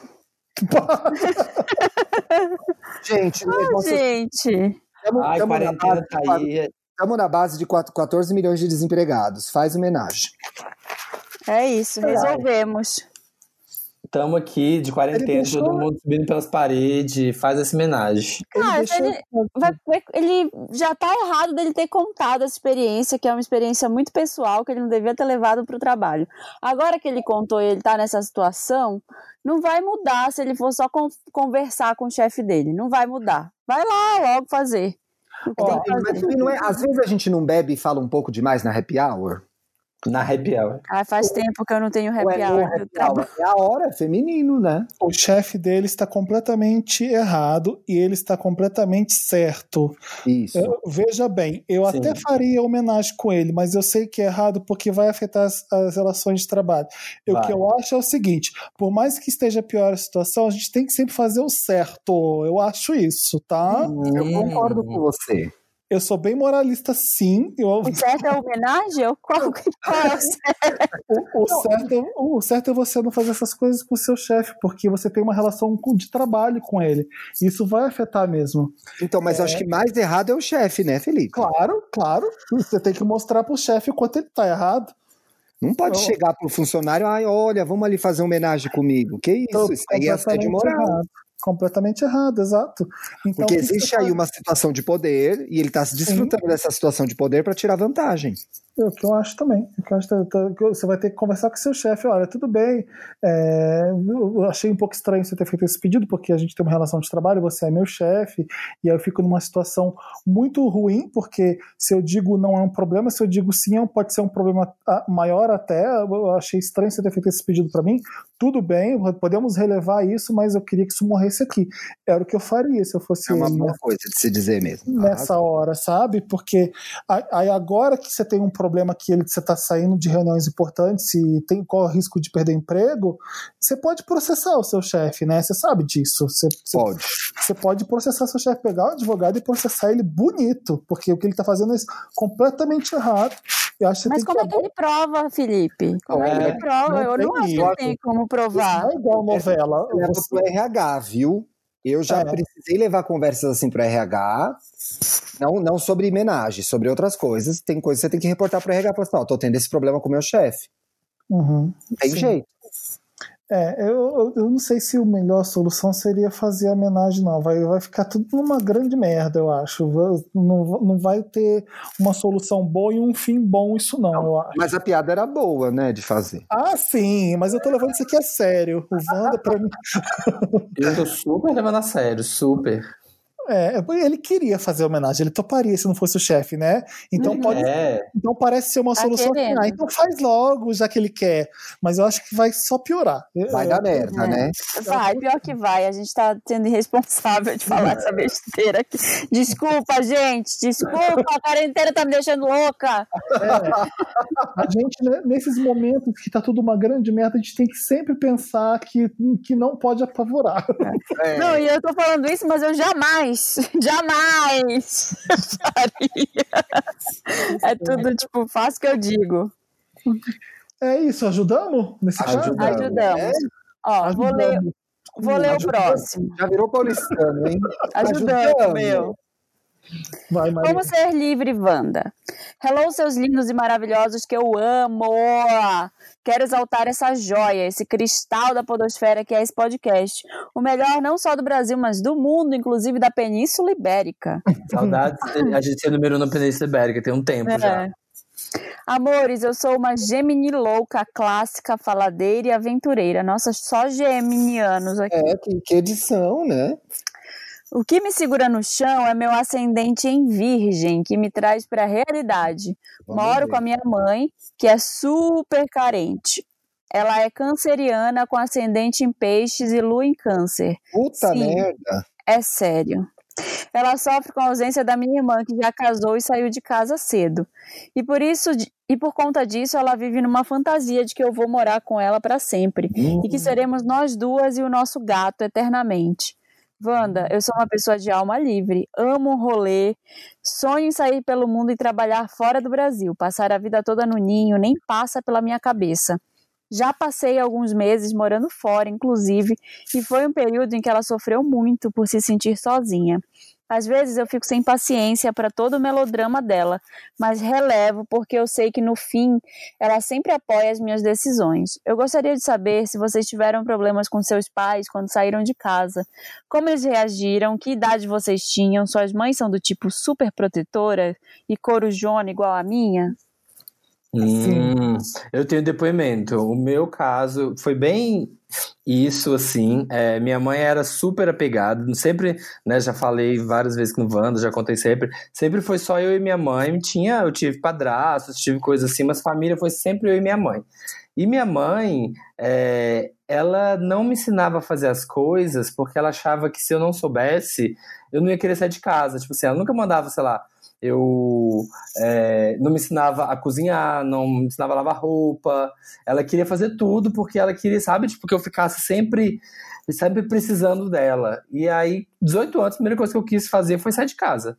Speaker 4: Gente,
Speaker 6: Ah, gente.
Speaker 4: Tamo,
Speaker 5: Ai,
Speaker 4: tamo na base,
Speaker 5: tá aí.
Speaker 4: tamo na base de quatro- 14 milhões de desempregados. Faz homenagem.
Speaker 6: É isso, resolvemos.
Speaker 5: Tamo aqui de quarentena,
Speaker 2: Ele deixou-
Speaker 5: todo mundo subindo pelas paredes, faz essa homenagem.
Speaker 6: Cara,
Speaker 2: deixou-
Speaker 6: ele, vai- vai- ele já tá errado dele ter contado essa experiência, que é uma experiência muito pessoal, que ele não devia ter levado pro trabalho. Agora que ele contou e ele tá nessa situação, não vai mudar se ele for só con- conversar com o chefe dele. Não vai mudar. Vai lá logo fazer.
Speaker 2: Ó,
Speaker 4: Mas
Speaker 6: fazer.
Speaker 4: também não é, às vezes a gente não bebe e fala um pouco demais na happy hour.
Speaker 5: Na happy hour.
Speaker 6: Ah, faz tempo que eu não tenho happy
Speaker 4: é,
Speaker 6: hour.
Speaker 4: ou
Speaker 6: do
Speaker 4: happy hour? É a hora, é feminino, né?
Speaker 2: O chefe dele está completamente errado e ele está completamente certo.
Speaker 4: Isso.
Speaker 2: Eu- veja bem, eu
Speaker 5: Sim.
Speaker 2: até faria homenagem com ele, mas eu sei que é errado porque vai afetar as, as relações de trabalho. E O que eu acho é o seguinte: por mais que esteja pior a situação, a gente tem que sempre fazer o certo. Eu acho isso, tá?
Speaker 4: Eu concordo com você.
Speaker 2: Eu sou bem moralista, sim. Eu,
Speaker 6: O certo é homenagem? Eu- Qual, qual é o certo?
Speaker 2: o, o certo, é- o certo é você não fazer essas coisas com o seu chefe, porque você tem uma relação de trabalho com ele. Isso vai afetar mesmo.
Speaker 4: Então, mas eu acho que mais errado é o chefe, né, Felipe?
Speaker 2: Claro, claro. Você tem que mostrar pro chefe o quanto ele tá errado.
Speaker 4: Não pode
Speaker 2: Eu-
Speaker 4: chegar pro funcionário, ai, olha, vamos ali fazer uma homenagem comigo. Que isso? Isso aí é assédio
Speaker 2: completamente
Speaker 4: moral.
Speaker 2: errado. Completamente errado, exato. Então,
Speaker 4: Porque existe aí
Speaker 2: faz?
Speaker 4: uma situação de poder e ele tá se desfrutando dessa situação de poder para tirar vantagem.
Speaker 2: É o que eu acho também. Eu acho tá- tá- que você vai ter que conversar com seu chefe. Olha, tudo bem. é, eu achei um pouco estranho você ter feito esse pedido, porque a gente tem uma relação de trabalho, você é meu chefe, e aí eu fico numa situação muito ruim, porque se eu digo não é um problema, se eu digo sim, é pode ser um problema ah, maior até. Eu achei estranho você ter feito esse pedido para mim. Tudo bem, podemos relevar isso, mas eu queria que isso morresse aqui. Era o que eu faria se eu fosse
Speaker 4: É uma
Speaker 2: né?
Speaker 4: boa coisa de se dizer mesmo.
Speaker 2: nessa hora, sabe? Porque aí agora que você tem um problema que ele, você está saindo de reuniões importantes e tem corre o risco de perder emprego, você pode processar o seu chefe, né? Você sabe disso. Você,
Speaker 4: Pode.
Speaker 2: você pode processar seu chefe, pegar o advogado e processar ele bonito, porque o que ele está fazendo é completamente errado. Eu acho que
Speaker 6: Mas
Speaker 2: tem
Speaker 6: como é
Speaker 2: que
Speaker 6: que ele prova, Felipe? Como é, que
Speaker 5: É,
Speaker 6: ele prova?
Speaker 2: não
Speaker 6: Eu não acho que
Speaker 2: isso.
Speaker 6: tem como provar.
Speaker 2: Não é igual novela. Você-
Speaker 4: pro RH, viu? Eu já
Speaker 2: É.
Speaker 4: precisei levar conversas assim pro RH, não, não sobre homenagem, sobre outras coisas. Tem coisas que você tem que reportar pro RH. Falar assim, ó, tô tendo esse problema com o meu chefe.
Speaker 2: Uhum.
Speaker 4: Não Tem
Speaker 2: Sim.
Speaker 4: jeito.
Speaker 2: É, eu, eu, não sei se a melhor solução seria fazer a homenagem, não. Vai, vai ficar tudo numa grande merda, eu acho. Não, não vai ter uma solução boa e um fim bom, isso não, eu acho.
Speaker 4: Mas a piada era boa, né, de fazer.
Speaker 2: Ah, sim, mas eu tô levando isso aqui a sério. O Wanda, pra mim.
Speaker 5: Eu tô super levando a sério, super.
Speaker 2: É, ele queria fazer homenagem, ele toparia se não fosse o chefe, né? Então
Speaker 6: Uhum.
Speaker 2: pode.
Speaker 5: É,
Speaker 2: Então parece ser uma
Speaker 6: Tá
Speaker 2: solução.
Speaker 6: querendo.
Speaker 2: Ah, então faz logo, já que ele quer. Mas eu acho que vai só piorar.
Speaker 4: Vai
Speaker 2: eu-
Speaker 4: dar merda,
Speaker 6: É.
Speaker 4: né?
Speaker 6: Vai, pior que vai. A gente tá sendo irresponsável de falar essa besteira aqui. Desculpa, gente. Desculpa, a quarentena tá me deixando louca.
Speaker 2: A gente, né, nesses momentos que tá tudo uma grande merda, a gente tem que sempre pensar que, que não pode apavorar.
Speaker 4: É.
Speaker 6: Não, e eu tô falando isso, mas eu jamais, jamais faria. É tudo, tipo, faço o que eu digo.
Speaker 2: É isso, ajudamos nesse caso?
Speaker 5: Ajudamos.
Speaker 6: Ajudamos.
Speaker 4: É?
Speaker 6: Ó, vou ler,
Speaker 2: Ajudamos.
Speaker 6: vou ler o
Speaker 4: Ajudamos.
Speaker 6: próximo.
Speaker 4: Já virou paulistano, hein?
Speaker 6: Ajudando, meu.
Speaker 2: Vai, Maria.
Speaker 6: Como ser livre, Wanda? Hello, seus lindos e maravilhosos que eu amo! Quero exaltar essa joia, esse cristal da podosfera que é esse podcast. O melhor não só do Brasil, mas do mundo, inclusive da Península Ibérica.
Speaker 5: saudades de a gente ser número um na Península Ibérica, tem um tempo já.
Speaker 6: É. Amores, eu sou uma gemini louca, clássica, faladeira e aventureira. Nossa, só geminianos aqui.
Speaker 4: É, que, que edição, né?
Speaker 6: O que me segura no chão é meu ascendente em virgem, que me traz para a realidade. Moro com a minha mãe, que é super carente. Ela é canceriana com ascendente em peixes e lua em câncer.
Speaker 4: Puta
Speaker 6: Sim.
Speaker 4: merda.
Speaker 6: É sério. Ela sofre com a ausência da minha irmã, que já casou e saiu de casa cedo. E por isso e por conta disso, ela vive numa fantasia de que eu vou morar com ela para sempre
Speaker 4: Hum.
Speaker 6: e que seremos nós duas e o nosso gato eternamente. Wanda, eu sou uma pessoa de alma livre, amo um rolê, sonho em sair pelo mundo e trabalhar fora do Brasil. Passar a vida toda no ninho nem passa pela minha cabeça. Já passei alguns meses morando fora, inclusive, e foi um período em que ela sofreu muito por se sentir sozinha. Às vezes eu fico sem paciência para todo o melodrama dela, mas relevo porque eu sei que no fim ela sempre apoia as minhas decisões. Eu gostaria de saber se vocês tiveram problemas com seus pais quando saíram de casa, como eles reagiram, que idade vocês tinham, suas mães são do tipo super protetora e corujona igual a minha?
Speaker 5: Hum, eu tenho depoimento. O meu caso foi bem isso, assim. É, minha mãe era super apegada, sempre, né? Já falei várias vezes no Wanda, já contei sempre. Sempre foi só eu e minha mãe. Tinha, eu tive padrastos, tive coisas assim, mas família foi sempre eu e minha mãe. E minha mãe, é, ela não me ensinava a fazer as coisas porque ela achava que se eu não soubesse, eu não ia querer sair de casa. Tipo assim, ela nunca mandava, sei lá, eu é, não me ensinava a cozinhar, não me ensinava a lavar roupa. Ela queria fazer tudo porque ela queria, sabe, tipo, que eu ficasse sempre, sempre precisando dela. E aí, 18 anos, a primeira coisa que eu quis fazer foi sair de casa.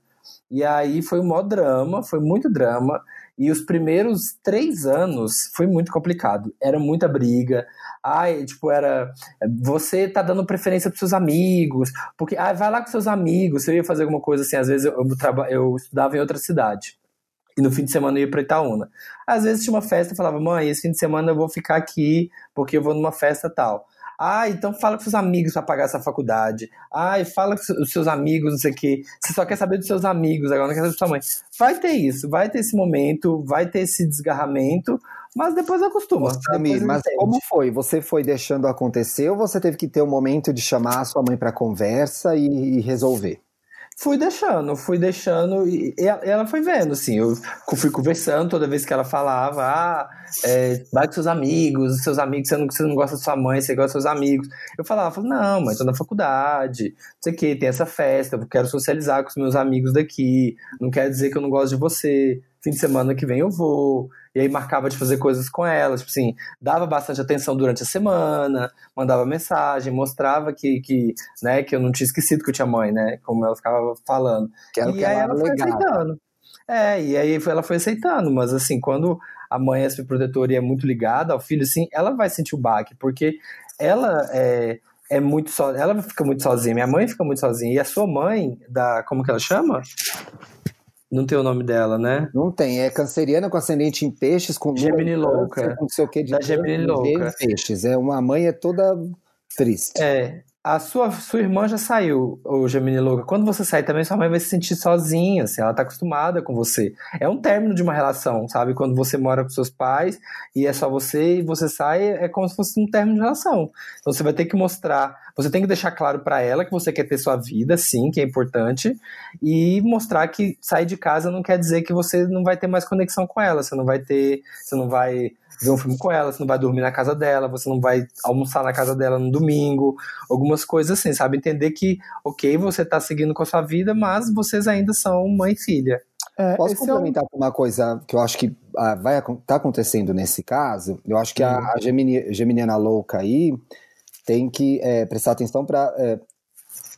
Speaker 5: E aí foi um maior drama, foi muito drama. E os primeiros três anos foi muito complicado. Era muita briga. Ai, tipo, era. Você tá dando preferência pros seus amigos. Porque, ai, vai lá com seus amigos. Se eu ia fazer alguma coisa assim, às vezes eu, eu, eu estudava em outra cidade. E no fim de semana eu ia pra Itaúna. Às vezes tinha uma festa, eu falava, mãe, esse fim de semana eu vou ficar aqui porque eu vou numa festa tal. Ah, então fala com seus amigos para pagar essa faculdade. Ah, fala com os seus amigos, não sei o quê. Você só quer saber dos seus amigos, agora não quer saber da sua mãe. Vai ter isso, vai ter esse momento, vai ter esse desgarramento, mas depois acostuma.
Speaker 4: Samir, mas
Speaker 5: entende.
Speaker 4: como foi? Você foi deixando acontecer ou você teve que ter um momento de chamar a sua mãe para conversa e, e resolver?
Speaker 5: Fui deixando, fui deixando, e ela foi vendo, assim, eu fui conversando toda vez que ela falava, ah, é, vai com seus amigos, seus amigos, você não, você não gosta da sua mãe, você gosta dos seus amigos. Eu falava, não, mas tô na faculdade, não sei o que, tem essa festa, eu quero socializar com os meus amigos daqui, não quer dizer que eu não gosto de você, fim de semana que vem eu vou. E aí marcava de fazer coisas com ela, tipo assim, dava bastante atenção durante a semana, mandava mensagem, mostrava que, que, né, que eu não tinha esquecido que eu tinha mãe, né? Como ela ficava falando.
Speaker 4: Que era
Speaker 5: e
Speaker 4: que
Speaker 5: aí
Speaker 4: ela
Speaker 5: ela foi aceitando. É, e aí ela foi aceitando, mas assim, quando a mãe é protetora e é muito ligada ao filho, assim, ela vai sentir o baque, porque ela é, é muito só, ela fica muito sozinha, minha mãe fica muito sozinha, e a sua mãe, da, como que ela chama? Não tem o nome dela, né?
Speaker 4: Não tem, é canceriana com ascendente em peixes, com
Speaker 5: Gemini
Speaker 4: em
Speaker 5: louca.
Speaker 4: com não sei o que de
Speaker 5: Da Gemini
Speaker 4: em
Speaker 5: louca.
Speaker 4: peixes. É uma mãe é toda triste.
Speaker 5: É. A sua, sua irmã já saiu, o Gemini Louca. Quando você sair também, sua mãe vai se sentir sozinha, assim, ela tá acostumada com você. É um término de uma relação, sabe? Quando você mora com seus pais e é só você e você sai, é como se fosse um término de relação. Então você vai ter que mostrar, você tem que deixar claro pra ela que você quer ter sua vida, sim, que é importante, e mostrar que sair de casa não quer dizer que você não vai ter mais conexão com ela, você não vai ter, você não vai ver um filme com ela, você não vai dormir na casa dela, você não vai almoçar na casa dela no domingo, algumas coisas assim, sabe? Entender que, ok, você tá seguindo com a sua vida, mas vocês ainda são mãe e filha.
Speaker 2: É,
Speaker 4: Posso
Speaker 2: é um-
Speaker 4: complementar com uma coisa que eu acho que ah, vai tá acontecendo nesse caso? Eu acho que a, a Gemini- Geminiana louca aí tem que é, prestar atenção para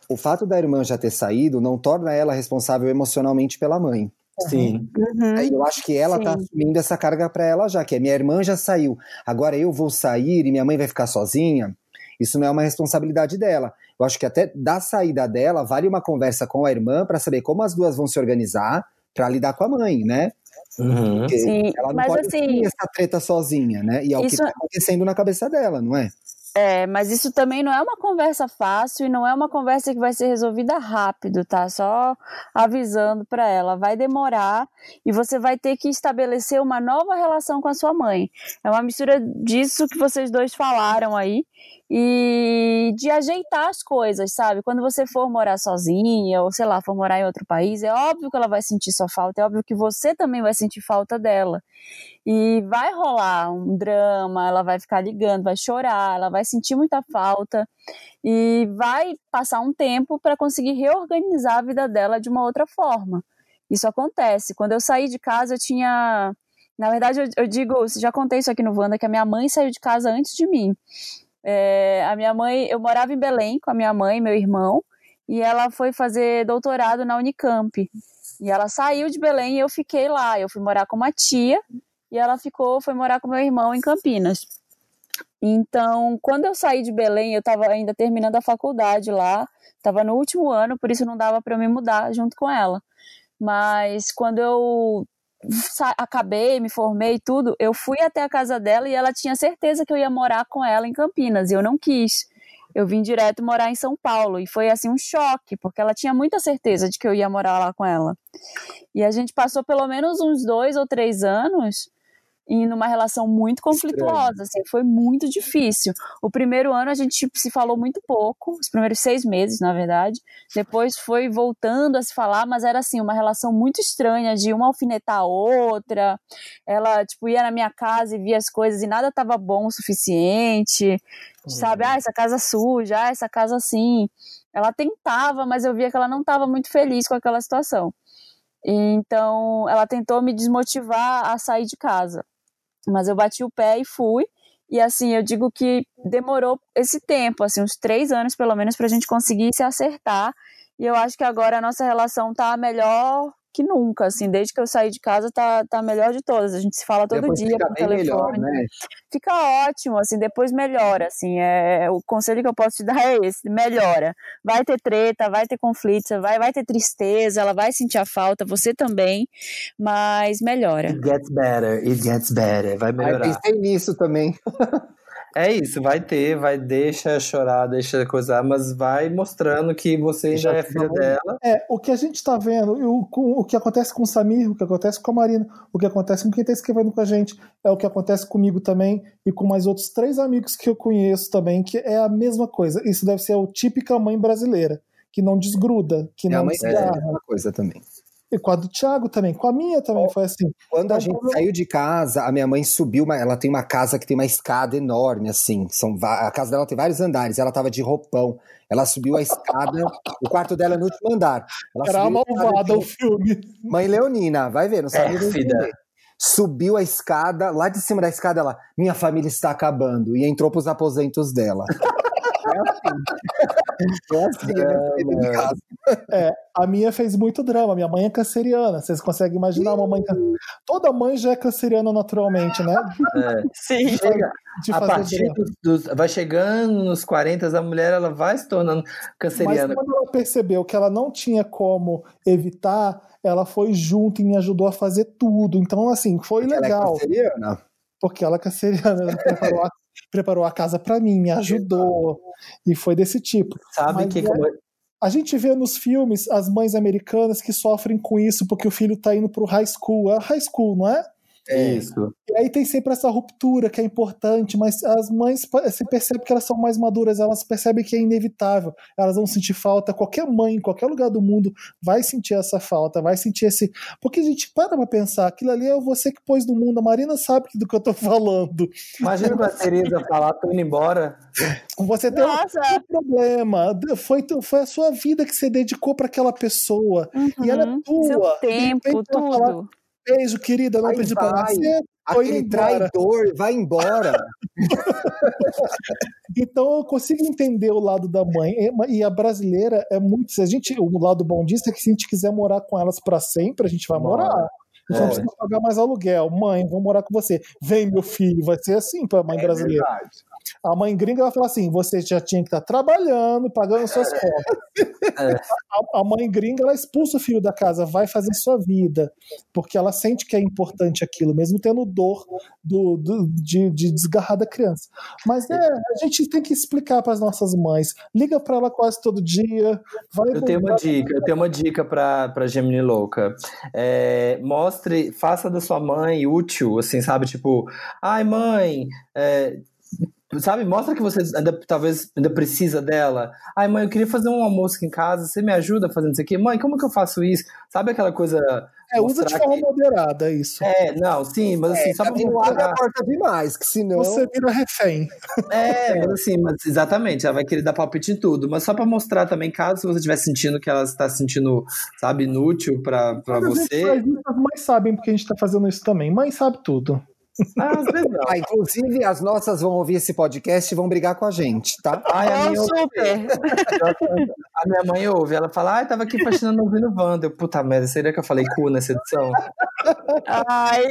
Speaker 4: o fato da irmã já ter saído não torna ela responsável emocionalmente pela mãe.
Speaker 5: Sim.
Speaker 6: Uhum.
Speaker 4: Aí Eu acho que ela tá
Speaker 6: Sim.
Speaker 4: assumindo essa carga para ela já, que é minha irmã já saiu, agora eu vou sair e minha mãe vai ficar sozinha. Isso não é uma responsabilidade dela. Eu acho que até da saída dela vale uma conversa com a irmã para saber como as duas vão se organizar para lidar com a mãe, né?
Speaker 5: Uhum.
Speaker 4: Porque
Speaker 6: Sim,
Speaker 4: ela não
Speaker 6: mas
Speaker 4: pode
Speaker 6: assim-
Speaker 4: assumir essa treta sozinha, né? E é o que
Speaker 6: Isso-
Speaker 4: tá acontecendo na cabeça dela, não é?
Speaker 6: É, mas isso também não é uma conversa fácil e não é uma conversa que vai ser resolvida rápido, tá? Só avisando pra ela, vai demorar e você vai ter que estabelecer uma nova relação com a sua mãe. É uma mistura disso que vocês dois falaram aí e de ajeitar as coisas, sabe? Quando você for morar sozinha ou sei lá, for morar em outro país, é óbvio que ela vai sentir sua falta, é óbvio que você também vai sentir falta dela. E vai rolar um drama, ela vai ficar ligando, vai chorar, ela vai sentir muita falta e vai passar um tempo para conseguir reorganizar a vida dela de uma outra forma. Isso acontece. Quando eu saí de casa, eu tinha. Na verdade, eu, digo, já contei isso aqui no Wanda, que a minha mãe saiu de casa antes de mim. É, a minha mãe, eu morava em Belém com a minha mãe e meu irmão, e ela foi fazer doutorado na Unicamp. E ela saiu de Belém e eu fiquei lá. Eu fui morar com uma tia e ela ficou, foi morar com meu irmão em Campinas. Então, quando eu saí de Belém, eu estava ainda terminando a faculdade lá, estava no último ano, por isso não dava para eu me mudar junto com ela. Mas quando eu acabei, me formei e tudo, eu fui até a casa dela e ela tinha certeza que eu ia morar com ela em Campinas, e eu não quis. Eu vim direto morar em São Paulo e foi assim um choque, porque ela tinha muita certeza de que eu ia morar lá com ela. E a gente passou pelo menos uns dois ou três anos e numa relação muito conflituosa, assim, foi muito difícil. O primeiro ano a gente tipo, se falou muito pouco, os primeiros seis meses, na verdade. Depois foi voltando a se falar, mas era assim, uma relação muito estranha de uma alfinetar a outra. Ela, tipo, ia na minha casa e via as coisas e nada estava bom o suficiente. Uhum. Sabe, ah, essa casa suja, ah, essa casa assim. Ela tentava, mas eu via que ela não estava muito feliz com aquela situação. Então, ela tentou me desmotivar a sair de casa. Mas eu bati o pé e fui. E assim, eu digo que demorou esse tempo, assim, uns três anos pelo menos, para a gente conseguir se acertar. E eu acho que agora a nossa relação tá melhor que nunca, assim, desde que eu saí de casa tá, tá melhor de todas. A gente se fala todo
Speaker 4: Depois
Speaker 6: dia
Speaker 4: fica
Speaker 6: por
Speaker 4: bem
Speaker 6: telefone.
Speaker 4: melhor, né?
Speaker 6: Fica ótimo, assim, depois melhora, assim, é, o conselho que eu posso te dar é esse, melhora. Vai ter treta, vai ter conflito, vai, vai ter tristeza, ela vai sentir a falta, você também, mas melhora.
Speaker 5: It gets better, it gets better, vai melhorar.
Speaker 4: pensei nisso também.
Speaker 5: É isso, vai ter, vai, deixa chorar, deixa coisar, mas vai mostrando que você
Speaker 4: Já
Speaker 5: é filha dela.
Speaker 2: É, o que a gente tá vendo, e o, com- o que acontece com o Samir, o que acontece com a Marina, o que acontece com quem tá escrevendo com a gente, é o que acontece comigo também e com mais outros três amigos que eu conheço também, que é a mesma coisa. Isso deve ser a típica mãe brasileira, que não desgruda, que
Speaker 4: Minha
Speaker 2: não
Speaker 4: mãe fez a
Speaker 2: desgarra.
Speaker 4: mesma coisa também.
Speaker 2: E com a do Thiago também, com a minha também foi assim.
Speaker 4: Quando a
Speaker 2: Então,
Speaker 4: gente saiu de casa, a minha mãe subiu, uma- ela tem uma casa que tem uma escada enorme, assim. São, a casa dela tem vários andares, ela tava de roupão. Ela subiu a escada, o quarto dela é no último andar. Ela
Speaker 2: Era a malvada
Speaker 4: de-
Speaker 2: o filme.
Speaker 4: Mãe Leonina, vai ver, não sabe
Speaker 5: Pérfida.
Speaker 4: entender. Subiu a escada, lá de cima da escada, ela, minha família está acabando, e entrou pros aposentos dela. É assim. É assim, né? De casa.
Speaker 2: A minha fez muito drama. Minha mãe é canceriana. Vocês conseguem imaginar uma mãe. Toda mãe já é canceriana naturalmente, né?
Speaker 5: É.
Speaker 6: Sim.
Speaker 5: Chega,
Speaker 2: De
Speaker 5: a partir dos, dos- Vai chegando nos 40, a mulher ela vai se tornando
Speaker 2: Mas
Speaker 5: canceriana.
Speaker 2: quando ela percebeu que ela não tinha como evitar, ela foi junto e me ajudou a fazer tudo. Então, assim, foi
Speaker 4: Ela é
Speaker 2: legal.
Speaker 4: canceriana.
Speaker 2: porque ela, canceriana, ela a, preparou a casa pra mim, me ajudou. E foi desse tipo.
Speaker 5: Sabe
Speaker 2: Mas
Speaker 5: que
Speaker 2: é- A gente vê nos filmes as mães americanas que sofrem com isso porque o filho tá indo pro high school. É high school, não é?
Speaker 5: Isso.
Speaker 2: E aí tem sempre essa ruptura que é importante, mas as mães se percebe que elas são mais maduras, elas percebem que é inevitável, elas vão sentir falta. Qualquer mãe, em qualquer lugar do mundo, vai sentir essa falta, vai sentir esse. Porque a gente para pra pensar, aquilo ali é você que pôs no mundo, a Marina sabe do que eu tô falando.
Speaker 5: Imagina a Tereza falar, tô indo embora.
Speaker 2: Você tem um
Speaker 6: Nossa,
Speaker 2: problema, foi, foi a sua vida que você dedicou para aquela pessoa, e ela é
Speaker 6: uhum.
Speaker 2: tua.
Speaker 6: seu tempo,
Speaker 2: repente ela
Speaker 6: tudo.
Speaker 2: Beijo, querida, não pedi pra nascer.
Speaker 4: Aquele
Speaker 2: embora.
Speaker 4: traidor vai embora.
Speaker 2: Então eu consigo entender o lado da mãe. E- a brasileira é muito. Se a gente, o lado bom disso é que se a gente quiser morar com elas pra sempre, a gente vai
Speaker 5: Mora.
Speaker 2: morar. A gente não
Speaker 5: É.
Speaker 2: precisa pagar mais aluguel. Mãe, vou morar com você. Vem, meu filho. Vai ser assim pra mãe
Speaker 4: É
Speaker 2: brasileira.
Speaker 4: verdade.
Speaker 2: A mãe gringa vai falar assim: você já tinha que estar trabalhando, pagando suas contas. A, a mãe gringa ela expulsa o filho da casa, vai fazer sua vida, porque ela sente que é importante aquilo, mesmo tendo dor do, do- de, de desgarrar da criança. Mas é, a gente tem que explicar para as nossas mães. Liga para ela quase todo dia. Vai
Speaker 5: Eu tenho uma dica, eu tenho uma dica pra, pra Gemini louca. É, mostre, faça da sua mãe útil, assim, sabe? Tipo, ai mãe, é, sabe? Mostra que você ainda, talvez ainda precisa dela. Ai mãe, eu queria fazer um almoço aqui em casa, você me ajuda fazendo isso aqui? Mãe, como que eu faço isso? Sabe aquela coisa...
Speaker 2: É, usa de forma
Speaker 5: que-
Speaker 2: moderada isso.
Speaker 5: É, não, sim, mas assim, só pra
Speaker 4: não abre a porta demais, que senão.
Speaker 2: Você vira refém.
Speaker 5: É, mas assim, mas exatamente, ela vai querer dar palpite em tudo, mas só pra mostrar também, caso você estiver sentindo que ela está se sentindo, sabe, inútil pra, pra você.
Speaker 2: faz isso, as mães sabem porque a gente tá fazendo isso também. Mãe sabe tudo.
Speaker 5: Ah, às vezes não.
Speaker 4: Ah, inclusive, as nossas vão ouvir esse podcast e vão brigar com a gente, tá?
Speaker 5: Ai, a,
Speaker 6: Oh,
Speaker 5: minha,
Speaker 6: super!
Speaker 5: a minha mãe ouve, ela fala, ai, tava aqui faxinando ouvindo Wanda. Eu, puta merda, seria que eu falei cu nessa edição?
Speaker 6: Ai,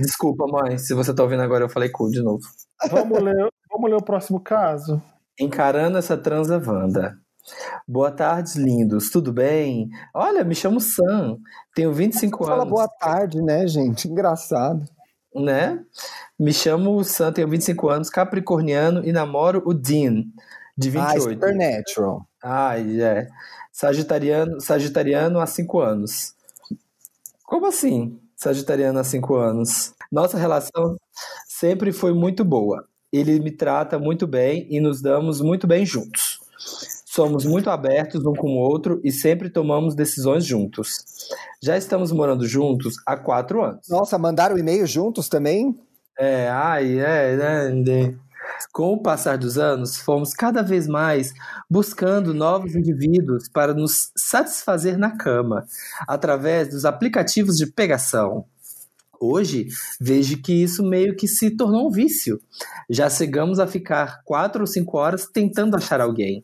Speaker 5: Desculpa, mãe, se você tá ouvindo agora, eu falei cu de novo.
Speaker 2: Vamos ler, vamos ler o próximo caso?
Speaker 5: Encarando essa transa Wanda. Boa tarde, lindos. Tudo bem? Olha, me chamo Sam. Tenho 25
Speaker 4: Fala
Speaker 5: anos.
Speaker 4: boa tarde, né, gente? Engraçado.
Speaker 5: Né? Me chamo Sam, tenho 25 anos, capricorniano e namoro o Dean, de
Speaker 4: Ah,
Speaker 5: 28.
Speaker 4: Supernatural.
Speaker 5: Ai, é. Sagitariano, sagitariano há 5 anos. Como assim? Sagitariano há 5 anos. Nossa relação sempre foi muito boa. Ele me trata muito bem e nos damos muito bem juntos. Somos muito abertos um com o outro e sempre tomamos decisões juntos. Já estamos morando juntos há quatro anos.
Speaker 4: Nossa, mandaram e-mail juntos também?
Speaker 5: É, ai, é, né. Com o passar dos anos, fomos cada vez mais buscando novos indivíduos para nos satisfazer na cama, através dos aplicativos de pegação. Hoje, vejo que isso meio que se tornou um vício. Já chegamos a ficar quatro ou cinco horas tentando achar alguém.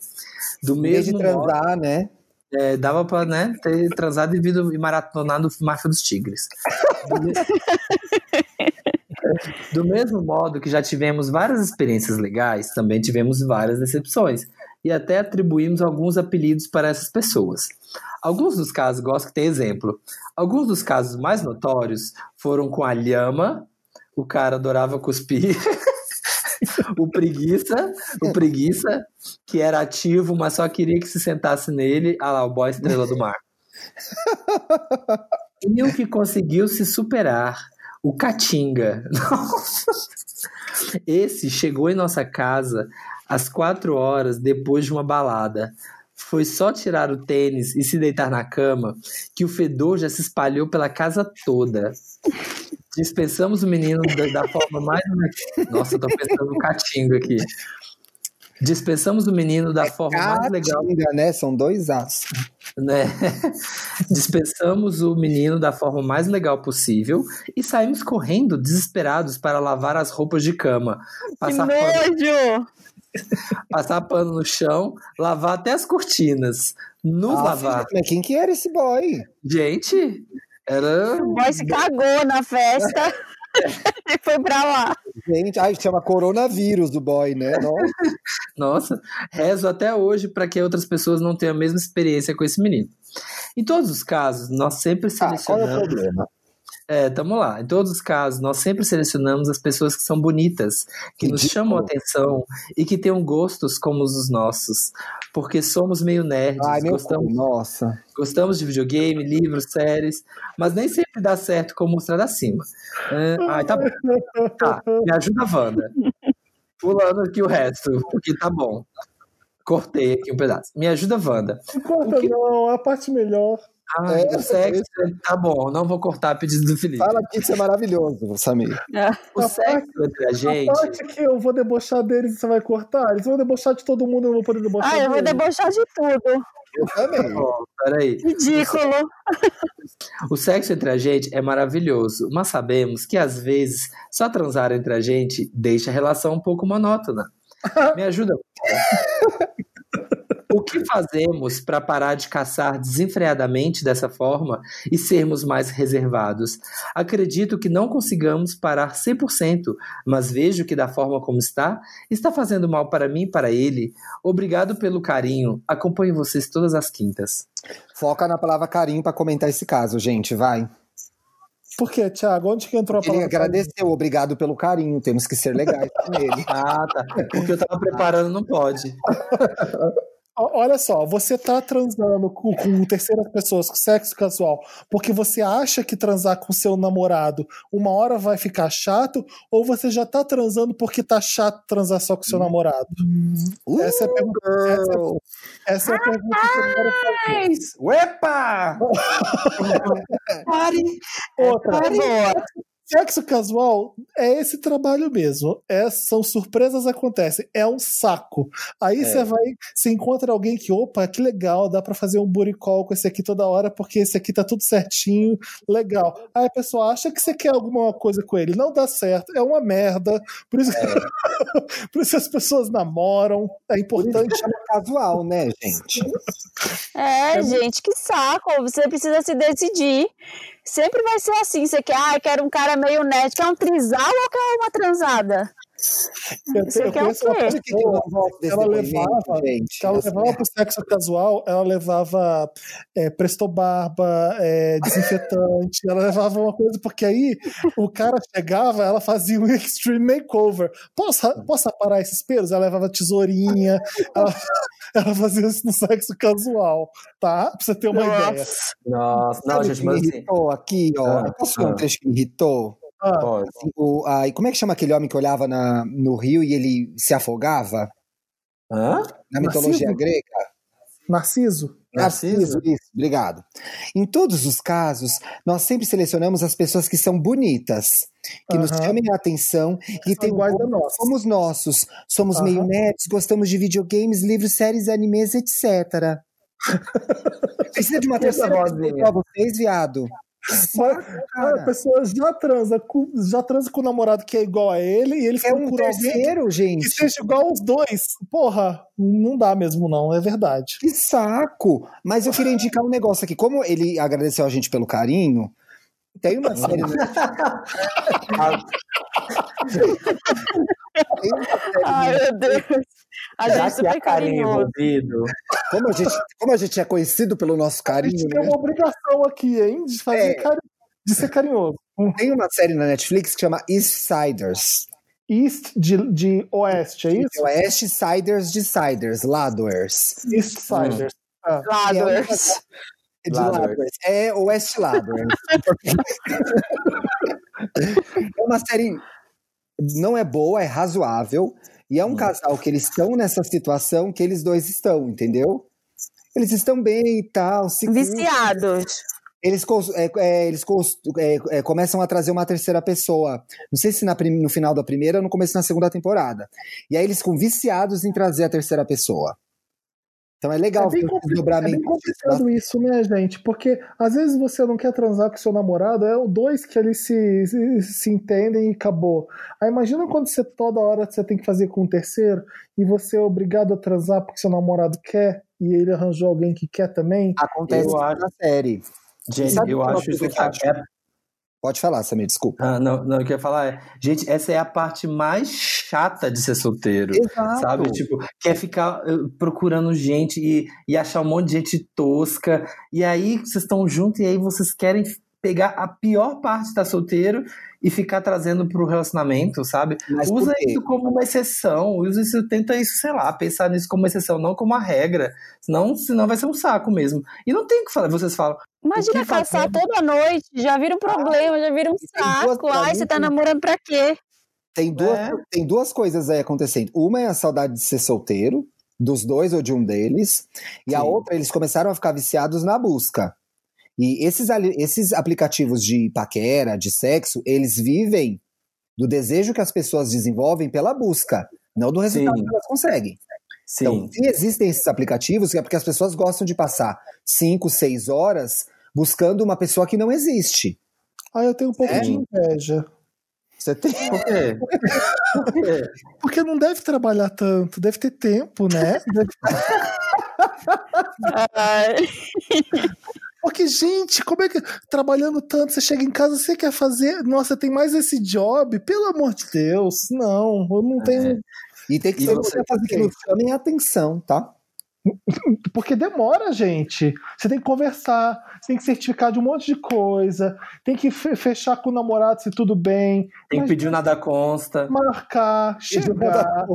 Speaker 5: Do
Speaker 4: vez de
Speaker 5: mesmo modo,
Speaker 4: transar, né?
Speaker 5: é, dava pra né, ter transado e, vindo, e maratonado Máfia dos Tigres. Do mesmo modo que já tivemos várias experiências legais, também tivemos várias decepções. E até atribuímos alguns apelidos para essas pessoas. Alguns dos casos, gosto que tem exemplo. Alguns dos casos mais notórios foram com a Lhama, o cara adorava cuspir. o preguiça, o preguiça, que era ativo, mas só queria que se sentasse nele. Ah lá, o boy estrela do mar. e o que conseguiu se superar, o Catinga. Esse chegou em nossa casa às quatro horas depois de uma balada. Foi só tirar o tênis e se deitar na cama que o fedor já se espalhou pela casa toda. Dispensamos o menino da, da forma mais. Nossa, eu tô pensando no catingo aqui. Dispensamos o menino da forma mais legal.
Speaker 4: Né? São dois as.
Speaker 5: Né? Dispensamos o menino da forma mais legal possível e saímos correndo, desesperados, para lavar as roupas de cama.
Speaker 6: que
Speaker 5: Passar pano,
Speaker 6: nojo!
Speaker 5: Passar pano no chão, lavar até as cortinas. Nos
Speaker 4: Ah,
Speaker 5: lavar.
Speaker 4: Mas quem que era esse boy?
Speaker 5: Gente, era.
Speaker 6: O boy se cagou na festa e foi pra lá.
Speaker 4: Gente, ai, chama coronavírus do boy, né? Nossa.
Speaker 5: Nossa, rezo até hoje para que outras pessoas não tenham a mesma experiência com esse menino. Em todos os casos, nós sempre
Speaker 4: Ah, qual é o
Speaker 5: selecionamos.
Speaker 4: problema?
Speaker 5: É, tamo lá. Em todos os casos, nós sempre selecionamos as pessoas que são bonitas, que nos chamam a atenção e que tenham gostos como os nossos. Porque somos meio nerds,
Speaker 4: Ai,
Speaker 5: gostamos,
Speaker 4: cu, nossa.
Speaker 5: gostamos de videogame, livros, séries, mas nem sempre dá certo como mostrar acima. É, ai, tá bom. Tá, me ajuda, Wanda. Pulando aqui o resto, porque tá bom. Cortei aqui um pedaço. Me ajuda, Wanda.
Speaker 2: Não corta,
Speaker 5: que-
Speaker 2: não, é a parte melhor.
Speaker 5: Ai,
Speaker 4: É,
Speaker 5: o sexo, tá bom, não vou cortar a pedido do Felipe.
Speaker 4: Fala que isso é maravilhoso, Samir.
Speaker 5: O
Speaker 2: A
Speaker 5: sexo entre a
Speaker 2: A
Speaker 5: gente.
Speaker 2: parte que eu vou debochar deles e você vai cortar, eles vão debochar de todo mundo, eu não vou poder debochar
Speaker 6: Ah, eu vou debochar de tudo.
Speaker 4: Eu também.
Speaker 5: Ó, peraí.
Speaker 6: Ridículo.
Speaker 5: O sexo entre a gente é maravilhoso, mas sabemos que às vezes só transar entre a gente deixa a relação um pouco monótona. Me ajuda. O que fazemos para parar de caçar desenfreadamente dessa forma e sermos mais reservados? Acredito que não consigamos parar 100%, mas vejo que da forma como está, está fazendo mal para mim e para ele. Obrigado pelo carinho. Acompanho vocês todas as quintas.
Speaker 4: Foca na palavra carinho pra comentar esse caso, gente, vai.
Speaker 2: Por quê, Thiago? Onde que entrou a
Speaker 4: Ele
Speaker 2: palavra?
Speaker 4: agradeceu, obrigado pelo carinho, temos que ser legais com ele.
Speaker 5: Ah, tá. Porque eu tava preparando, não pode.
Speaker 2: Olha só, você tá transando com, com terceiras pessoas, com sexo casual, porque você acha que transar com seu namorado uma hora vai ficar chato, ou você já tá transando porque tá chato transar só com seu namorado? Essa é a pergunta, essa,
Speaker 4: girl.
Speaker 2: essa é a pergunta que eu quero fazer.
Speaker 5: Uepa! Pare!
Speaker 2: Outra,
Speaker 6: Boa.
Speaker 2: Sexo casual é esse trabalho mesmo. É, são surpresas acontecem. É um saco. Aí
Speaker 4: É.
Speaker 2: você vai, você encontra alguém que, opa, que legal, dá pra fazer um call com esse aqui toda hora, porque esse aqui tá tudo certinho, legal. Aí a pessoa acha que você quer alguma coisa com ele. Não dá certo, é uma merda. Por isso, por isso as pessoas namoram. É
Speaker 4: Por isso que
Speaker 2: importante.
Speaker 4: chama casual, né, gente?
Speaker 6: É, gente, que saco. Você precisa se decidir. Sempre vai ser assim. Você quer, ah, quero um cara meio nerd. Quer um trisal ou quer uma transada?
Speaker 2: Eu, eu
Speaker 6: o
Speaker 2: conheço uma
Speaker 4: o que
Speaker 2: ela levava,
Speaker 4: gente?
Speaker 2: que ela
Speaker 4: Assim,
Speaker 2: levava pro sexo casual, ela levava é, presto barba, é, desinfetante, ela levava uma coisa, porque aí o cara chegava, ela fazia um extreme makeover. Posso, posso aparar esses pelos? Ela levava tesourinha, ela, ela fazia isso no sexo casual, tá? Pra você ter uma ideia.
Speaker 5: Nossa, não,
Speaker 4: Sabe o
Speaker 5: gente, mas assim.
Speaker 4: irritou aqui, ó?
Speaker 5: Ah,
Speaker 4: Posso
Speaker 5: ah.
Speaker 4: um trecho que me irritou?
Speaker 2: Ah.
Speaker 4: Assim, o, a- como é que chama aquele homem que olhava na, no rio e ele se afogava?
Speaker 5: Hã?
Speaker 4: Na mitologia
Speaker 2: Narciso?
Speaker 4: grega?
Speaker 2: Narciso?
Speaker 5: Narciso?
Speaker 4: Isso, obrigado. Em todos os casos, nós sempre selecionamos as pessoas que são bonitas, que nos chamem a atenção e tem um
Speaker 2: nós.
Speaker 4: somos nossos. Somos meio nerds, gostamos de videogames, livros, séries, animes, etc. Precisa de uma terceira pessoa vocês, viado? Saco,
Speaker 2: A pessoa já transa, com, já transa com o namorado que é igual a ele e ele
Speaker 4: É
Speaker 2: fica
Speaker 4: um terceiro,
Speaker 2: que
Speaker 4: gente.
Speaker 2: seja igual aos dois. Porra, não dá mesmo, não, é verdade.
Speaker 4: Que saco! Mas eu queria indicar um negócio aqui. Como ele agradeceu a gente pelo carinho, tem uma série. tem
Speaker 6: Ai, meu Deus. A
Speaker 5: Será
Speaker 6: gente super
Speaker 5: carinho
Speaker 6: carinhoso.
Speaker 5: envolvido?
Speaker 4: como, a gente, como a gente é conhecido pelo nosso
Speaker 2: A
Speaker 4: carinho,
Speaker 2: gente tem
Speaker 4: né?
Speaker 2: uma obrigação aqui, hein, de fazer
Speaker 4: É.
Speaker 2: cari- de ser carinhoso.
Speaker 4: tem uma série na Netflix que chama Eastsiders.
Speaker 2: East de, de oeste, é isso?
Speaker 4: Oeste Siders de Siders, Ladwers.
Speaker 2: East Siders. Ah,
Speaker 6: Laders.
Speaker 4: De
Speaker 5: Ladwers.
Speaker 4: Ladwers. É West Ladwers. é uma série. Não é boa, é razoável. E é um casal que eles estão nessa situação que eles dois estão, entendeu? Eles estão bem e tal. se curtem.
Speaker 6: Viciados.
Speaker 4: Eles, é, é, eles é, é, começam a trazer uma terceira pessoa. Não sei se na no final da primeira ou no começo da segunda temporada. E aí eles ficam viciados em trazer a terceira pessoa. Então é legal
Speaker 2: É bem,
Speaker 4: ver o
Speaker 2: compli- é bem complicado isso, né, gente? Porque às vezes você não quer transar com seu namorado, é o dois que eles se, se, se entendem e acabou. Aí imagina quando você toda hora você tem que fazer com um terceiro e você é obrigado a transar porque seu namorado quer e ele arranjou alguém que quer também.
Speaker 4: Acontece
Speaker 5: Eu acho-
Speaker 4: na série.
Speaker 5: Gente,
Speaker 4: Sabe
Speaker 5: eu
Speaker 4: uma
Speaker 5: acho isso.
Speaker 4: que
Speaker 5: é-
Speaker 4: Pode falar, Samir, desculpa.
Speaker 5: Ah, não, não, o que eu ia falar é. Gente, essa é a parte mais chata de ser solteiro.
Speaker 4: Exato.
Speaker 5: Sabe? Tipo, quer ficar eh, procurando gente e, e achar um monte de gente tosca. E aí vocês estão juntos e aí vocês querem pegar a pior parte de estar solteiro e ficar trazendo pro relacionamento, sabe?
Speaker 4: Mas
Speaker 5: usa isso como uma exceção, usa isso, tenta isso, sei lá, pensar nisso como uma exceção, não como uma regra. Senão, senão vai ser um saco mesmo. E não tem o que falar, vocês falam,
Speaker 6: Imagina
Speaker 5: fazendo?
Speaker 6: toda noite, já vira um problema, já vira um saco. Ai, você tá
Speaker 4: que-
Speaker 6: namorando pra quê?
Speaker 4: Tem duas,
Speaker 5: É.
Speaker 4: tem duas coisas aí acontecendo. Uma é a saudade de ser solteiro, dos dois ou de um deles. E a
Speaker 5: Sim.
Speaker 4: outra, eles começaram a ficar viciados na busca. E esses, esses aplicativos de paquera, de sexo, eles vivem do desejo que as pessoas desenvolvem pela busca, não do resultado
Speaker 5: Sim.
Speaker 4: que elas conseguem.
Speaker 5: sim.
Speaker 4: Então, se existem esses aplicativos, é porque as pessoas gostam de passar 5, 6 horas buscando uma pessoa que não existe.
Speaker 2: Ah, eu tenho um pouco
Speaker 4: É?
Speaker 2: de inveja.
Speaker 4: Você tem.
Speaker 5: Por quê? Por quê?
Speaker 2: Porque não deve trabalhar tanto, deve ter tempo, né? Deve-
Speaker 6: Ai,
Speaker 2: Porque, gente, como é que. Trabalhando tanto, você chega em casa, você quer fazer. Nossa, tem mais esse job? Pelo amor de Deus. Não, eu não tenho.
Speaker 4: E tem que
Speaker 5: E
Speaker 4: ser
Speaker 5: você
Speaker 4: você fazer que nos chamem a atenção, tá?
Speaker 2: Porque demora, gente. Você tem que conversar, você tem que certificar de um monte de coisa, tem que fe- fechar com o namorado se tudo bem,
Speaker 5: Tem que pedir o nada consta.
Speaker 2: marcar, chegar,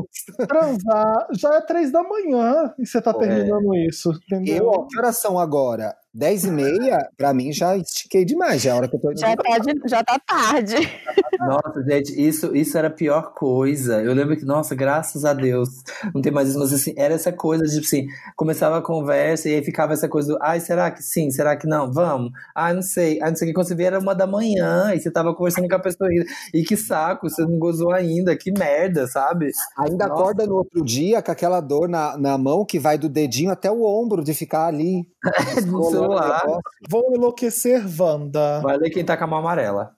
Speaker 2: transar. Já é três da manhã e você tá
Speaker 5: É.
Speaker 2: terminando isso, entendeu?
Speaker 4: Eu, que horas são agora? 10 e meia, pra mim, já estiquei demais. Já é a hora que eu tô
Speaker 6: Já tá, de- já tá tarde.
Speaker 5: Nossa, gente, isso, isso era a pior coisa. Eu lembro que, nossa, graças a Deus, não tem mais isso, mas assim, era essa coisa de, assim, começava a conversa e aí ficava essa coisa do, ai, será que sim? Será que não? Vamos? Ai, não sei. Ai, não sei o que. Quando você vê, era uma da manhã e você tava conversando com a pessoa ainda. E que saco, você não gozou ainda, que merda, sabe?
Speaker 4: Ainda
Speaker 5: Nossa.
Speaker 4: acorda no outro dia com aquela dor na, na mão que vai do dedinho até o ombro de ficar ali.
Speaker 5: Celular.
Speaker 2: Vou enlouquecer, Wanda.
Speaker 5: Vai ler quem tá com a mão amarela.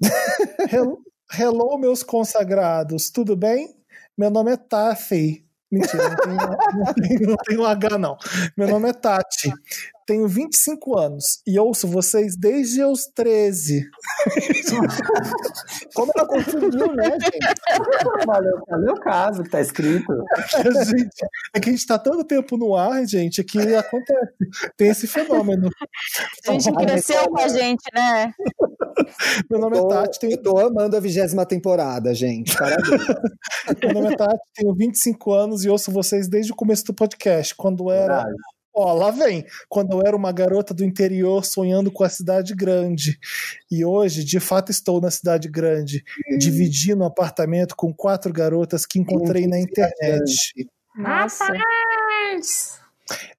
Speaker 2: Hello, hello, meus consagrados, tudo bem? Meu nome é Taffy. Mentira, não tem, não, tem, não um H, não. Meu nome é Tati. Tenho 25 anos e ouço vocês desde os 13.
Speaker 4: Como ela conseguiu, né, gente?
Speaker 5: Valeu, valeu o caso que tá escrito.
Speaker 2: É, gente, é que a gente tá tanto tempo no ar, gente, que acontece. Tem esse fenômeno.
Speaker 6: A gente
Speaker 4: Ai,
Speaker 6: cresceu com a gente, né?
Speaker 2: Meu nome é
Speaker 4: Tô-
Speaker 2: Tati, tenho
Speaker 4: Eu tô amando a vigésima temporada, gente. Parabéns.
Speaker 2: Meu nome é Tati, tenho 25 anos e ouço vocês desde o começo do podcast, quando era.
Speaker 5: Verdade.
Speaker 2: Ó, lá vem. Quando eu era uma garota do interior sonhando com a cidade grande. E hoje, de fato, estou na cidade grande, dividindo um apartamento com quatro garotas que encontrei na internet.
Speaker 6: Nossa.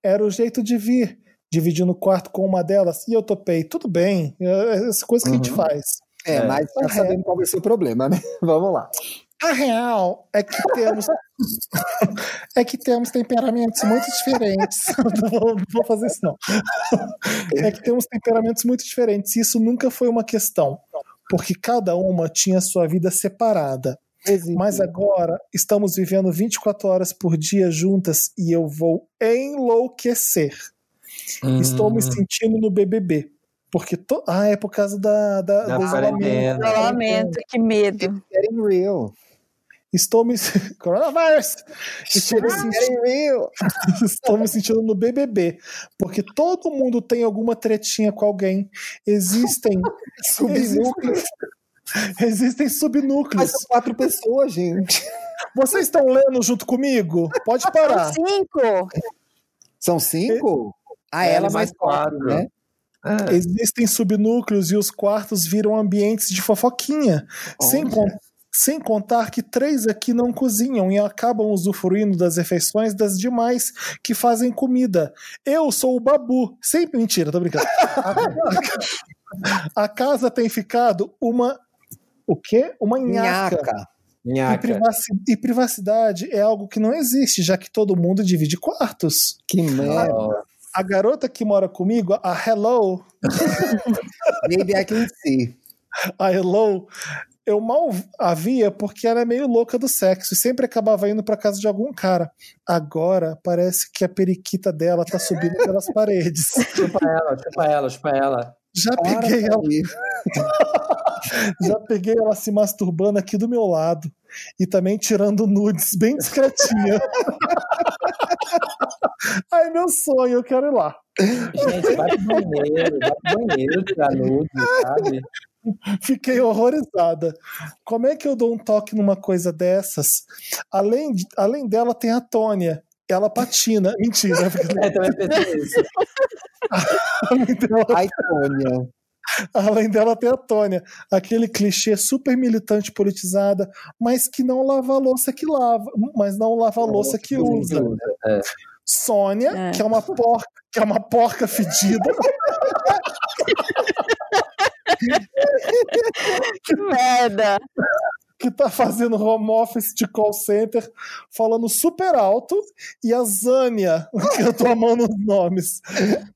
Speaker 2: Era o jeito de vir, dividindo o quarto com uma delas, e eu topei. Tudo bem, é essa coisa que a gente
Speaker 5: Uhum.
Speaker 2: faz.
Speaker 4: É,
Speaker 5: É.
Speaker 4: mas já sabendo qual vai ser o problema, né? Vamos lá.
Speaker 2: A real é que temos é que temos temperamentos muito diferentes. Não vou, não vou fazer isso não. É que temos temperamentos muito diferentes. E isso nunca foi uma questão, porque cada uma tinha sua vida separada. Mas agora estamos vivendo 24 horas por dia juntas e eu vou enlouquecer. Estou me
Speaker 5: Hum,
Speaker 2: sentindo no BBB. Porque to... Ah, é por causa da, da,
Speaker 5: Da
Speaker 2: do isolamento.
Speaker 6: Isolamento, que medo.
Speaker 4: Getting real.
Speaker 2: Estou me. Coronavirus! Estou me, sentindo, estou me sentindo no BBB. Porque todo mundo tem alguma tretinha com alguém. Existem.
Speaker 4: Subnúcleo.
Speaker 2: Existem
Speaker 4: Mas
Speaker 2: subnúcleos.
Speaker 4: são quatro pessoas, gente.
Speaker 2: Vocês estão lendo junto comigo? Pode parar.
Speaker 6: Cinco.
Speaker 4: São cinco? Ah,
Speaker 5: Ela
Speaker 4: ela
Speaker 5: mais
Speaker 4: mais quatro,
Speaker 5: quatro.
Speaker 4: né?
Speaker 5: É.
Speaker 2: Existem subnúcleos e os quartos viram ambientes de fofoquinha. Sem,
Speaker 4: Olha.
Speaker 2: Sem contar que três aqui não cozinham e acabam usufruindo das refeições das demais que fazem comida. Eu sou o Babu. Sempre mentira, tô brincando. A casa tem ficado uma. O quê? Uma nhaca.
Speaker 4: Nhaca.
Speaker 2: E,
Speaker 5: Nhaca.
Speaker 2: privaci- e privacidade é algo que não existe, já que todo mundo divide quartos.
Speaker 4: Que merda.
Speaker 2: A garota que mora comigo, a Hello,
Speaker 4: Maybe I can see.
Speaker 2: a Hello, eu mal a via porque ela é meio louca do sexo e sempre acabava indo pra casa de algum cara. Agora parece que a periquita dela tá subindo pelas paredes.
Speaker 5: Chupa ela, chupa ela, chupa ela.
Speaker 2: Já
Speaker 4: Para,
Speaker 2: peguei ela, já peguei ela se masturbando aqui do meu lado e também tirando nudes bem discretinha. Ai, meu sonho, eu quero ir lá.
Speaker 5: Gente, vai pro banheiro, vai pro banheiro tirar nude, sabe?
Speaker 2: Fiquei horrorizada. Como é que eu dou um toque numa coisa dessas? Além, além dela, tem a Tônia. Ela patina. Mentira.
Speaker 5: É, também pensei isso.
Speaker 2: além, dela,
Speaker 4: Ai, Tônia.
Speaker 2: além dela, tem a Tônia. Aquele clichê super militante politizada, mas que não lava a louça que lava, mas não lava a louça que usa.
Speaker 5: É.
Speaker 2: Sônia,
Speaker 6: É.
Speaker 2: que é uma porca, que é uma porca fedida.
Speaker 6: Que merda.
Speaker 2: que tá fazendo home office de call center, falando super alto, e a Zânia, que eu tô amando os nomes,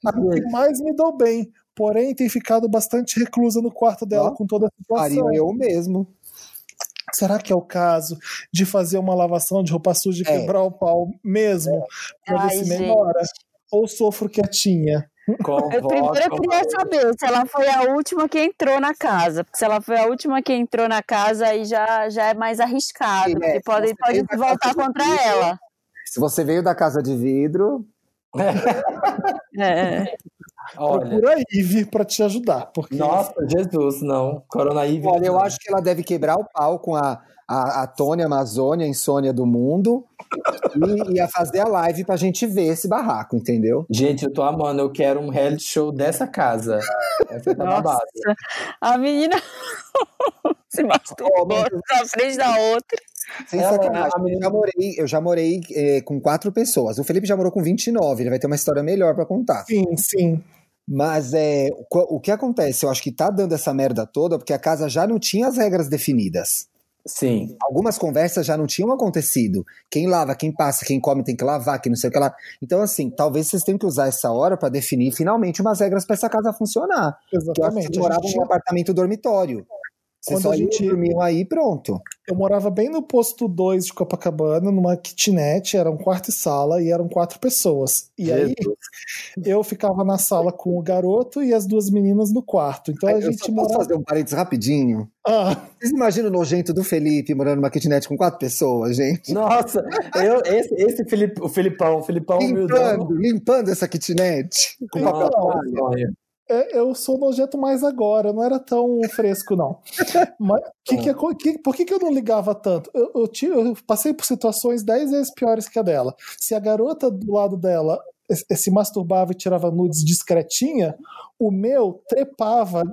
Speaker 2: a que mais me dou bem, porém tem ficado bastante reclusa no quarto dela com toda a situação.
Speaker 4: Faria eu mesmo.
Speaker 2: Será que é o caso de fazer uma lavação de roupa suja e
Speaker 4: É.
Speaker 2: quebrar o pau mesmo, pra ver se melhora? Ou sofro quietinha?
Speaker 6: Eu
Speaker 5: Convoca,
Speaker 6: primeiro eu queria saber se ela foi a última que entrou na casa. Porque se ela foi a última que entrou na casa, aí já, já é mais arriscado.
Speaker 4: Sim, é.
Speaker 6: Porque pode, pode voltar contra
Speaker 4: vidro.
Speaker 6: ela.
Speaker 4: Se você veio da casa de vidro,
Speaker 6: É.
Speaker 5: Olha,
Speaker 2: Procura a Ive pra te ajudar. Porque
Speaker 5: nossa, Jesus, não. Corona aí.
Speaker 4: Olha, eu acho que ela deve quebrar o pau com a, a, a Tônia Amazônia, a insônia do mundo, e ia fazer a live pra gente ver esse barraco, entendeu?
Speaker 5: Gente, eu tô amando. Eu quero um reality show dessa casa. Essa tá
Speaker 6: Nossa, a menina se masturbou na frente da outra.
Speaker 4: Sem
Speaker 5: Ela-
Speaker 4: sacanagem.
Speaker 5: a menina-
Speaker 4: Eu já morei, eu já morei eh, com quatro pessoas. O Felipe já morou com 29, ele vai ter uma história melhor pra contar.
Speaker 2: Sim, sim.
Speaker 4: Mas é, o, o que acontece? Eu acho que tá dando essa merda toda porque a casa já não tinha as regras definidas.
Speaker 5: Sim.
Speaker 4: Algumas conversas já não tinham acontecido. Quem lava, quem passa, quem come tem que lavar, quem não sei o que lá. Então, assim, talvez vocês tenham que usar essa hora pra definir finalmente umas regras pra essa casa funcionar. Porque eu acho que
Speaker 2: Exatamente.
Speaker 4: moravam num apartamento dormitório. Vocês
Speaker 2: Quando
Speaker 4: só
Speaker 2: a gente-
Speaker 4: dormiam aí pronto.
Speaker 2: Eu morava bem no posto 2 de Copacabana, numa kitnet, era um quarto e sala, e eram quatro pessoas. E aí eu ficava na sala com o garoto e as duas meninas no quarto. Então a
Speaker 4: eu
Speaker 2: gente
Speaker 4: só posso
Speaker 2: morava.
Speaker 4: fazer um parênteses rapidinho?
Speaker 2: Ah,
Speaker 4: Vocês imaginam o nojento do Felipe morando numa kitnet com quatro pessoas, gente?
Speaker 5: Nossa, eu, esse, esse Filip, o Filipão, o Filipão humildão.
Speaker 4: Limpando, limpando essa kitnet com
Speaker 2: Então,
Speaker 4: papel toalha.
Speaker 2: É, eu sou nojento mais agora, não era tão fresco, não. Mas que que, que- por que, que eu não ligava tanto? Eu, eu, eu passei por situações dez vezes piores que a dela. Se a garota do lado dela se masturbava e tirava nudes discretinha, o meu trepava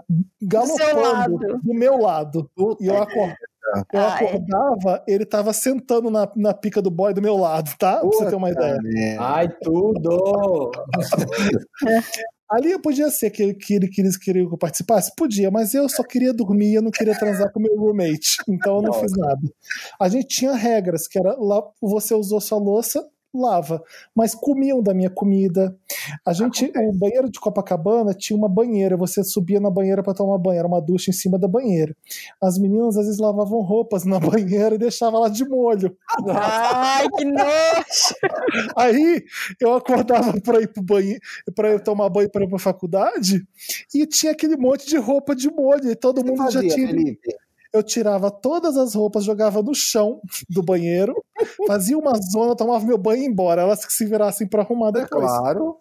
Speaker 2: galopando do meu lado. E eu, acor- eu
Speaker 6: Ah, é.
Speaker 2: acordava, ele tava sentando na, na pica do boy do meu lado, tá? Pra você ter uma ideia.
Speaker 4: É.
Speaker 5: Ai, tudo!
Speaker 2: Ali podia ser que, que ele queria, queria que eu participasse? Podia, mas eu só queria dormir, eu não queria transar com meu roommate. Então eu não fiz nada. A gente tinha regras, que era lá, você usou sua louça, lava. Mas comiam da minha comida. A gente, o banheiro de Copacabana tinha uma banheira, você subia na banheira para tomar banho, era uma ducha em cima da banheira. As meninas às vezes lavavam roupas na banheira e deixavam lá de molho.
Speaker 6: Ai, que nojo!
Speaker 2: Aí eu acordava para ir pro banheiro, para eu tomar banho para ir pra faculdade, e tinha aquele monte de roupa de molho, e todo mundo
Speaker 4: fazia,
Speaker 2: já tinha.
Speaker 4: Felipe?
Speaker 2: Eu tirava todas as roupas, jogava no chão do banheiro, fazia uma zona, tomava meu banho e ia embora. Elas que se virassem para arrumar depois.
Speaker 4: Claro.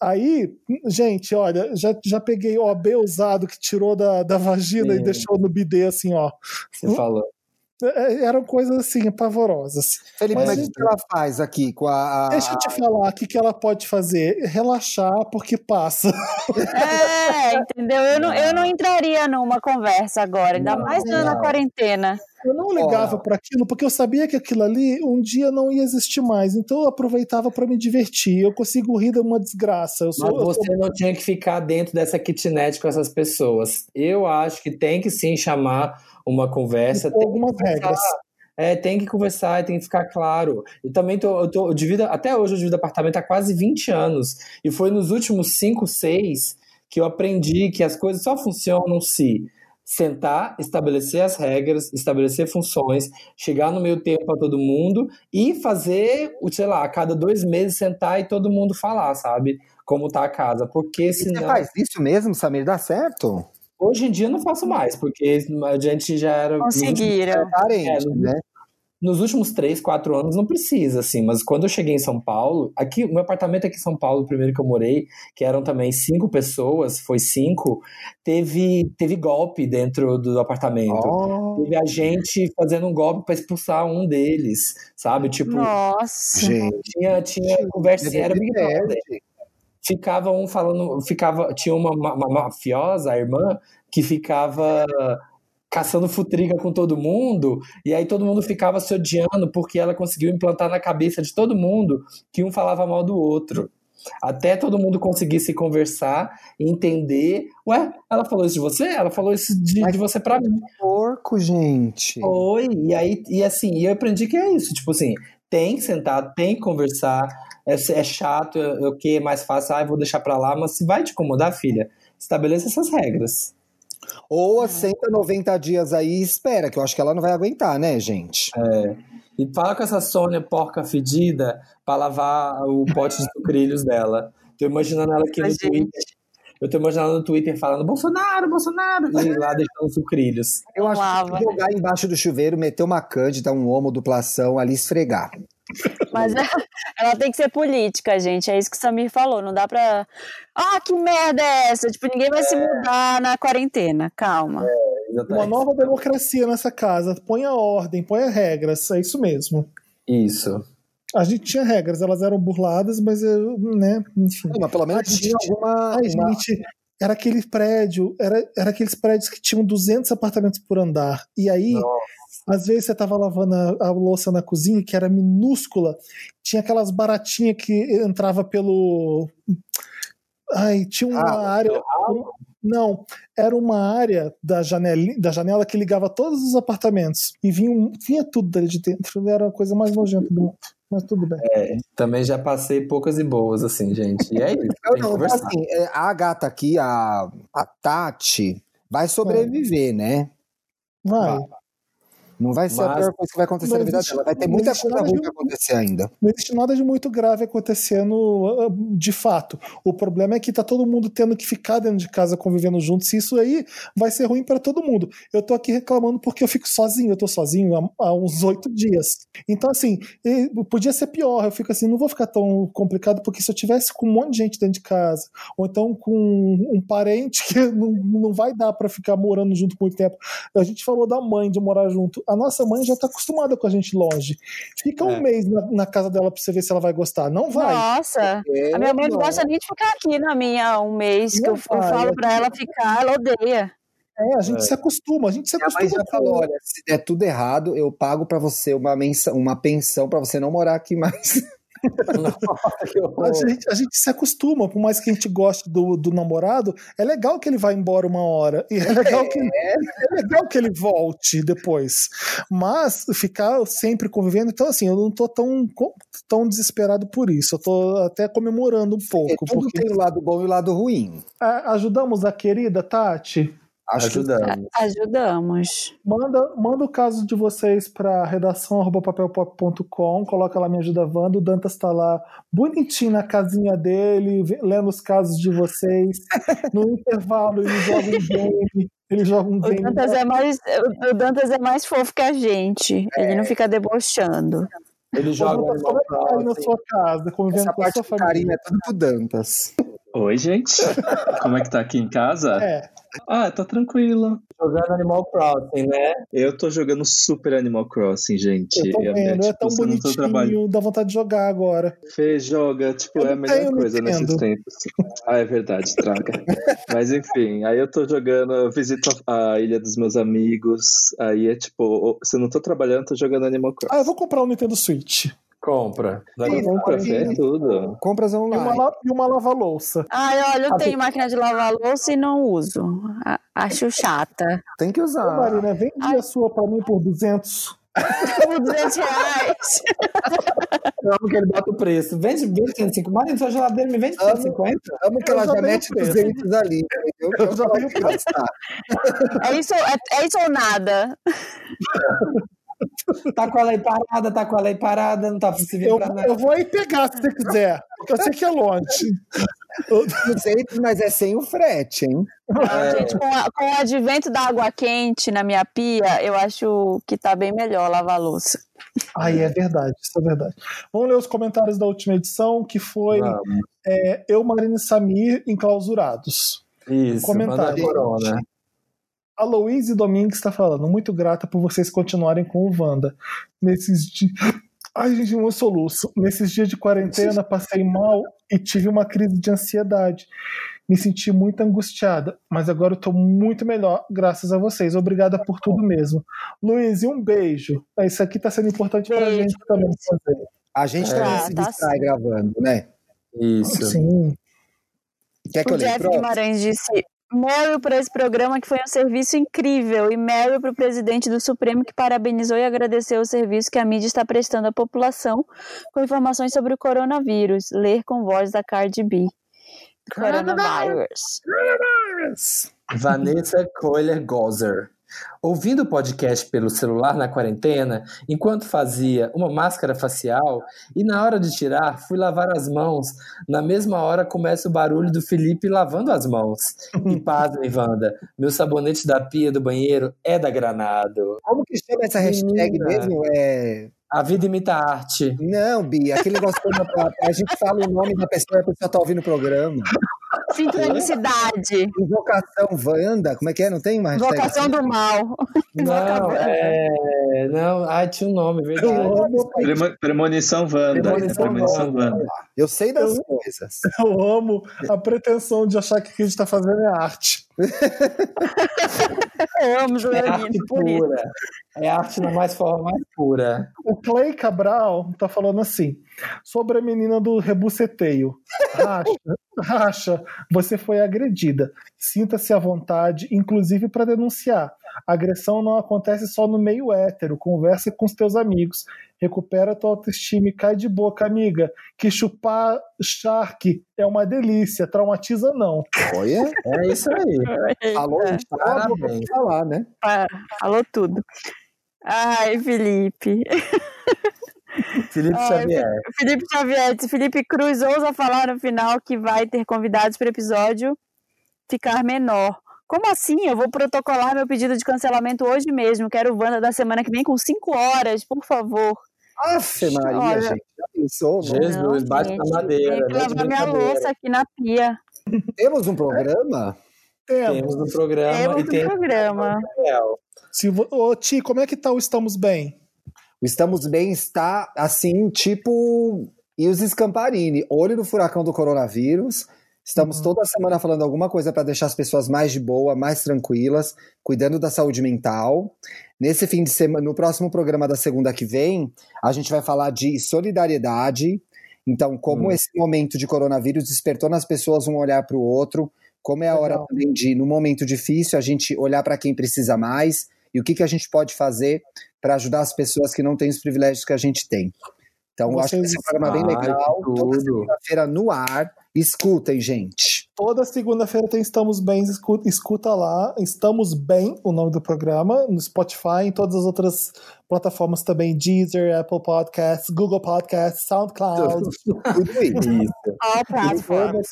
Speaker 2: Aí, gente, olha, já, já peguei OB usado que tirou da, da vagina e
Speaker 5: Sim.
Speaker 2: deixou no bidê assim, ó.
Speaker 5: Você falou.
Speaker 2: É, Eram coisas assim, pavorosas.
Speaker 4: Felipe,
Speaker 2: Mas
Speaker 4: mas o que ela faz aqui com a. a-
Speaker 2: Deixa eu te falar o que, que ela pode fazer. Relaxar, porque passa.
Speaker 6: É, entendeu? Eu não, eu não entraria numa conversa agora, ainda
Speaker 5: Não,
Speaker 6: mais na, na
Speaker 5: não.
Speaker 6: quarentena.
Speaker 2: Eu não ligava para aquilo porque eu sabia que aquilo ali um dia não ia existir mais. Então eu aproveitava para me divertir. Eu consigo rir de uma desgraça. Eu sou,
Speaker 5: Mas
Speaker 2: eu sou-
Speaker 5: você não tinha que ficar dentro dessa kitnet com essas pessoas. Eu acho que tem que sim chamar uma conversa.
Speaker 2: com algumas regras.
Speaker 5: É, tem que conversar, tem que ficar claro. Eu também tô, eu tô eu divido, até hoje eu divido apartamento há quase 20 anos. E foi nos últimos 5, 6 que eu aprendi que as coisas só funcionam se sentar, estabelecer as regras, estabelecer funções, chegar no meio tempo para todo mundo e fazer, o, sei lá, a cada dois meses sentar e todo mundo falar, sabe? Como tá a casa. Porque
Speaker 4: E Você
Speaker 5: senão.
Speaker 4: faz isso mesmo, Samir? Dá certo?
Speaker 5: Hoje em dia eu não faço mais, porque a gente já era.
Speaker 6: Conseguiram.
Speaker 4: Parente,
Speaker 5: É,
Speaker 4: né?
Speaker 5: Nos últimos três, quatro anos não precisa, assim, mas quando eu cheguei em São Paulo, aqui, o meu apartamento aqui em São Paulo, o primeiro que eu morei, que eram também cinco pessoas, foi cinco, teve, teve golpe dentro do apartamento.
Speaker 4: Ó,
Speaker 5: Teve a gente fazendo um golpe para expulsar um deles, sabe? Tipo,
Speaker 6: Nossa.
Speaker 4: gente.
Speaker 5: tinha, tinha conversa, era Big Brother. Ficava um falando, ficava, tinha uma, ma- uma mafiosa, a irmã, que ficava caçando futriga com todo mundo, e aí todo mundo ficava se odiando porque ela conseguiu implantar na cabeça de todo mundo que um falava mal do outro. Até todo mundo conseguir se conversar e entender. Ué, ela falou isso de você? Ela falou isso de, de você pra mim.
Speaker 4: Porco, gente.
Speaker 5: Foi, e aí, e assim, e eu aprendi que é isso, tipo assim, tem que sentar, tem que conversar, é, é chato, é, é o que é mais fácil, ah, eu vou deixar pra lá, mas se vai te incomodar, filha, estabeleça essas regras.
Speaker 4: Ou assenta 90 dias aí e espera, que eu acho que ela não vai aguentar, né, gente?
Speaker 5: E fala com essa Sônia porca fedida pra lavar o pote de sucrilhos dela. Tô imaginando ela aqui no. Twitter. Eu tô imaginando no Twitter falando Bolsonaro, Bolsonaro, e lá deixando sucrilhos.
Speaker 4: Eu acho
Speaker 6: Lava.
Speaker 4: que jogar embaixo do chuveiro, meter uma cândida, um homo, duplação ali, esfregar.
Speaker 6: Mas é- ela tem que ser política, gente. É isso que o Samir falou. Não dá pra. Ah, que merda é essa? Tipo, ninguém vai se mudar na quarentena. Calma.
Speaker 2: Uma
Speaker 5: Exatamente.
Speaker 2: nova democracia nessa casa. Ponha ordem, ponha regras. É isso mesmo.
Speaker 5: Isso.
Speaker 2: A gente tinha regras, elas eram burladas, mas, eu, né, enfim.
Speaker 4: Não, mas pelo menos
Speaker 2: A gente
Speaker 4: tinha alguma. Uma-
Speaker 2: gente, era aquele prédio, era, era aqueles prédios que tinham 200 apartamentos por andar. E aí, às vezes você tava lavando a, a louça na cozinha, que era minúscula, tinha aquelas baratinhas que entrava pelo. Ai, tinha uma
Speaker 4: Ah,
Speaker 2: área. Não, era uma área da janela, da janela que ligava todos os apartamentos. E vinha, vinha tudo dali de dentro. Era a coisa mais nojenta do mundo. Mas tudo bem.
Speaker 5: Também já passei poucas e boas, assim, gente. E é isso.
Speaker 4: Não,
Speaker 5: conversar.
Speaker 4: assim, é, a gata aqui, a, a Tati, vai sobreviver, né?
Speaker 2: Vai.
Speaker 4: Não vai ser a
Speaker 5: Mas-
Speaker 4: pior coisa que vai acontecer na vida dela. Vai ter muita coisa ruim que acontecer ainda.
Speaker 2: Não existe nada de muito grave acontecendo ah, de fato. O problema é que tá todo mundo tendo que ficar dentro de casa convivendo juntos. E isso aí vai ser ruim para todo mundo. Eu tô aqui reclamando porque eu fico sozinho. Eu tô sozinho há, há uns oito dias. Então, assim, podia ser pior. Eu fico assim, não vou ficar tão complicado porque se eu tivesse com um monte de gente dentro de casa, ou então com um parente que não, não vai dar para ficar morando junto por muito tempo. A gente falou da mãe de morar junto. A nossa mãe já tá acostumada com a gente longe. Fica um
Speaker 5: É.
Speaker 2: mês na, na casa dela pra você ver se ela vai gostar. Não vai.
Speaker 6: Nossa.
Speaker 4: É,
Speaker 6: A minha mãe não
Speaker 4: não.
Speaker 6: gosta nem de ficar aqui na minha um mês, que eu,
Speaker 2: Não
Speaker 6: eu falo
Speaker 2: é
Speaker 6: pra ela ficar, ela odeia.
Speaker 2: É, a gente se acostuma. A gente se acostuma
Speaker 4: já falou: olha, se der tudo errado, eu pago pra você uma, mensa, uma pensão pra você não morar aqui mais.
Speaker 2: A gente, a gente se acostuma, por mais que a gente goste do, do namorado, é legal que ele vá embora uma hora. E é legal, que, é legal que ele volte depois. Mas ficar sempre convivendo, então assim, eu não tô tão, tão desesperado por isso. Eu tô até comemorando um
Speaker 4: É,
Speaker 2: pouco.
Speaker 4: tudo
Speaker 2: porque
Speaker 4: tem o lado bom e o lado ruim.
Speaker 2: a- ajudamos a querida Tati.
Speaker 5: Ajudando.
Speaker 6: Ajudamos.
Speaker 2: Manda, manda o caso de vocês para redação arroba papelpop.com, coloca lá Me Ajuda Wanda, o Dantas tá lá bonitinho na casinha dele, lendo os casos de vocês. No intervalo ele joga um game, ele joga um
Speaker 6: O
Speaker 2: game.
Speaker 6: Dantas, é mais, o Dantas é mais fofo que a gente. Ele não fica debochando.
Speaker 5: Ele joga
Speaker 2: como é que aí na
Speaker 5: Crossing.
Speaker 2: sua casa, convivendo
Speaker 4: essa
Speaker 2: com a
Speaker 4: parte
Speaker 2: sua
Speaker 4: do
Speaker 2: família?
Speaker 4: carinho é tudo pro Dantas.
Speaker 8: Oi, gente. Como é que tá aqui em casa?
Speaker 2: É,
Speaker 8: Ah, tá tranquilo.
Speaker 5: Jogando Animal Crossing, né?
Speaker 8: Eu tô jogando Super Animal Crossing, gente.
Speaker 2: eu tô
Speaker 8: É- é,
Speaker 2: vendo, é
Speaker 8: tipo,
Speaker 2: tão
Speaker 8: tá trabalhando.
Speaker 2: bonitinho, dá vontade de jogar agora.
Speaker 8: Fê joga, tipo,
Speaker 2: Eu
Speaker 8: é a melhor coisa nesses tempos. Ah, é verdade, traga. Mas enfim, aí eu tô jogando, eu visito a, a ilha dos meus amigos. Aí é tipo, se eu não tô trabalhando, tô jogando Animal Crossing.
Speaker 2: Ah, eu vou comprar um Nintendo Switch.
Speaker 5: Compra. Comprar.
Speaker 8: Compra, é tudo.
Speaker 4: Compras
Speaker 2: E uma,
Speaker 4: online.
Speaker 2: e uma lava-louça.
Speaker 6: Ai, olha, eu tenho máquina de lavar louça e não uso. Acho chata.
Speaker 4: Tem que
Speaker 2: Ô,
Speaker 4: usar.
Speaker 2: Marina, vende a sua pra mim por 200.
Speaker 6: Por 200 reais.
Speaker 5: Eu amo que ele bota o preço. Vende, vende 150. Marina, sua geladeira me vende por
Speaker 4: Amo.
Speaker 5: 150?
Speaker 4: Amo que
Speaker 2: Eu
Speaker 4: ela
Speaker 2: já
Speaker 4: mete
Speaker 2: preço.
Speaker 4: 200 ali. entendeu?
Speaker 2: Eu já dei o
Speaker 4: vou gastar.
Speaker 6: É isso, é, é isso ou nada?
Speaker 5: Tá com ela aí parada, tá com ela aí parada, não tá vir
Speaker 2: Eu,
Speaker 5: nada.
Speaker 2: eu vou aí pegar se você quiser. Porque eu sei que é longe.
Speaker 4: 200, mas é sem o frete, hein?
Speaker 6: Não, gente, com, a- com o advento da água quente na minha pia, eu acho que tá bem melhor lavar a louça.
Speaker 2: Ai, é verdade, isso é verdade. Vamos ler os comentários da última edição, que foi é, eu, Marina e Samir enclausurados.
Speaker 5: Isso,
Speaker 2: Comentário.
Speaker 5: manda a corona.
Speaker 2: A Louise Domingues está falando, muito grata por vocês continuarem com o Wanda. Nesses dias. Ai, gente, um soluço. Nesses dias de quarentena, passei mal e tive uma crise de ansiedade. Me senti muito angustiada, mas agora eu tô muito melhor, graças a vocês. Obrigada por tudo mesmo. Luiz, um beijo. Isso aqui tá sendo importante pra
Speaker 6: Beijo,
Speaker 2: gente também fazer.
Speaker 4: A gente
Speaker 5: É.
Speaker 4: também se
Speaker 6: Tá
Speaker 4: distrai gravando, né?
Speaker 5: Isso.
Speaker 2: Sim.
Speaker 4: Quer que eu
Speaker 6: O
Speaker 4: leia?
Speaker 6: Jeff. Guimarães disse: Meryl para esse programa que foi um serviço incrível e Meryl para o presidente do Supremo que parabenizou e agradeceu o serviço que a mídia está prestando à população com informações sobre o coronavírus. Ler com voz da Cardi B. Coronavirus.
Speaker 5: Vanessa Coiler Gozer. Ouvindo o podcast pelo celular na quarentena, enquanto fazia uma máscara facial, e na hora de tirar, fui lavar as mãos. Na mesma hora começa o barulho do Felipe lavando as mãos. E pasmem, Wanda, meu sabonete da pia do banheiro é da Granado.
Speaker 4: Como que chama essa hashtag
Speaker 5: Menina.
Speaker 4: mesmo? É
Speaker 5: A vida imita a arte.
Speaker 4: Não, Bia, aquele negócio quando a, a gente fala o nome da pessoa e a pessoa tá ouvindo o programa.
Speaker 6: Sincronicidade.
Speaker 4: Invocação Wanda, como é que é? Não tem uma hashtag?
Speaker 6: Invocação do mal.
Speaker 5: Não, é. Não, ai, tinha um nome, verdade.
Speaker 8: Premonição Wanda.
Speaker 5: Premonição
Speaker 8: Premonição
Speaker 5: Wanda.
Speaker 8: Wanda.
Speaker 4: Eu sei das coisas.
Speaker 2: eu amo a pretensão de achar que o que a gente tá fazendo é arte.
Speaker 6: Eu amo
Speaker 5: É arte pura. É arte na mais forma mais pura.
Speaker 2: O Clay Cabral tá falando assim: sobre a menina do rebuceteio. Racha, racha, você foi agredida. Sinta-se à vontade, inclusive para denunciar. A agressão não acontece só no meio hétero. Conversa com os teus amigos. Recupera tua autoestima e cai de boca, amiga. Que chupar Shark é uma delícia. Traumatiza não.
Speaker 4: Olha,
Speaker 5: É isso aí.
Speaker 4: falou vou
Speaker 5: parabéns.
Speaker 4: falar, né?
Speaker 6: pá, Falou tudo. Ai, Felipe.
Speaker 5: Felipe
Speaker 6: Ai,
Speaker 5: Xavier.
Speaker 6: Felipe Xavier, Felipe Cruz ousa falar no final que vai ter convidados para o episódio ficar menor. Como assim? Eu vou protocolar meu pedido de cancelamento hoje mesmo. Quero o Wanda da semana que vem com 5 horas, por favor.
Speaker 4: Afe Maria,
Speaker 6: Olha.
Speaker 4: gente. Já pensou?
Speaker 5: Jesus, bate
Speaker 6: gente,
Speaker 5: na madeira.
Speaker 6: Tem que
Speaker 5: não é
Speaker 6: lavar minha louça aqui na pia.
Speaker 4: Temos um programa?
Speaker 2: Temos.
Speaker 5: Temos no programa
Speaker 6: Temos
Speaker 5: e
Speaker 6: um
Speaker 5: tem
Speaker 6: programa.
Speaker 2: Se. Ô, Ti, como é que tá o Estamos Bem?
Speaker 4: O Estamos Bem está assim, tipo. E os Scamparini, olho no furacão do coronavírus. Estamos toda semana falando alguma coisa para deixar as pessoas mais de boa, mais tranquilas, cuidando da saúde mental. Nesse fim de semana, no próximo programa da segunda que vem, a gente vai falar de solidariedade. Então, como
Speaker 5: Hum.
Speaker 4: esse momento de coronavírus despertou nas pessoas um olhar para o outro, como é a hora
Speaker 2: Legal.
Speaker 4: também de, no momento difícil, a gente olhar para quem precisa mais e o que, que a gente pode fazer para ajudar as pessoas que não têm os privilégios que a gente tem. Então, eu acho que esse é programa bem
Speaker 5: Ai,
Speaker 4: legal.
Speaker 5: que
Speaker 4: Toda
Speaker 5: tudo.
Speaker 4: segunda-feira no ar. Escutem, gente.
Speaker 2: Toda segunda-feira tem Estamos Bem, escuta, escuta lá. Estamos Bem, o nome do programa, no Spotify, em todas as outras plataformas também: Deezer, Apple Podcasts, Google Podcasts, SoundCloud.
Speaker 4: Tudo isso.
Speaker 5: Isso.
Speaker 6: All platforms.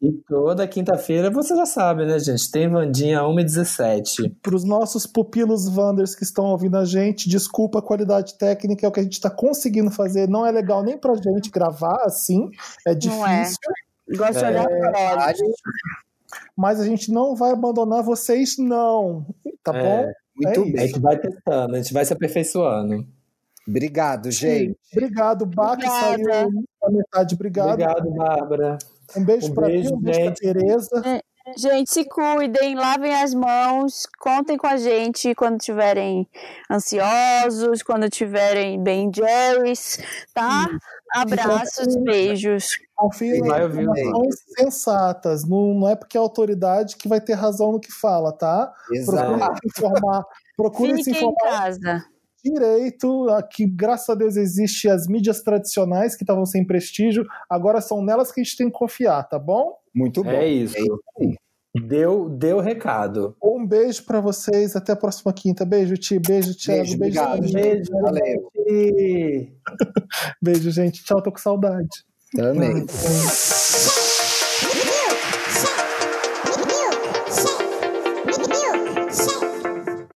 Speaker 5: E toda quinta-feira, você já sabe, né, gente? Tem Vandinha 1h17.
Speaker 2: Para os nossos pupilos Wanders que estão ouvindo a gente, desculpa a qualidade técnica, é o que a gente está conseguindo fazer. Não é legal nem pra gente gravar assim, é
Speaker 6: Não é.
Speaker 2: difícil,
Speaker 6: Gosto de olhar para
Speaker 4: Vale.
Speaker 2: Mas a gente não vai abandonar vocês, não. Tá
Speaker 5: É.
Speaker 2: bom?
Speaker 4: Muito
Speaker 2: É
Speaker 5: A
Speaker 4: bem.
Speaker 5: gente vai testando, a gente vai se aperfeiçoando.
Speaker 4: Obrigado, gente.
Speaker 2: Obrigado, Bá, que saiu na metade. Obrigado.
Speaker 5: Obrigado, Bárbara.
Speaker 2: Um beijo
Speaker 5: Um
Speaker 2: pra
Speaker 5: beijo,
Speaker 2: ti, um beijo. Tereza.
Speaker 6: Gente, se cuidem, lavem as mãos, contem com a gente quando estiverem ansiosos, quando estiverem bem Jerry's, tá? Abraços, beijos.
Speaker 5: Ouvir,
Speaker 2: informações sensatas. Não, não é porque é autoridade que vai ter razão no que fala, tá? Procure
Speaker 4: Exato.
Speaker 2: se informar. Procure se
Speaker 6: em
Speaker 2: informar
Speaker 6: casa.
Speaker 2: direito. Aqui, graças a Deus, existem as mídias tradicionais que estavam sem prestígio. Agora são nelas que a gente tem que confiar, tá bom?
Speaker 4: Muito bom.
Speaker 5: É isso.
Speaker 4: aí.
Speaker 5: Deu, deu recado.
Speaker 2: Um beijo pra vocês. Até a próxima quinta. Beijo, Ti. Beijo, Thiago.
Speaker 4: Beijo,
Speaker 2: Beijo,
Speaker 4: obrigado,
Speaker 2: gente.
Speaker 5: Beijo,
Speaker 4: Valeu.
Speaker 2: Beijo, gente. Tchau, tô com saudade.
Speaker 4: Também.